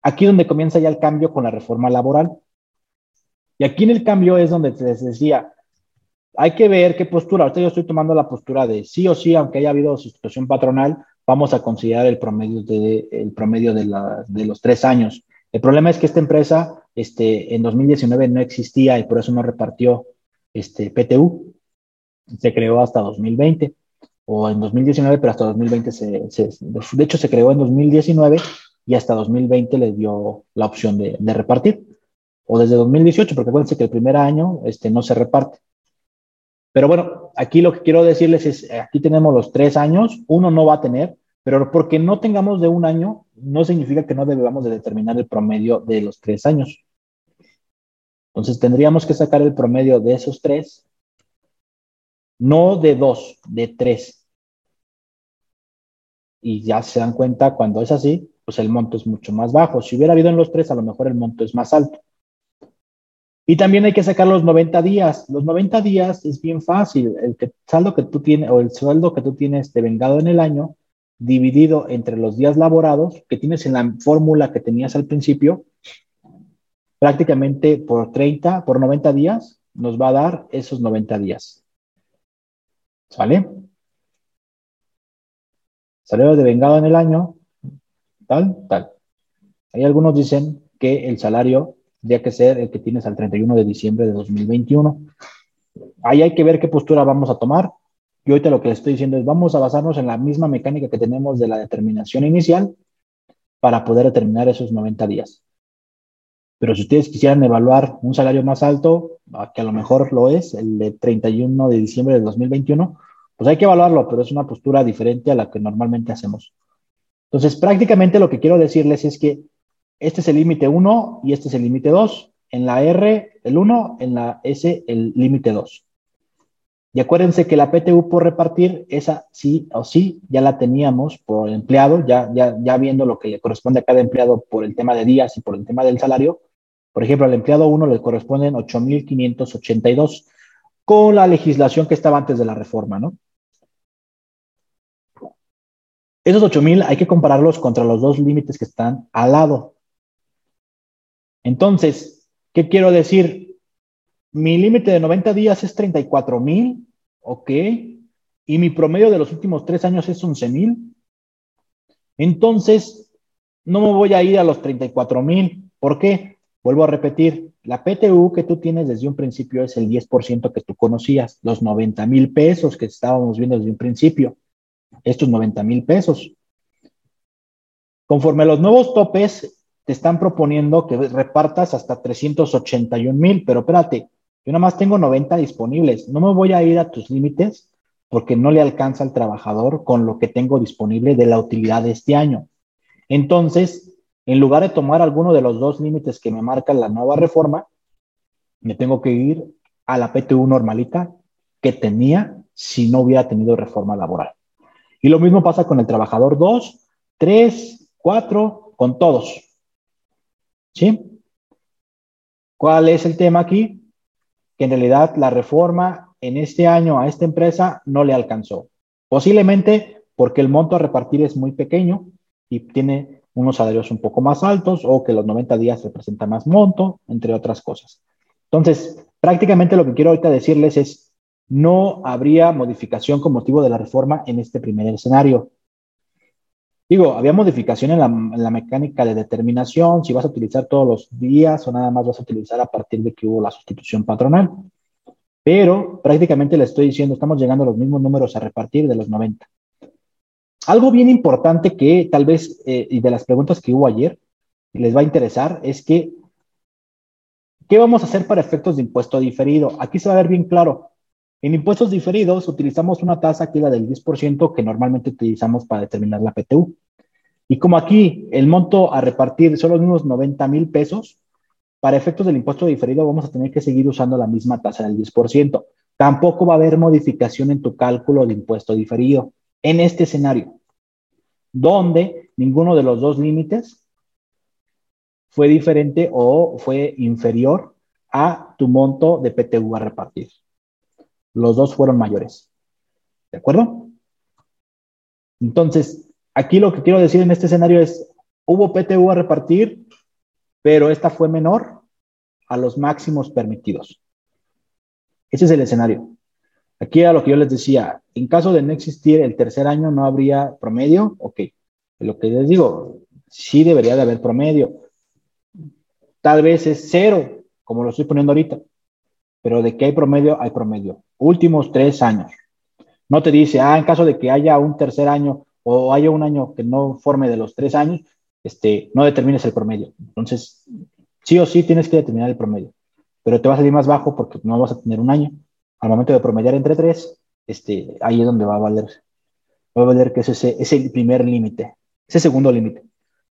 Aquí donde comienza ya el cambio con la reforma laboral. Y aquí en el cambio es donde les decía, hay que ver qué postura. Ahorita yo estoy tomando la postura de sí o sí, aunque haya habido sustitución patronal, vamos a considerar el promedio de, el promedio de, los tres años. El problema es que esta empresa este, en 2019 no existía y por eso no repartió este, PTU. Se creó hasta 2020 o en 2019, pero hasta 2020 se, se, de hecho se creó en 2019 y hasta 2020 les dio la opción de, de, repartir. O desde 2018, porque acuérdense que el primer año este, no se reparte. Pero bueno, aquí lo que quiero decirles es, aquí tenemos los tres años, uno no va a tener, pero porque no tengamos de un año, no significa que no debamos de determinar el promedio de los tres años. Entonces tendríamos que sacar el promedio de esos tres, no de dos, de tres. Y ya se dan cuenta, cuando es así, pues el monto es mucho más bajo. Si hubiera habido en los tres, a lo mejor el monto es más alto. Y también hay que sacar los 90 días. Los 90 días es bien fácil. El saldo que tú tienes o el sueldo que tú tienes de vengado en el año dividido entre los días laborados que tienes en la fórmula que tenías al principio, prácticamente por 30, por 90 días, nos va a dar esos 90 días. ¿Sale? Salario de vengado en el año, tal, tal. Hay algunos dicen que el salario tendría que ser el que tienes al 31 de diciembre de 2021. Ahí hay que ver qué postura vamos a tomar. Yo ahorita lo que les estoy diciendo es vamos a basarnos en la misma mecánica que tenemos de la determinación inicial para poder determinar esos 90 días. Pero si ustedes quisieran evaluar un salario más alto, que a lo mejor lo es, el de 31 de diciembre de 2021, pues hay que evaluarlo, pero es una postura diferente a la que normalmente hacemos. Entonces, prácticamente lo que quiero decirles es que este es el límite 1 y este es el límite 2. En la R, el 1, en la S, el límite 2. Y acuérdense que la PTU por repartir, esa sí o sí, ya la teníamos por empleado, ya, ya, ya viendo lo que le corresponde a cada empleado por el tema de días y por el tema del salario. Por ejemplo, al empleado 1 le corresponden 8.582 con la legislación que estaba antes de la reforma, ¿no? Esos 8.000 hay que compararlos contra los dos límites que están al lado. Entonces, ¿qué quiero decir? Mi límite de 90 días es 34 mil, ok, y mi promedio de los últimos tres años es 11 mil. Entonces, no me voy a ir a los 34 mil. ¿Por qué? Vuelvo a repetir, la PTU que tú tienes desde un principio es el 10% que tú conocías, los 90 mil pesos que estábamos viendo desde un principio, estos 90 mil pesos. Conforme los nuevos topes, te están proponiendo que repartas hasta 381 mil, pero espérate, yo nada más tengo 90 disponibles. No me voy a ir a tus límites porque no le alcanza al trabajador con lo que tengo disponible de la utilidad de este año. Entonces, en lugar de tomar alguno de los dos límites que me marca la nueva reforma, me tengo que ir a la PTU normalita que tenía si no hubiera tenido reforma laboral. Y lo mismo pasa con el trabajador 2, 3, 4, con todos. ¿Sí? ¿Cuál es el tema aquí? que en realidad la reforma en este año a esta empresa no le alcanzó. Posiblemente porque el monto a repartir es muy pequeño y tiene unos salarios un poco más altos o que los 90 días representa más monto, entre otras cosas. Entonces, prácticamente lo que quiero ahorita decirles es, no habría modificación con motivo de la reforma en este primer escenario. Digo, había modificación en la, mecánica de determinación, si vas a utilizar todos los días o nada más vas a utilizar a partir de que hubo la sustitución patronal. Pero prácticamente le estoy diciendo, estamos llegando a los mismos números a repartir de los 90. Algo bien importante que tal vez, eh, y de las preguntas que hubo ayer, les va a interesar, es que, ¿qué vamos a hacer para efectos de impuesto diferido? Aquí se va a ver bien claro. En impuestos diferidos utilizamos una tasa que es la del 10% que normalmente utilizamos para determinar la PTU. Y como aquí el monto a repartir son los mismos 90 mil pesos, para efectos del impuesto diferido vamos a tener que seguir usando la misma tasa del 10%. Tampoco va a haber modificación en tu cálculo de impuesto diferido en este escenario, donde ninguno de los dos límites fue diferente o fue inferior a tu monto de PTU a repartir. Los dos fueron mayores. ¿De acuerdo? Entonces, aquí lo que quiero decir en este escenario es, hubo PTU a repartir, pero esta fue menor a los máximos permitidos. Ese es el escenario. Aquí a lo que yo les decía, en caso de no existir el tercer año, no habría promedio, ok. Lo que les digo, sí debería de haber promedio. Tal vez es cero, como lo estoy poniendo ahorita, pero de que hay promedio, hay promedio. Últimos tres años. No te dice, ah, en caso de que haya un tercer año o haya un año que no forme de los tres años, este, no determines el promedio. Entonces, sí o sí tienes que determinar el promedio, pero te va a salir más bajo porque no vas a tener un año. Al momento de promediar entre tres, este, ahí es donde va a valer, va a valer que ese es el primer límite, ese segundo límite.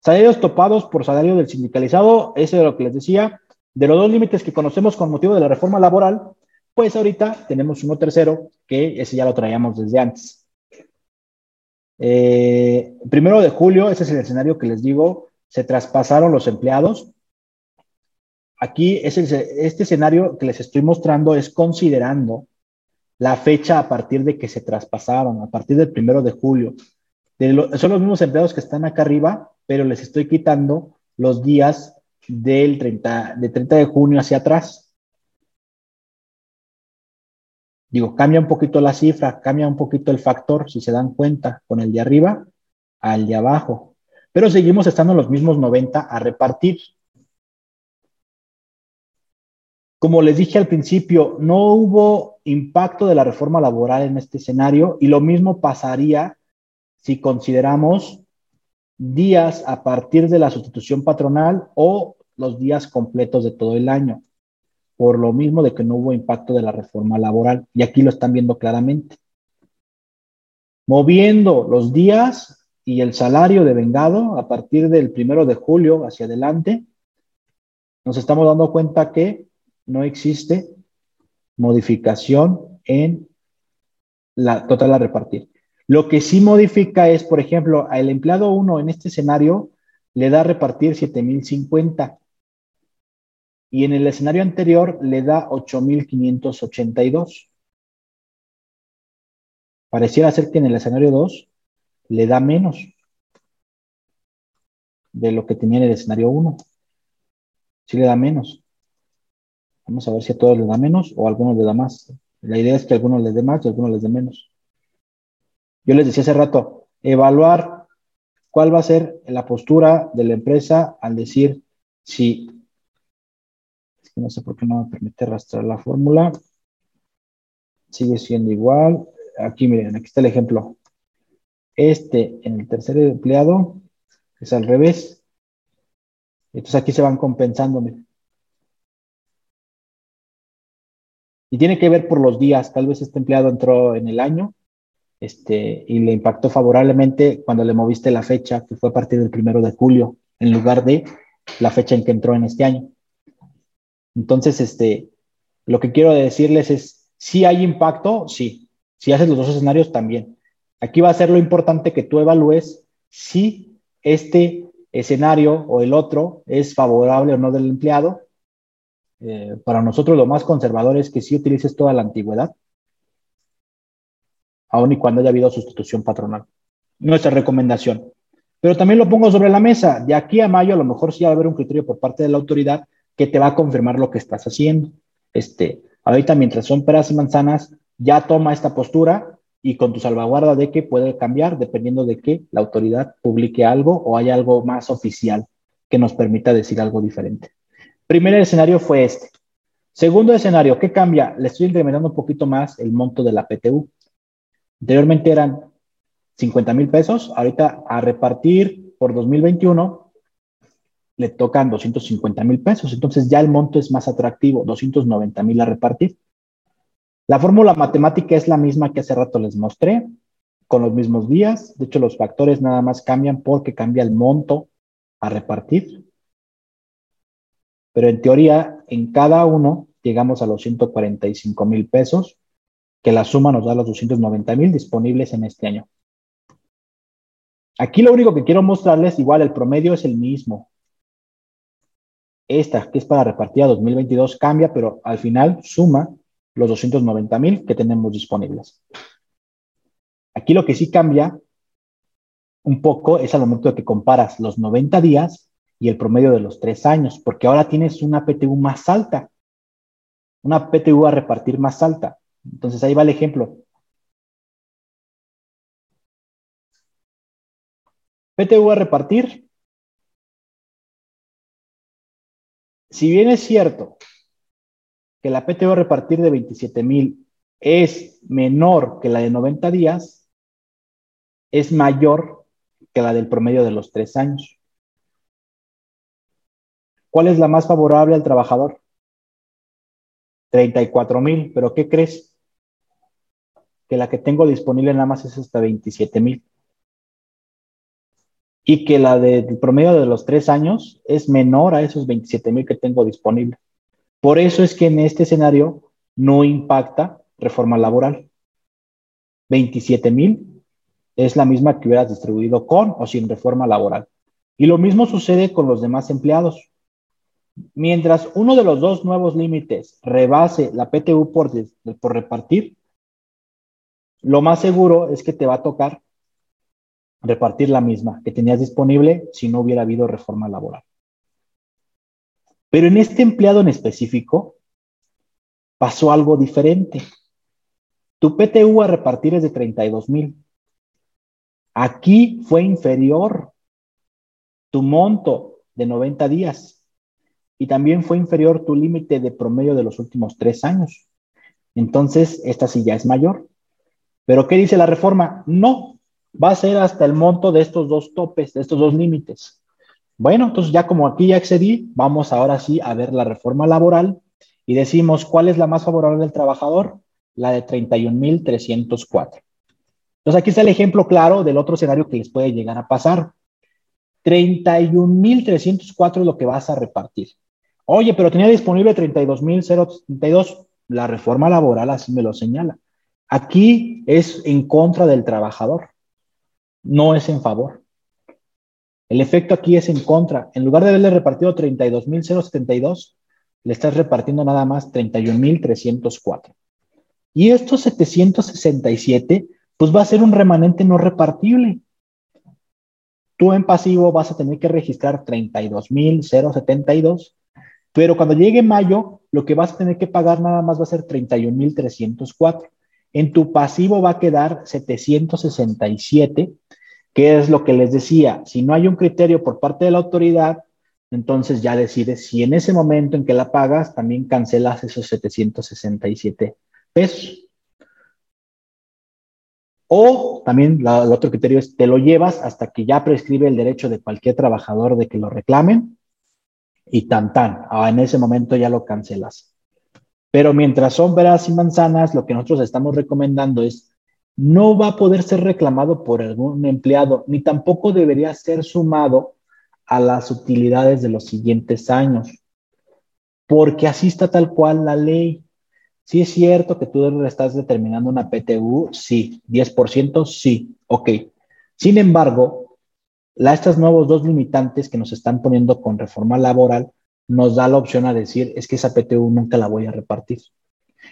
Salarios topados por salario del sindicalizado, eso es lo que les decía. De los dos límites que conocemos con motivo de la reforma laboral, pues ahorita tenemos uno tercero, que ese ya lo traíamos desde antes. Eh, primero de julio, ese es el escenario que les digo, se traspasaron los empleados. Aquí es este escenario que les estoy mostrando es considerando la fecha a partir de que se traspasaron, a partir del primero de julio. son los mismos empleados que están acá arriba, pero les estoy quitando los días del 30, de 30 de junio hacia atrás. Digo, cambia un poquito la cifra, cambia un poquito el factor, si se dan cuenta, con el de arriba al de abajo. Pero seguimos estando los mismos 90 a repartir. Como les dije al principio, no hubo impacto de la reforma laboral en este escenario y lo mismo pasaría si consideramos días a partir de la sustitución patronal o los días completos de todo el año, por lo mismo de que no hubo impacto de la reforma laboral. Y aquí lo están viendo claramente. Moviendo los días y el salario de vengado a partir del primero de julio hacia adelante, nos estamos dando cuenta que no existe modificación en la total a repartir. Lo que sí modifica es, por ejemplo, al empleado 1 en este escenario le da a repartir 7050 y en el escenario anterior le da 8582. Pareciera ser que en el escenario 2 le da menos de lo que tenía en el escenario 1. Sí le da menos. Vamos a ver si a todos les da menos o a algunos les da más. La idea es que a algunos les dé más y a algunos les dé menos. Yo les decía hace rato, evaluar cuál va a ser la postura de la empresa al decir si, no sé por qué no me permite arrastrar la fórmula, sigue siendo igual. Aquí miren, aquí está el ejemplo. Este en el tercer empleado es al revés. Entonces aquí se van compensando. Y tiene que ver por los días. Tal vez este empleado entró en el año este, y le impactó favorablemente cuando le moviste la fecha, que fue a partir del primero de julio, en lugar de la fecha en que entró en este año. Entonces, este, lo que quiero decirles es, si hay impacto, sí. Si haces los dos escenarios, también. Aquí va a ser lo importante que tú evalúes si este escenario o el otro es favorable o no del empleado. Eh, para nosotros lo más conservador es que sí utilices toda la antigüedad aun y cuando haya habido sustitución patronal. Nuestra recomendación. Pero también lo pongo sobre la mesa. De aquí a mayo, a lo mejor sí va a haber un criterio por parte de la autoridad que te va a confirmar lo que estás haciendo. Este, ahorita, mientras son peras y manzanas, ya toma esta postura y con tu salvaguarda de que puede cambiar dependiendo de que la autoridad publique algo o haya algo más oficial que nos permita decir algo diferente. Primer escenario fue este. Segundo escenario, ¿qué cambia? Le estoy incrementando un poquito más el monto de la PTU. Anteriormente eran 50 mil pesos, ahorita a repartir por 2021 le tocan 250 mil pesos, entonces ya el monto es más atractivo, 290 mil a repartir. La fórmula matemática es la misma que hace rato les mostré, con los mismos días, de hecho los factores nada más cambian porque cambia el monto a repartir. Pero en teoría, en cada uno llegamos a los 145 mil pesos que la suma nos da los 290 mil disponibles en este año. Aquí lo único que quiero mostrarles, igual el promedio es el mismo. Esta, que es para repartir a 2022, cambia, pero al final suma los 290 mil que tenemos disponibles. Aquí lo que sí cambia un poco es al momento de que comparas los 90 días y el promedio de los tres años, porque ahora tienes una PTU más alta, una PTU a repartir más alta. Entonces ahí va el ejemplo. PTU a repartir. Si bien es cierto que la PTU a repartir de 27 mil es menor que la de 90 días, es mayor que la del promedio de los tres años. ¿Cuál es la más favorable al trabajador? 34 mil, pero ¿qué crees? Que la que tengo disponible nada más es hasta 27 mil y que la del promedio de los tres años es menor a esos 27 mil que tengo disponible. Por eso es que en este escenario no impacta reforma laboral. 27 mil es la misma que hubieras distribuido con o sin reforma laboral. Y lo mismo sucede con los demás empleados. Mientras uno de los dos nuevos límites rebase la PTU por, por repartir, lo más seguro es que te va a tocar repartir la misma que tenías disponible si no hubiera habido reforma laboral. Pero en este empleado en específico pasó algo diferente. Tu PTU a repartir es de 32 mil. Aquí fue inferior tu monto de 90 días y también fue inferior tu límite de promedio de los últimos tres años. Entonces, esta sí ya es mayor. Pero ¿qué dice la reforma? No, va a ser hasta el monto de estos dos topes, de estos dos límites. Bueno, entonces ya como aquí ya accedí, vamos ahora sí a ver la reforma laboral y decimos cuál es la más favorable del trabajador, la de 31.304. Entonces aquí está el ejemplo claro del otro escenario que les puede llegar a pasar. 31.304 es lo que vas a repartir. Oye, pero tenía disponible 32.032. La reforma laboral así me lo señala. Aquí es en contra del trabajador no es en favor. El efecto aquí es en contra. En lugar de haberle repartido 32.072, le estás repartiendo nada más 31.304. Y estos 767, pues va a ser un remanente no repartible. Tú en pasivo vas a tener que registrar 32.072, pero cuando llegue mayo, lo que vas a tener que pagar nada más va a ser 31.304. En tu pasivo va a quedar 767, que es lo que les decía, si no hay un criterio por parte de la autoridad, entonces ya decides si en ese momento en que la pagas también cancelas esos 767 pesos. O también el otro criterio es te lo llevas hasta que ya prescribe el derecho de cualquier trabajador de que lo reclamen y tan tan, ah, en ese momento ya lo cancelas. Pero mientras son veras y manzanas, lo que nosotros estamos recomendando es no va a poder ser reclamado por algún empleado, ni tampoco debería ser sumado a las utilidades de los siguientes años, porque así está tal cual la ley. Si es cierto que tú estás determinando una PTU, sí, 10%, sí, ok. Sin embargo, la, estos nuevos dos limitantes que nos están poniendo con reforma laboral nos da la opción a decir, es que esa PTU nunca la voy a repartir.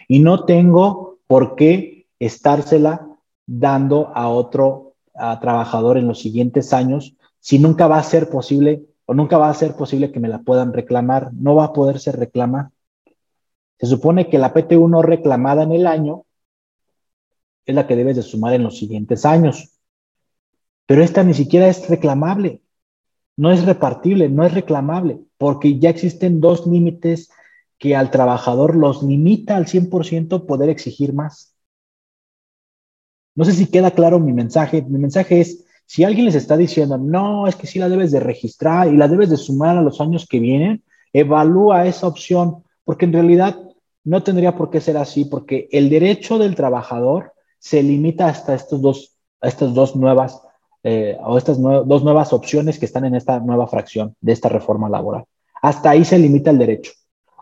Y no tengo por qué estársela dando a otro trabajador en los siguientes años si nunca va a ser posible o nunca va a ser posible que me la puedan reclamar, no va a poder ser reclamada. Se supone que la PTU no reclamada en el año es la que debes de sumar en los siguientes años. Pero esta ni siquiera es reclamable no es repartible, no es reclamable, porque ya existen dos límites que al trabajador los limita al 100% poder exigir más. No sé si queda claro mi mensaje. Mi mensaje es, si alguien les está diciendo, no, es que sí la debes de registrar y la debes de sumar a los años que vienen, evalúa esa opción, porque en realidad no tendría por qué ser así, porque el derecho del trabajador se limita hasta estos dos, estas dos nuevas eh, o estas dos nuevas opciones que están en esta nueva fracción de esta reforma laboral. Hasta ahí se limita el derecho.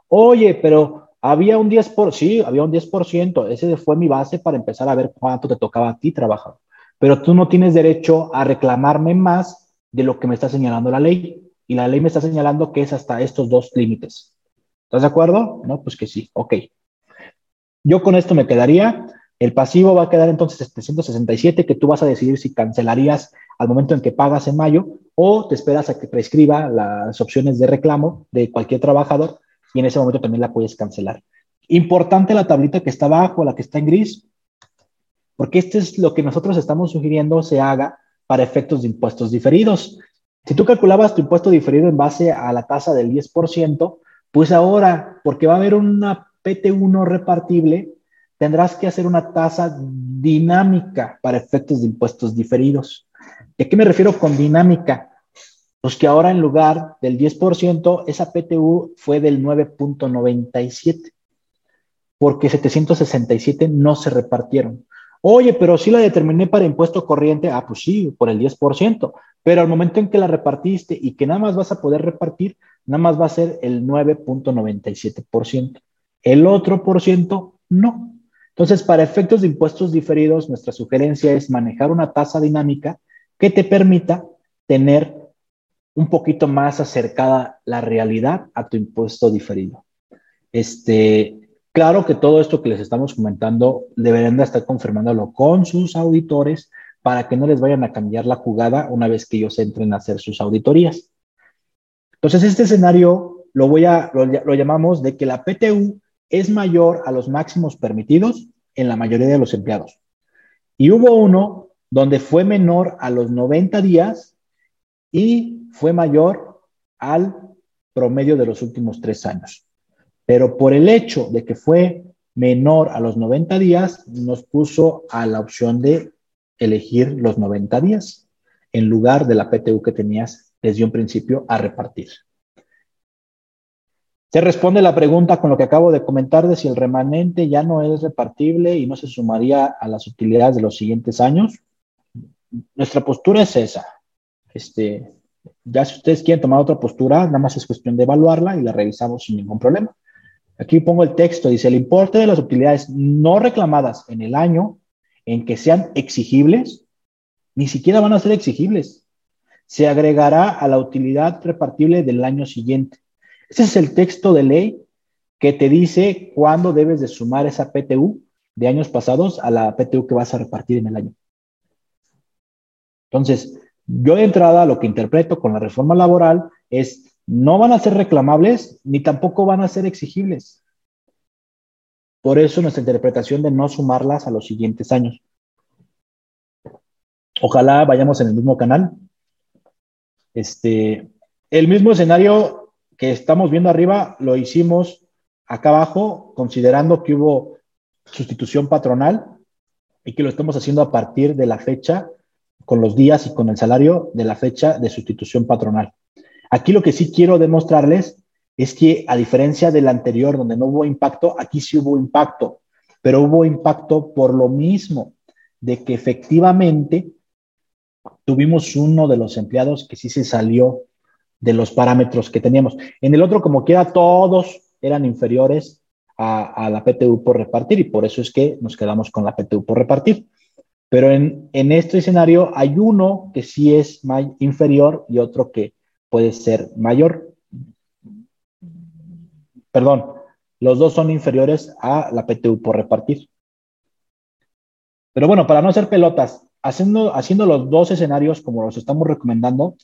Oye, pero había un 10%, sí, había un 10%, ese fue mi base para empezar a ver cuánto te tocaba a ti trabajar. Pero tú no tienes derecho a reclamarme más de lo que me está señalando la ley. Y la ley me está señalando que es hasta estos dos límites. ¿Estás de acuerdo? No, pues que sí, ok. Yo con esto me quedaría. El pasivo va a quedar entonces 767 que tú vas a decidir si cancelarías al momento en que pagas en mayo o te esperas a que prescriba las opciones de reclamo de cualquier trabajador y en ese momento también la puedes cancelar. Importante la tablita que está abajo, la que está en gris, porque esto es lo que nosotros estamos sugiriendo se haga para efectos de impuestos diferidos. Si tú calculabas tu impuesto diferido en base a la tasa del 10%, pues ahora, porque va a haber una PT1 repartible, tendrás que hacer una tasa dinámica para efectos de impuestos diferidos. ¿Y a qué me refiero con dinámica? Pues que ahora en lugar del 10%, esa PTU fue del 9.97, porque 767 no se repartieron. Oye, pero sí la determiné para impuesto corriente. Ah, pues sí, por el 10%. Pero al momento en que la repartiste y que nada más vas a poder repartir, nada más va a ser el 9.97%. El otro por ciento, no. Entonces, para efectos de impuestos diferidos, nuestra sugerencia es manejar una tasa dinámica que te permita tener un poquito más acercada la realidad a tu impuesto diferido. Este, claro que todo esto que les estamos comentando deberían de estar confirmándolo con sus auditores para que no les vayan a cambiar la jugada una vez que ellos entren a hacer sus auditorías. Entonces, este escenario lo, voy a, lo llamamos de que la PTU es mayor a los máximos permitidos en la mayoría de los empleados. Y hubo uno donde fue menor a los 90 días y fue mayor al promedio de los últimos tres años. Pero por el hecho de que fue menor a los 90 días, nos puso a la opción de elegir los 90 días en lugar de la PTU que tenías desde un principio a repartir. Se responde la pregunta con lo que acabo de comentar de si el remanente ya no es repartible y no se sumaría a las utilidades de los siguientes años. Nuestra postura es esa. Este, ya si ustedes quieren tomar otra postura, nada más es cuestión de evaluarla y la revisamos sin ningún problema. Aquí pongo el texto, dice, el importe de las utilidades no reclamadas en el año en que sean exigibles, ni siquiera van a ser exigibles. Se agregará a la utilidad repartible del año siguiente. Ese es el texto de ley que te dice cuándo debes de sumar esa PTU de años pasados a la PTU que vas a repartir en el año. Entonces, yo de entrada lo que interpreto con la reforma laboral es no van a ser reclamables ni tampoco van a ser exigibles. Por eso nuestra interpretación de no sumarlas a los siguientes años. Ojalá vayamos en el mismo canal. Este, el mismo escenario que estamos viendo arriba lo hicimos acá abajo, considerando que hubo sustitución patronal y que lo estamos haciendo a partir de la fecha, con los días y con el salario de la fecha de sustitución patronal. Aquí lo que sí quiero demostrarles es que a diferencia del anterior, donde no hubo impacto, aquí sí hubo impacto, pero hubo impacto por lo mismo, de que efectivamente tuvimos uno de los empleados que sí se salió de los parámetros que teníamos. En el otro, como quiera, todos eran inferiores a, la PTU por repartir y por eso es que nos quedamos con la PTU por repartir. Pero en, este escenario hay uno que sí es inferior y otro que puede ser mayor. Perdón, los dos son inferiores a la PTU por repartir. Pero bueno, para no hacer pelotas, haciendo, haciendo los dos escenarios como los estamos recomendando,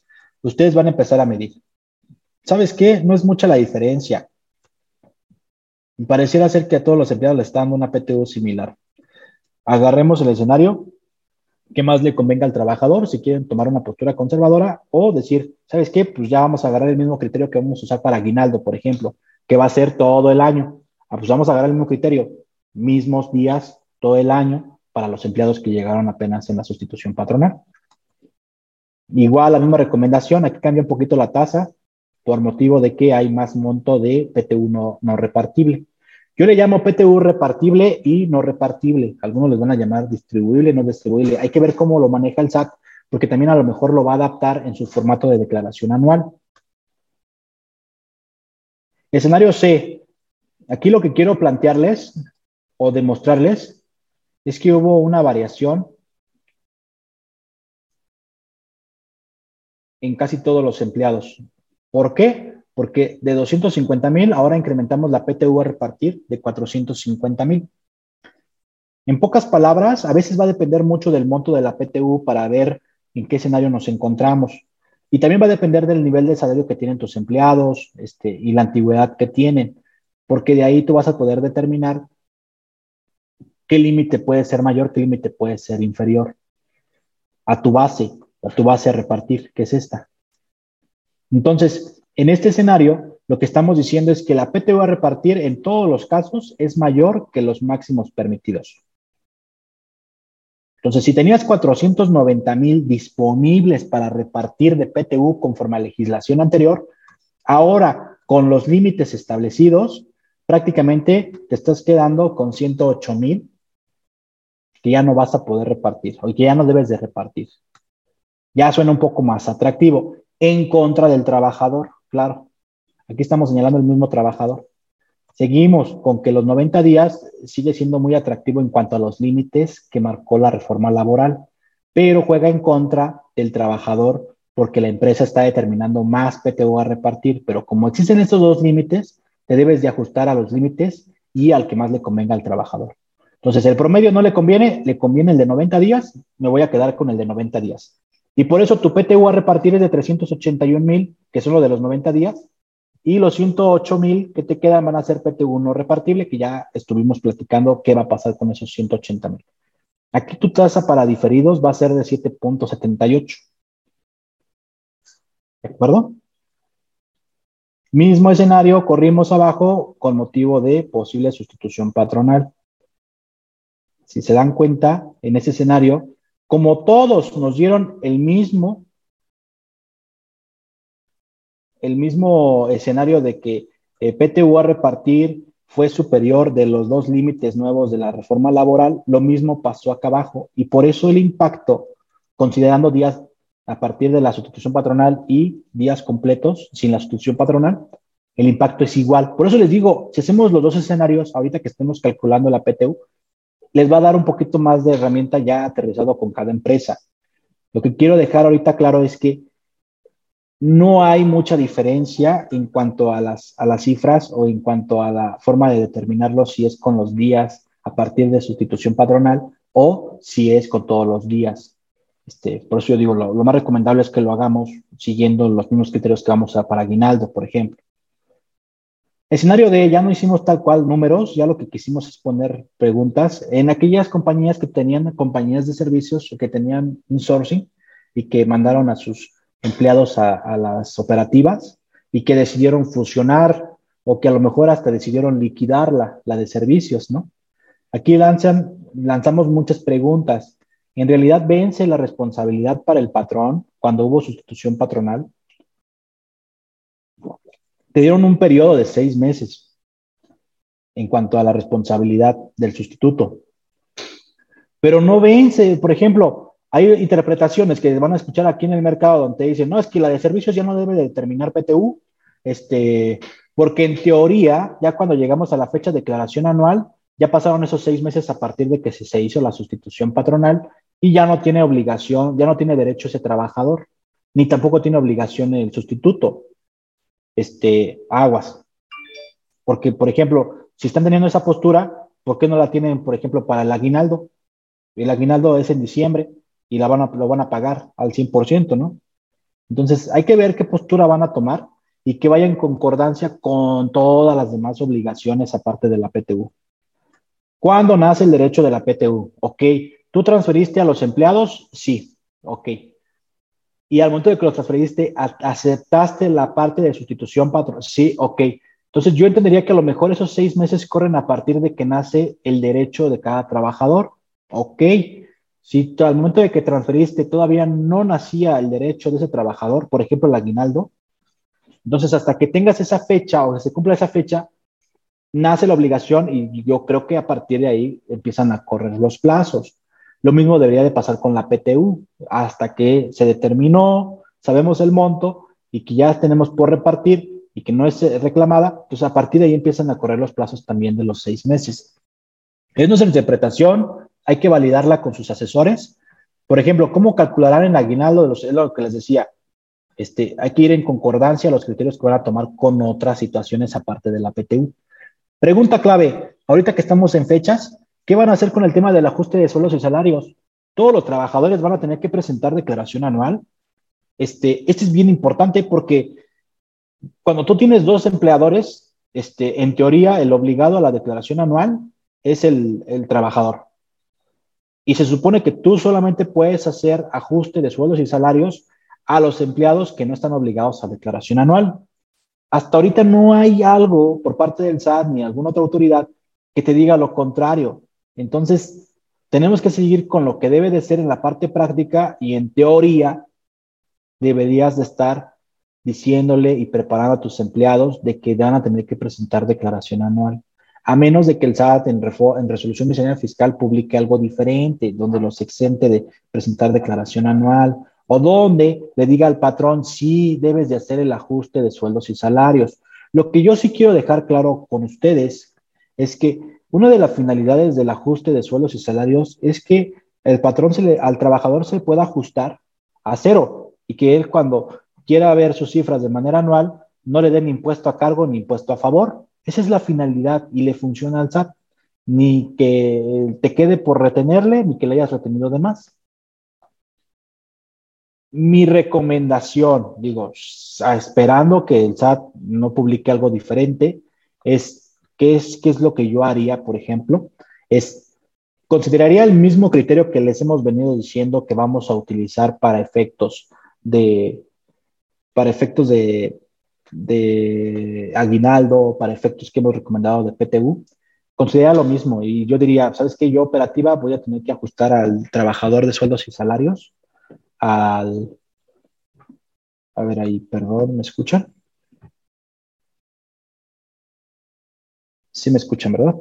ustedes van a empezar a medir. ¿Sabes qué? No es mucha la diferencia. Pareciera ser que a todos los empleados le están dando una PTU similar. Agarremos el escenario que más le convenga al trabajador, si quieren tomar una postura conservadora o decir, ¿sabes qué? Pues ya vamos a agarrar el mismo criterio que vamos a usar para aguinaldo, por ejemplo, que va a ser todo el año. Ah, pues vamos a agarrar el mismo criterio, mismos días todo el año para los empleados que llegaron apenas en la sustitución patronal. Igual la misma recomendación, aquí cambia un poquito la tasa por motivo de que hay más monto de PTU no, repartible. Yo le llamo PTU repartible y no repartible. Algunos les van a llamar distribuible, no distribuible. Hay que ver cómo lo maneja el SAT, porque también a lo mejor lo va a adaptar en su formato de declaración anual. Escenario C. Aquí lo que quiero plantearles o demostrarles es que hubo una variación en casi todos los empleados. ¿Por qué? Porque de 250 mil ahora incrementamos la PTU a repartir de 450 mil. En pocas palabras, a veces va a depender mucho del monto de la PTU para ver en qué escenario nos encontramos. Y también va a depender del nivel de salario que tienen tus empleados este, y la antigüedad que tienen. porque de ahí tú vas a poder determinar qué límite puede ser mayor, qué límite puede ser inferior a tu base, a tu base a repartir, que es esta. Entonces, en este escenario, lo que estamos diciendo es que la PTU a repartir en todos los casos es mayor que los máximos permitidos. Entonces, si tenías 490 mil disponibles para repartir de PTU conforme a legislación anterior, ahora con los límites establecidos, prácticamente te estás quedando con 108 mil que ya no vas a poder repartir o que ya no debes de repartir. Ya suena un poco más atractivo en contra del trabajador, claro. Aquí estamos señalando el mismo trabajador. Seguimos con que los 90 días sigue siendo muy atractivo en cuanto a los límites que marcó la reforma laboral, pero juega en contra del trabajador porque la empresa está determinando más PTO a repartir, pero como existen estos dos límites, te debes de ajustar a los límites y al que más le convenga al trabajador. Entonces, el promedio no le conviene, le conviene el de 90 días, me voy a quedar con el de 90 días. Y por eso tu PTU a repartir es de 381 mil, que son los de los 90 días, y los 108 mil que te quedan van a ser PTU no repartible, que ya estuvimos platicando qué va a pasar con esos 180 mil. Aquí tu tasa para diferidos va a ser de 7.78. ¿De acuerdo? Mismo escenario, corrimos abajo con motivo de posible sustitución patronal. Si se dan cuenta, en ese escenario, como todos nos dieron el mismo, el mismo escenario de que eh, PTU a repartir fue superior de los dos límites nuevos de la reforma laboral, lo mismo pasó acá abajo. Y por eso el impacto, considerando días a partir de la sustitución patronal y días completos sin la sustitución patronal, el impacto es igual. Por eso les digo, si hacemos los dos escenarios, ahorita que estemos calculando la PTU, les va a dar un poquito más de herramienta ya aterrizado con cada empresa. Lo que quiero dejar ahorita claro es que no hay mucha diferencia en cuanto a las, a las cifras o en cuanto a la forma de determinarlo, si es con los días a partir de sustitución patronal o si es con todos los días. Este, por eso yo digo, lo, lo más recomendable es que lo hagamos siguiendo los mismos criterios que vamos a para aguinaldo, por ejemplo. Escenario de ya no hicimos tal cual números, ya lo que quisimos es poner preguntas en aquellas compañías que tenían compañías de servicios o que tenían insourcing y que mandaron a sus empleados a, las operativas y que decidieron fusionar o que a lo mejor hasta decidieron liquidar la, la de servicios, ¿no? Aquí lanzan, lanzamos muchas preguntas. ¿En realidad vence la responsabilidad para el patrón cuando hubo sustitución patronal? Te dieron un periodo de seis meses en cuanto a la responsabilidad del sustituto. Pero no vence, por ejemplo, hay interpretaciones que van a escuchar aquí en el mercado donde dicen, no, es que la de servicios ya no debe determinar PTU, este, porque en teoría, ya cuando llegamos a la fecha de declaración anual, ya pasaron esos seis meses a partir de que se, se hizo la sustitución patronal y ya no tiene obligación, ya no tiene derecho ese trabajador, ni tampoco tiene obligación el sustituto este, aguas. Porque, por ejemplo, si están teniendo esa postura, ¿por qué no la tienen, por ejemplo, para el aguinaldo? El aguinaldo es en diciembre y la van a, lo van a pagar al 100%, ¿no? Entonces, hay que ver qué postura van a tomar y que vaya en concordancia con todas las demás obligaciones aparte de la PTU. ¿Cuándo nace el derecho de la PTU? Ok, ¿tú transferiste a los empleados? Sí, ok y al momento de que lo transferiste, aceptaste la parte de sustitución patrón. Sí, ok. Entonces yo entendería que a lo mejor esos seis meses corren a partir de que nace el derecho de cada trabajador. Ok. Si al momento de que transferiste todavía no nacía el derecho de ese trabajador, por ejemplo, el aguinaldo, entonces hasta que tengas esa fecha o se cumpla esa fecha, nace la obligación y yo creo que a partir de ahí empiezan a correr los plazos. Lo mismo debería de pasar con la PTU, hasta que se determinó, sabemos el monto y que ya tenemos por repartir y que no es eh, reclamada, pues a partir de ahí empiezan a correr los plazos también de los seis meses. Es nuestra interpretación, hay que validarla con sus asesores. Por ejemplo, ¿cómo calcularán el aguinaldo de los, es lo que les decía? Este, hay que ir en concordancia a los criterios que van a tomar con otras situaciones aparte de la PTU. Pregunta clave, ahorita que estamos en fechas, ¿Qué van a hacer con el tema del ajuste de sueldos y salarios? Todos los trabajadores van a tener que presentar declaración anual. Este, este es bien importante porque cuando tú tienes dos empleadores, este, en teoría, el obligado a la declaración anual es el, el trabajador. Y se supone que tú solamente puedes hacer ajuste de sueldos y salarios a los empleados que no están obligados a declaración anual. Hasta ahorita no hay algo por parte del SAT ni alguna otra autoridad que te diga lo contrario. Entonces, tenemos que seguir con lo que debe de ser en la parte práctica y en teoría deberías de estar diciéndole y preparando a tus empleados de que van a tener que presentar declaración anual a menos de que el SAT en, en resolución de fiscal publique algo diferente, donde los exente de presentar declaración anual o donde le diga al patrón, sí, debes de hacer el ajuste de sueldos y salarios. Lo que yo sí quiero dejar claro con ustedes es que una de las finalidades del ajuste de sueldos y salarios es que el patrón se le, al trabajador se pueda ajustar a cero y que él cuando quiera ver sus cifras de manera anual no le den impuesto a cargo ni impuesto a favor, esa es la finalidad y le funciona al SAT. Ni que te quede por retenerle, ni que le hayas retenido de más. Mi recomendación, digo, esperando que el SAT no publique algo diferente, es qué es, qué es lo que yo haría, por ejemplo, es consideraría el mismo criterio que les hemos venido diciendo que vamos a utilizar para efectos de, para efectos de de aguinaldo para efectos que hemos recomendado de PTU, considera lo mismo. Y yo diría, ¿sabes qué? Yo operativa voy a tener que ajustar al trabajador de sueldos y salarios, al... A ver ahí, perdón, ¿me escuchan? Sí me escuchan, ¿verdad?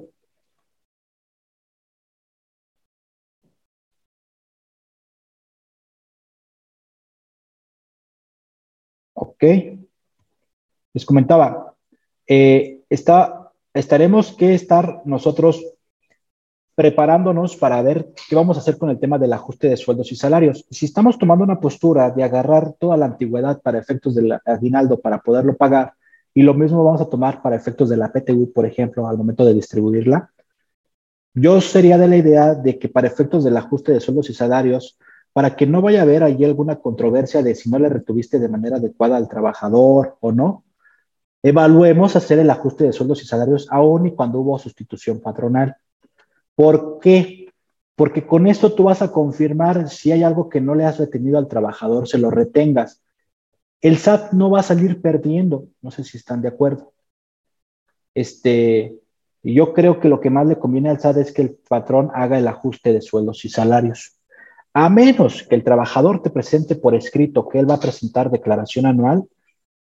Ok les comentaba, eh, está, estaremos que estar nosotros preparándonos para ver qué vamos a hacer con el tema del ajuste de sueldos y salarios. Si estamos tomando una postura de agarrar toda la antigüedad para efectos del aguinaldo para poderlo pagar, y lo mismo vamos a tomar para efectos de la PTU, por ejemplo, al momento de distribuirla, yo sería de la idea de que para efectos del ajuste de sueldos y salarios, para que no vaya a haber allí alguna controversia de si no le retuviste de manera adecuada al trabajador o no, Evaluemos hacer el ajuste de sueldos y salarios aún y cuando hubo sustitución patronal. ¿Por qué? Porque con esto tú vas a confirmar si hay algo que no le has retenido al trabajador, se lo retengas. El SAT no va a salir perdiendo, no sé si están de acuerdo. Este, yo creo que lo que más le conviene al SAT es que el patrón haga el ajuste de sueldos y salarios. A menos que el trabajador te presente por escrito que él va a presentar declaración anual,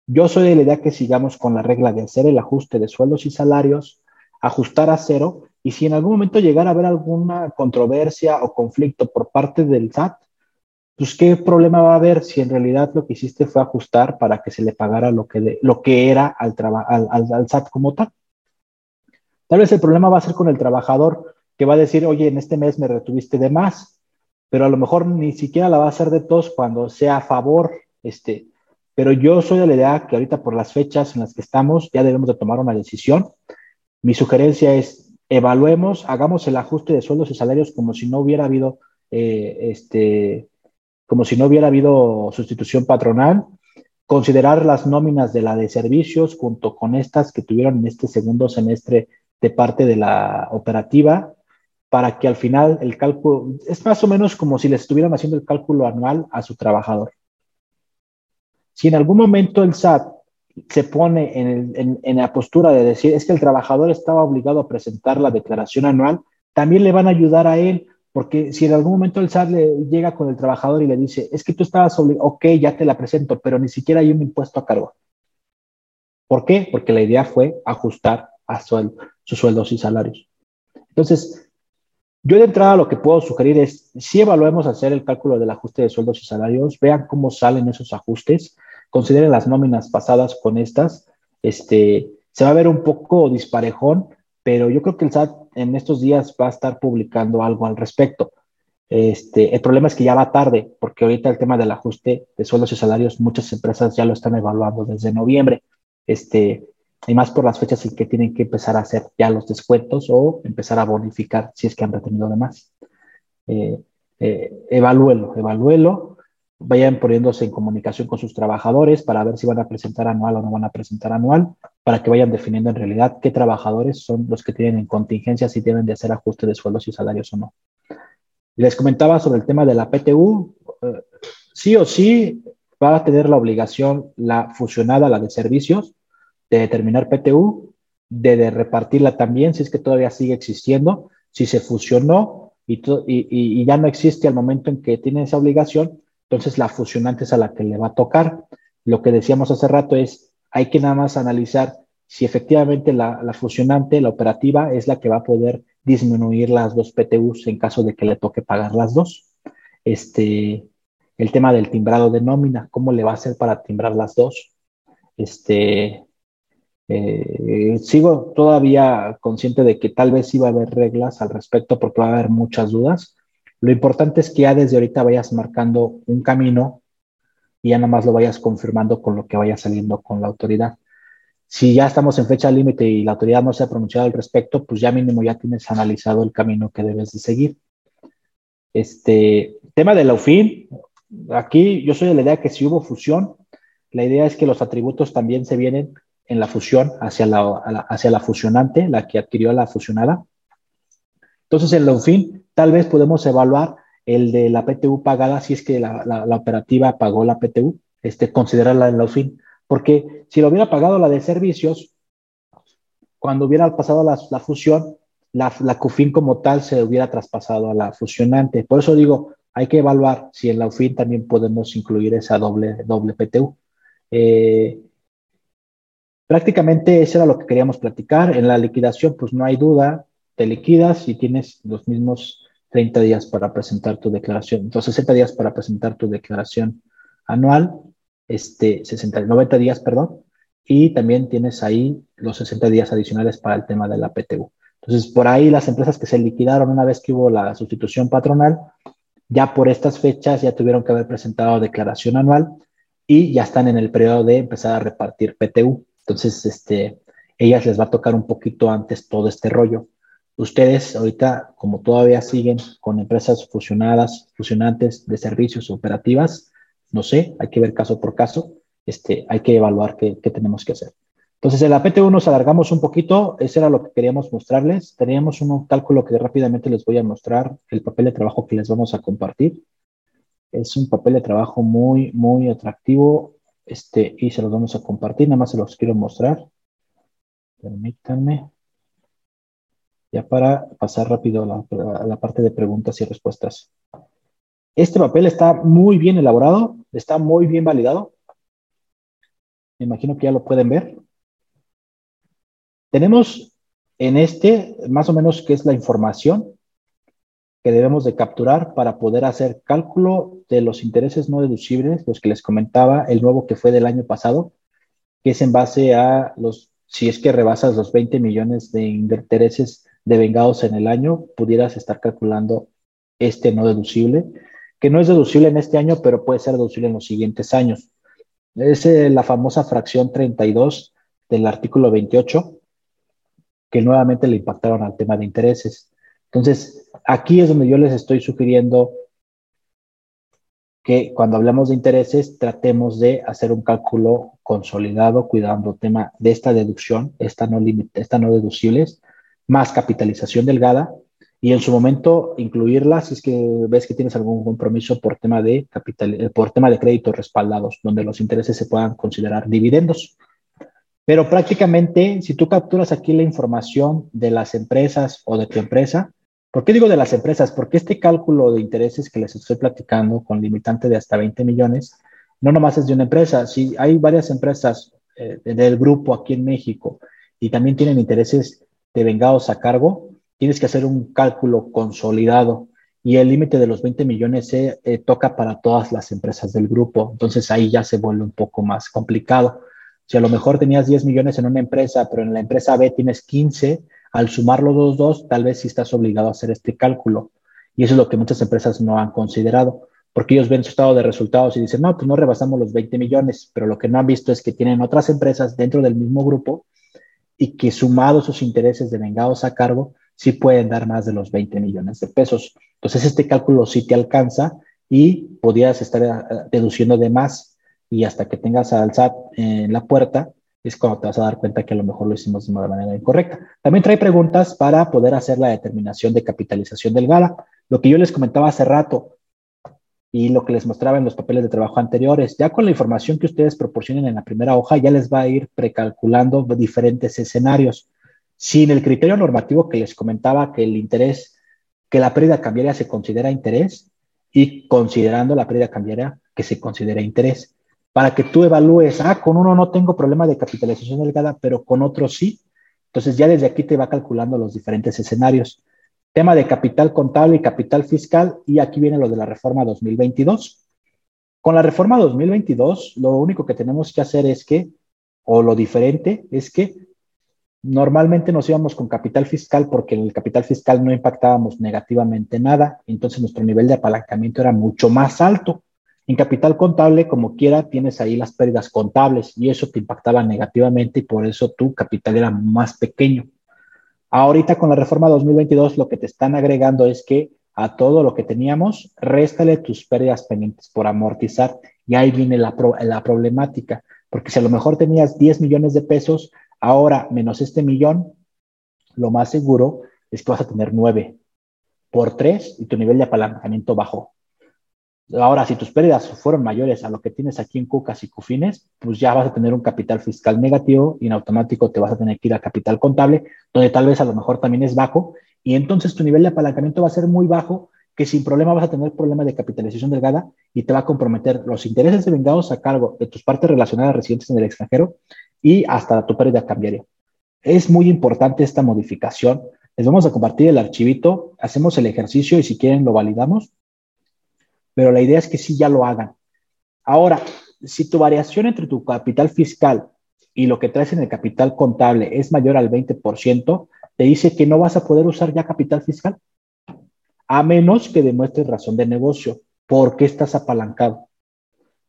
yo soy de la idea que sigamos con la regla de hacer el ajuste de sueldos y salarios, ajustar a cero, y si en algún momento llegara a haber alguna controversia o conflicto por parte del SAT, pues qué problema va a haber si en realidad lo que hiciste fue ajustar para que se le pagara lo que, lo que era al, al, al SAT como tal. Tal vez el problema va a ser con el trabajador que va a decir, oye, en este mes me retuviste de más, pero a lo mejor ni siquiera la va a hacer de todos cuando sea a favor este, pero yo soy de la idea que ahorita por las fechas en las que estamos ya debemos de tomar una decisión. Mi sugerencia es evaluemos, hagamos el ajuste de sueldos y salarios como si no hubiera habido eh, este, como si no hubiera habido sustitución patronal, considerar las nóminas de la de servicios junto con estas que tuvieron en este segundo semestre de parte de la operativa, para que al final el cálculo, es más o menos como si les estuvieran haciendo el cálculo anual a su trabajador. Si en algún momento el SAT se pone en, la postura de decir es que el trabajador estaba obligado a presentar la declaración anual, también le van a ayudar a él, porque si en algún momento el SAT le llega con el trabajador y le dice, es que tú estabas obligado, ok, ya te la presento, pero ni siquiera hay un impuesto a cargo. ¿Por qué? Porque la idea fue ajustar a sus sueldos y salarios. Entonces, yo de entrada lo que puedo sugerir es, si evaluemos hacer el cálculo del ajuste de sueldos y salarios, vean cómo salen esos ajustes, consideren las nóminas pasadas con estas, este, se va a ver un poco disparejón, pero yo creo que el SAT en estos días va a estar publicando algo al respecto. Este, el problema es que ya va tarde, porque ahorita el tema del ajuste de sueldos y salarios, muchas empresas ya lo están evaluando desde noviembre, este, y más por las fechas en que tienen que empezar a hacer ya los descuentos o empezar a bonificar si es que han retenido de más. Eh, eh, evalúelo, evalúelo vayan poniéndose en comunicación con sus trabajadores para ver si van a presentar anual o no van a presentar anual, para que vayan definiendo en realidad qué trabajadores son los que tienen en contingencia, si tienen de hacer ajuste de sueldos y salarios o no. Les comentaba sobre el tema de la PTU. Eh, sí o sí va a tener la obligación la fusionada, la de servicios, de determinar PTU, de, repartirla también, si es que todavía sigue existiendo, si se fusionó y, y ya no existe al momento en que tiene esa obligación, entonces la fusionante es a la que le va a tocar. Lo que decíamos hace rato es, hay que nada más analizar si efectivamente la, fusionante, la operativa, es la que va a poder disminuir las dos PTUs en caso de que le toque pagar las dos. Este, el tema del timbrado de nómina, ¿cómo le va a hacer para timbrar las dos? Este, eh, sigo todavía consciente de que tal vez iba a haber reglas al respecto porque va a haber muchas dudas, lo importante es que ya desde ahorita vayas marcando un camino y ya nada más lo vayas confirmando con lo que vaya saliendo con la autoridad. Si ya estamos en fecha límite y la autoridad no se ha pronunciado al respecto, pues ya mínimo ya tienes analizado el camino que debes de seguir. Este tema de la aquí yo soy de la idea que si hubo fusión, la idea es que los atributos también se vienen en la fusión hacia la, hacia la fusionante, la que adquirió la fusionada. Entonces, en la UFIN Tal vez podemos evaluar el de la PTU pagada si es que la, operativa pagó la PTU, este, considerarla en la fin, porque si lo hubiera pagado la de servicios, cuando hubiera pasado la, fusión, la, la CUFIN como tal se hubiera traspasado a la fusionante. Por eso digo, hay que evaluar si en la UFIN también podemos incluir esa doble, doble PTU. Eh, prácticamente eso era lo que queríamos platicar. En la liquidación, pues no hay duda, te liquidas y tienes los mismos 30 días para presentar tu declaración, entonces 60 días para presentar tu declaración anual, este, 60, 90 días, perdón, y también tienes ahí los 60 días adicionales para el tema de la PTU. Entonces, por ahí las empresas que se liquidaron una vez que hubo la sustitución patronal, ya por estas fechas ya tuvieron que haber presentado declaración anual y ya están en el periodo de empezar a repartir PTU. Entonces, este, ellas les va a tocar un poquito antes todo este rollo. Ustedes ahorita, como todavía siguen con empresas fusionadas, fusionantes de servicios operativas, no sé, hay que ver caso por caso, este, hay que evaluar qué, tenemos que hacer. Entonces, en la PT1 nos alargamos un poquito, eso era lo que queríamos mostrarles. Teníamos un cálculo que rápidamente les voy a mostrar, el papel de trabajo que les vamos a compartir. Es un papel de trabajo muy, muy atractivo este, y se los vamos a compartir, nada más se los quiero mostrar. Permítanme ya para pasar rápido a la, parte de preguntas y respuestas. Este papel está muy bien elaborado, está muy bien validado. Me imagino que ya lo pueden ver. Tenemos en este más o menos qué es la información que debemos de capturar para poder hacer cálculo de los intereses no deducibles, los que les comentaba, el nuevo que fue del año pasado, que es en base a los, si es que rebasas los 20 millones de intereses de vengados en el año, pudieras estar calculando este no deducible, que no es deducible en este año, pero puede ser deducible en los siguientes años. Es eh, la famosa fracción 32 del artículo 28, que nuevamente le impactaron al tema de intereses. Entonces, aquí es donde yo les estoy sugiriendo que cuando hablamos de intereses tratemos de hacer un cálculo consolidado cuidando el tema de esta deducción, esta no, esta no deducibles, más capitalización delgada y en su momento incluirla si es que ves que tienes algún compromiso por tema de capital, eh, por tema de créditos respaldados, donde los intereses se puedan considerar dividendos. Pero prácticamente, si tú capturas aquí la información de las empresas o de tu empresa, ¿por qué digo de las empresas? Porque este cálculo de intereses que les estoy platicando con limitante de hasta 20 millones, no nomás es de una empresa. Si hay varias empresas eh, del grupo aquí en México y también tienen intereses de vengados a cargo, tienes que hacer un cálculo consolidado y el límite de los 20 millones se eh, toca para todas las empresas del grupo. Entonces ahí ya se vuelve un poco más complicado. Si a lo mejor tenías 10 millones en una empresa, pero en la empresa B tienes 15, al sumar los dos, dos, tal vez sí estás obligado a hacer este cálculo. Y eso es lo que muchas empresas no han considerado, porque ellos ven su estado de resultados y dicen, no, pues no rebasamos los 20 millones, pero lo que no han visto es que tienen otras empresas dentro del mismo grupo y que sumados sus intereses de vengados a cargo, sí pueden dar más de los 20 millones de pesos. Entonces, este cálculo sí te alcanza y podías estar eh, deduciendo de más y hasta que tengas al SAT en la puerta es cuando te vas a dar cuenta que a lo mejor lo hicimos de manera incorrecta. También trae preguntas para poder hacer la determinación de capitalización del GALA. Lo que yo les comentaba hace rato y lo que les mostraba en los papeles de trabajo anteriores, ya con la información que ustedes proporcionen en la primera hoja, ya les va a ir precalculando diferentes escenarios. Sin el criterio normativo que les comentaba que el interés, que la pérdida cambiaria se considera interés y considerando la pérdida cambiaria que se considera interés para que tú evalúes, ah, con uno no tengo problema de capitalización delgada, pero con otro sí. Entonces ya desde aquí te va calculando los diferentes escenarios. Tema de capital contable y capital fiscal, y aquí viene lo de la reforma 2022. Con la reforma 2022, lo único que tenemos que hacer es que, o lo diferente, es que normalmente nos íbamos con capital fiscal porque en el capital fiscal no impactábamos negativamente nada, entonces nuestro nivel de apalancamiento era mucho más alto. En capital contable, como quiera, tienes ahí las pérdidas contables y eso te impactaba negativamente y por eso tu capital era más pequeño. Ahorita con la reforma 2022 lo que te están agregando es que a todo lo que teníamos, réstale tus pérdidas pendientes por amortizar y ahí viene la, la problemática, porque si a lo mejor tenías 10 millones de pesos, ahora menos este millón, lo más seguro es que vas a tener 9 por 3 y tu nivel de apalancamiento bajó. Ahora, si tus pérdidas fueron mayores a lo que tienes aquí en Cucas y Cufines, pues ya vas a tener un capital fiscal negativo y en automático te vas a tener que ir a capital contable, donde tal vez a lo mejor también es bajo, y entonces tu nivel de apalancamiento va a ser muy bajo, que sin problema vas a tener problemas de capitalización delgada y te va a comprometer los intereses de vengados a cargo de tus partes relacionadas residentes en el extranjero y hasta tu pérdida cambiaria. Es muy importante esta modificación. Les vamos a compartir el archivito, hacemos el ejercicio y si quieren lo validamos pero la idea es que sí ya lo hagan. Ahora, si tu variación entre tu capital fiscal y lo que traes en el capital contable es mayor al 20%, te dice que no vas a poder usar ya capital fiscal, a menos que demuestres razón de negocio. ¿Por qué estás apalancado?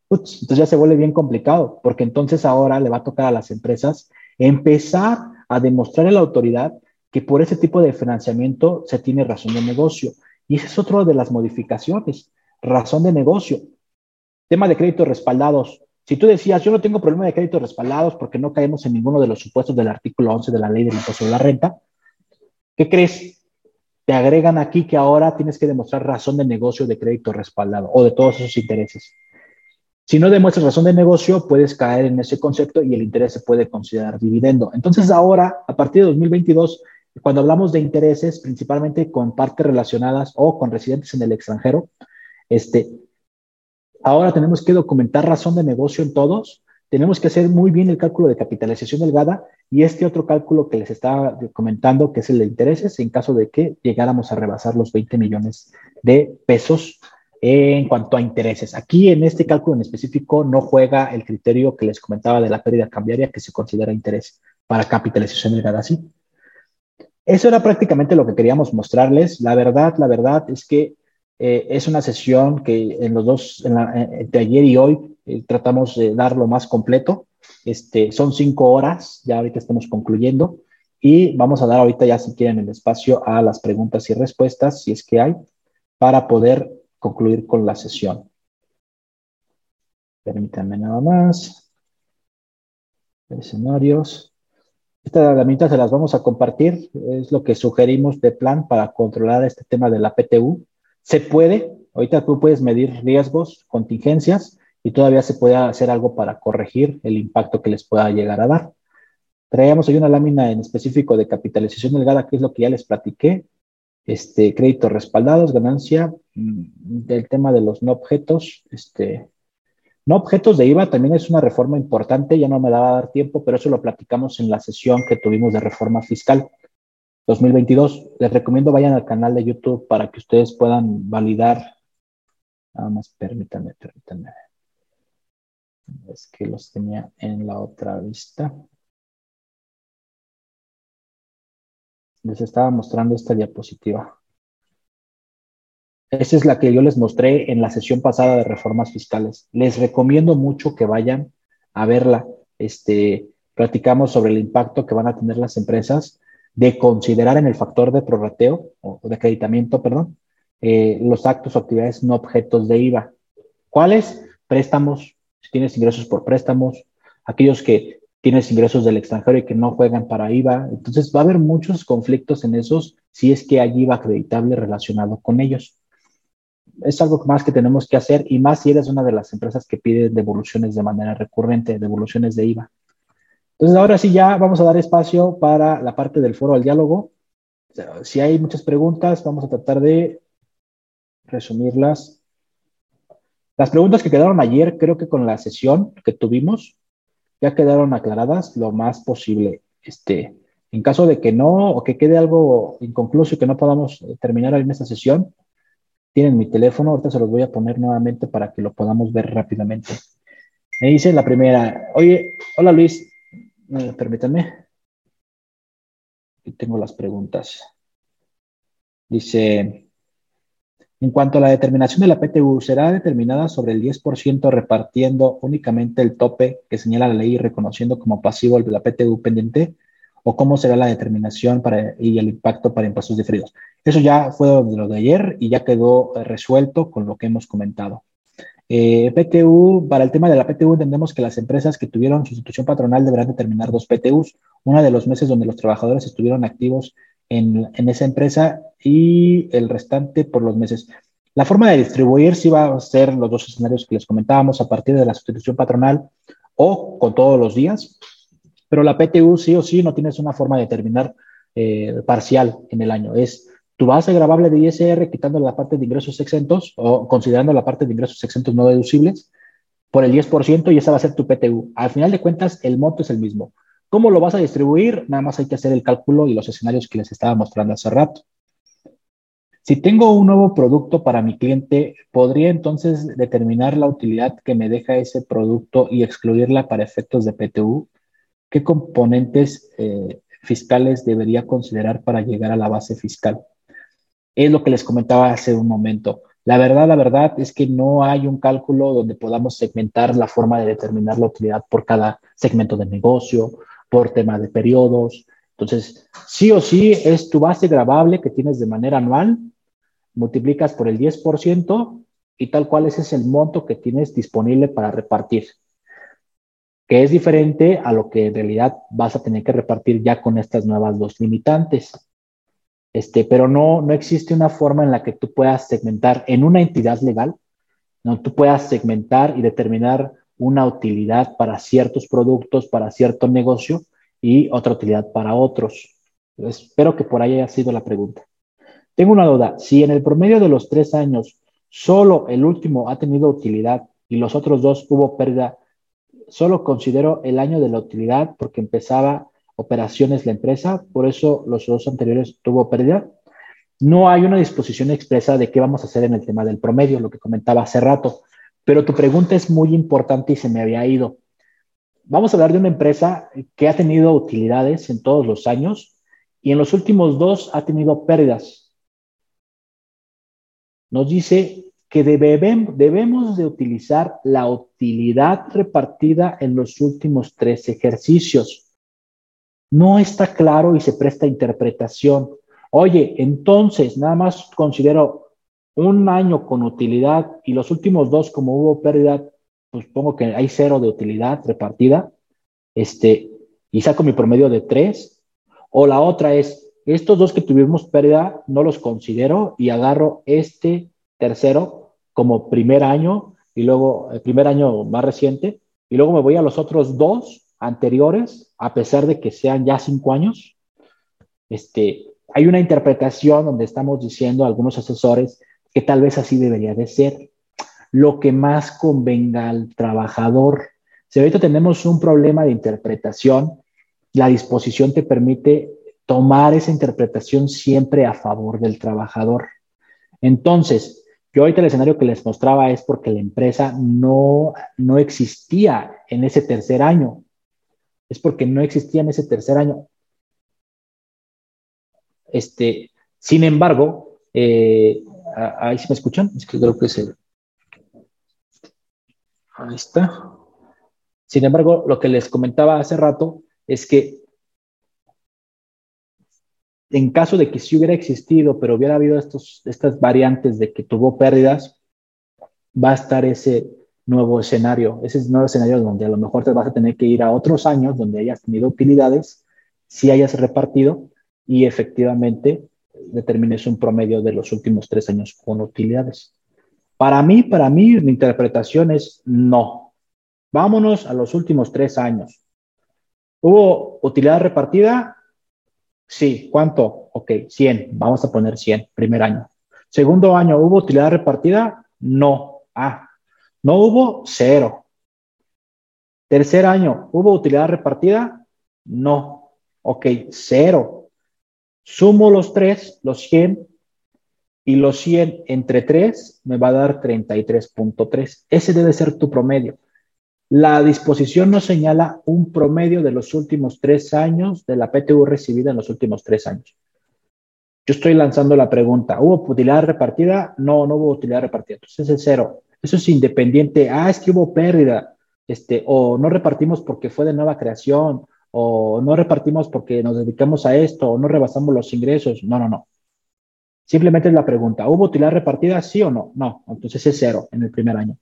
entonces ya se vuelve bien complicado, porque entonces ahora le va a tocar a las empresas empezar a demostrar a la autoridad que por ese tipo de financiamiento se tiene razón de negocio. Y esa es otra de las modificaciones razón de negocio. Tema de créditos respaldados. Si tú decías, yo no tengo problema de créditos respaldados porque no caemos en ninguno de los supuestos del artículo 11 de la ley del impuesto de la renta, ¿qué crees? Te agregan aquí que ahora tienes que demostrar razón de negocio de crédito respaldado o de todos esos intereses. Si no demuestras razón de negocio, puedes caer en ese concepto y el interés se puede considerar dividendo. Entonces ahora, a partir de 2022, cuando hablamos de intereses, principalmente con partes relacionadas o con residentes en el extranjero, este, ahora tenemos que documentar razón de negocio en todos, tenemos que hacer muy bien el cálculo de capitalización delgada y este otro cálculo que les estaba comentando, que es el de intereses, en caso de que llegáramos a rebasar los 20 millones de pesos en cuanto a intereses. Aquí en este cálculo en específico no juega el criterio que les comentaba de la pérdida cambiaria que se considera interés para capitalización delgada, ¿sí? Eso era prácticamente lo que queríamos mostrarles. La verdad, la verdad es que eh, es una sesión que en los dos, en de ayer y hoy, eh, tratamos de dar lo más completo. Este, son cinco horas, ya ahorita estamos concluyendo, y vamos a dar ahorita ya si quieren el espacio a las preguntas y respuestas, si es que hay, para poder concluir con la sesión. Permítanme nada más. Escenarios. Estas herramientas se las vamos a compartir, es lo que sugerimos de plan para controlar este tema de la PTU se puede, ahorita tú puedes medir riesgos, contingencias y todavía se puede hacer algo para corregir el impacto que les pueda llegar a dar. Traíamos hoy una lámina en específico de capitalización delgada, que es lo que ya les platiqué. Este, créditos respaldados, ganancia, mm, del tema de los no objetos, este, no objetos de IVA también es una reforma importante, ya no me daba a dar tiempo, pero eso lo platicamos en la sesión que tuvimos de reforma fiscal. 2022. Les recomiendo vayan al canal de YouTube para que ustedes puedan validar. Nada más permítanme, permítanme. Es que los tenía en la otra vista. Les estaba mostrando esta diapositiva. Esa es la que yo les mostré en la sesión pasada de reformas fiscales. Les recomiendo mucho que vayan a verla. Este, platicamos sobre el impacto que van a tener las empresas de considerar en el factor de prorrateo o de acreditamiento, perdón, eh, los actos o actividades no objetos de IVA. ¿Cuáles? Préstamos, si tienes ingresos por préstamos, aquellos que tienes ingresos del extranjero y que no juegan para IVA. Entonces va a haber muchos conflictos en esos si es que hay IVA acreditable relacionado con ellos. Es algo más que tenemos que hacer y más si eres una de las empresas que pide devoluciones de manera recurrente, devoluciones de IVA. Entonces ahora sí ya vamos a dar espacio para la parte del foro al diálogo. Si hay muchas preguntas, vamos a tratar de resumirlas. Las preguntas que quedaron ayer, creo que con la sesión que tuvimos, ya quedaron aclaradas lo más posible. Este, en caso de que no, o que quede algo inconcluso y que no podamos eh, terminar en esta sesión, tienen mi teléfono, ahorita se los voy a poner nuevamente para que lo podamos ver rápidamente. Me dice la primera, oye, hola Luis, eh, permítanme. Aquí tengo las preguntas. Dice, en cuanto a la determinación de la PTU, será determinada sobre el 10% repartiendo únicamente el tope que señala la ley y reconociendo como pasivo el la PTU pendiente, o cómo será la determinación para, y el impacto para impuestos diferidos. Eso ya fue de lo de ayer y ya quedó resuelto con lo que hemos comentado. Eh, PTU, para el tema de la PTU, entendemos que las empresas que tuvieron sustitución patronal deberán determinar dos PTUs, una de los meses donde los trabajadores estuvieron activos en, esa empresa y el restante por los meses. La forma de distribuir sí va a ser los dos escenarios que les comentábamos a partir de la sustitución patronal o con todos los días, pero la PTU sí o sí no tienes una forma de determinar eh, parcial en el año. Es tu base grabable de ISR quitando la parte de ingresos exentos o considerando la parte de ingresos exentos no deducibles por el 10% y esa va a ser tu PTU. Al final de cuentas, el monto es el mismo. ¿Cómo lo vas a distribuir? Nada más hay que hacer el cálculo y los escenarios que les estaba mostrando hace rato. Si tengo un nuevo producto para mi cliente, ¿podría entonces determinar la utilidad que me deja ese producto y excluirla para efectos de PTU? ¿Qué componentes eh, fiscales debería considerar para llegar a la base fiscal? Es lo que les comentaba hace un momento. La verdad, la verdad es que no hay un cálculo donde podamos segmentar la forma de determinar la utilidad por cada segmento de negocio por tema de periodos. Entonces, sí o sí es tu base grabable que tienes de manera anual, multiplicas por el 10% y tal cual ese es el monto que tienes disponible para repartir, que es diferente a lo que en realidad vas a tener que repartir ya con estas nuevas dos limitantes. Este, pero no, no existe una forma en la que tú puedas segmentar en una entidad legal, no tú puedas segmentar y determinar una utilidad para ciertos productos, para cierto negocio y otra utilidad para otros. Espero que por ahí haya sido la pregunta. Tengo una duda. Si en el promedio de los tres años solo el último ha tenido utilidad y los otros dos hubo pérdida, solo considero el año de la utilidad porque empezaba operaciones la empresa, por eso los dos anteriores tuvo pérdida. No hay una disposición expresa de qué vamos a hacer en el tema del promedio, lo que comentaba hace rato. Pero tu pregunta es muy importante y se me había ido. Vamos a hablar de una empresa que ha tenido utilidades en todos los años y en los últimos dos ha tenido pérdidas. Nos dice que debemos de utilizar la utilidad repartida en los últimos tres ejercicios. No está claro y se presta interpretación. Oye, entonces nada más considero un año con utilidad y los últimos dos, como hubo pérdida, pues pongo que hay cero de utilidad repartida, este, y saco mi promedio de tres. O la otra es, estos dos que tuvimos pérdida, no los considero y agarro este tercero como primer año y luego el primer año más reciente, y luego me voy a los otros dos anteriores, a pesar de que sean ya cinco años. Este, hay una interpretación donde estamos diciendo algunos asesores que tal vez así debería de ser. Lo que más convenga al trabajador. Si ahorita tenemos un problema de interpretación, la disposición te permite tomar esa interpretación siempre a favor del trabajador. Entonces, yo ahorita el escenario que les mostraba es porque la empresa no, no existía en ese tercer año. Es porque no existía en ese tercer año. Este, sin embargo, eh, Ah, ahí sí me escuchan. Es que creo que se. Ahí está. Sin embargo, lo que les comentaba hace rato es que en caso de que sí hubiera existido, pero hubiera habido estos, estas variantes de que tuvo pérdidas, va a estar ese nuevo escenario, ese nuevo escenario donde a lo mejor te vas a tener que ir a otros años donde hayas tenido utilidades, si hayas repartido y efectivamente determines un promedio de los últimos tres años con utilidades. Para mí, para mí, mi interpretación es no. Vámonos a los últimos tres años. ¿Hubo utilidad repartida? Sí. ¿Cuánto? Ok, 100. Vamos a poner 100, primer año. Segundo año, ¿hubo utilidad repartida? No. Ah, no hubo cero. Tercer año, ¿hubo utilidad repartida? No. Ok, cero. Sumo los tres, los 100, y los 100 entre 3 me va a dar 33.3. Ese debe ser tu promedio. La disposición nos señala un promedio de los últimos tres años de la PTU recibida en los últimos tres años. Yo estoy lanzando la pregunta, ¿hubo utilidad repartida? No, no hubo utilidad repartida. Entonces es cero. Eso es independiente. Ah, es que hubo pérdida. Este, o no repartimos porque fue de nueva creación, o no repartimos porque nos dedicamos a esto, o no rebasamos los ingresos. No, no, no. Simplemente es la pregunta, ¿hubo utilidad repartida? Sí o no? No, entonces es cero en el primer año.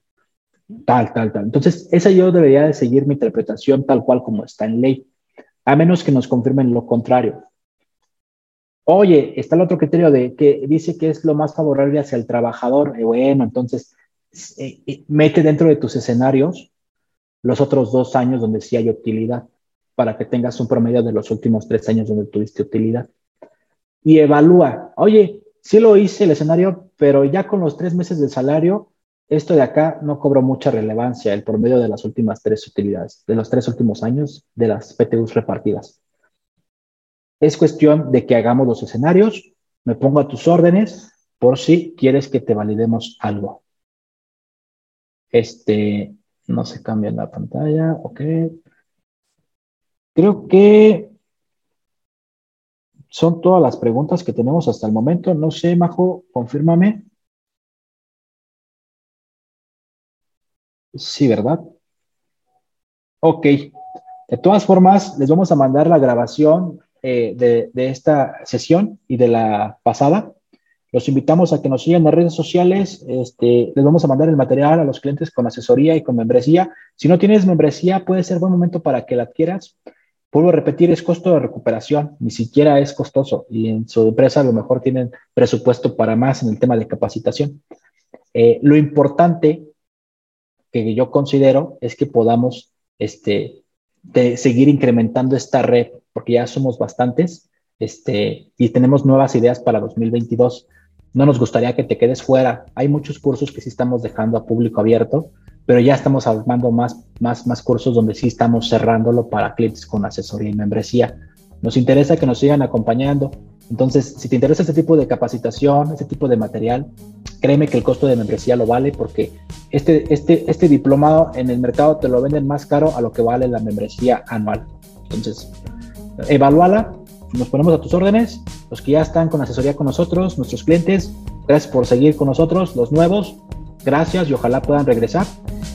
Tal, tal, tal. Entonces, esa yo debería de seguir mi interpretación tal cual como está en ley, a menos que nos confirmen lo contrario. Oye, está el otro criterio de que dice que es lo más favorable hacia el trabajador. Eh, bueno, entonces, eh, eh, mete dentro de tus escenarios los otros dos años donde sí hay utilidad, para que tengas un promedio de los últimos tres años donde tuviste utilidad. Y evalúa, oye, sí lo hice el escenario, pero ya con los tres meses de salario, esto de acá no cobró mucha relevancia, el promedio de las últimas tres utilidades, de los tres últimos años de las PTUs repartidas. Es cuestión de que hagamos los escenarios, me pongo a tus órdenes por si quieres que te validemos algo. Este, no se cambia la pantalla, ok. Creo que son todas las preguntas que tenemos hasta el momento. No sé, Majo, confírmame. Sí, ¿verdad? Ok. De todas formas, les vamos a mandar la grabación eh, de, de, esta sesión y de la pasada. Los invitamos a que nos sigan en las redes sociales. Este, les vamos a mandar el material a los clientes con asesoría y con membresía. Si no tienes membresía, puede ser buen momento para que la adquieras. Puedo repetir, es costo de recuperación, ni siquiera es costoso y en su empresa a lo mejor tienen presupuesto para más en el tema de capacitación. Eh, lo importante que yo considero es que podamos este, seguir incrementando esta red, porque ya somos bastantes este, y tenemos nuevas ideas para 2022. No nos gustaría que te quedes fuera. Hay muchos cursos que sí estamos dejando a público abierto pero ya estamos armando más, más, más cursos donde sí estamos cerrándolo para clientes con asesoría y membresía. Nos interesa que nos sigan acompañando. Entonces, si te interesa este tipo de capacitación, este tipo de material, créeme que el costo de membresía lo vale porque este, este, este diplomado en el mercado te lo venden más caro a lo que vale la membresía anual. Entonces, evalúala, nos ponemos a tus órdenes, los que ya están con asesoría con nosotros, nuestros clientes, gracias por seguir con nosotros, los nuevos, gracias y ojalá puedan regresar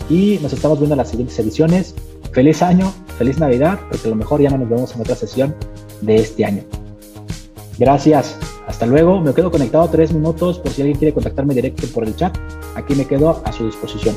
y nos estamos viendo en las siguientes ediciones. Feliz año, feliz Navidad, porque a lo mejor ya no nos vemos en otra sesión de este año. Gracias, hasta luego. Me quedo conectado tres minutos por si alguien quiere contactarme directo por el chat. Aquí me quedo a su disposición.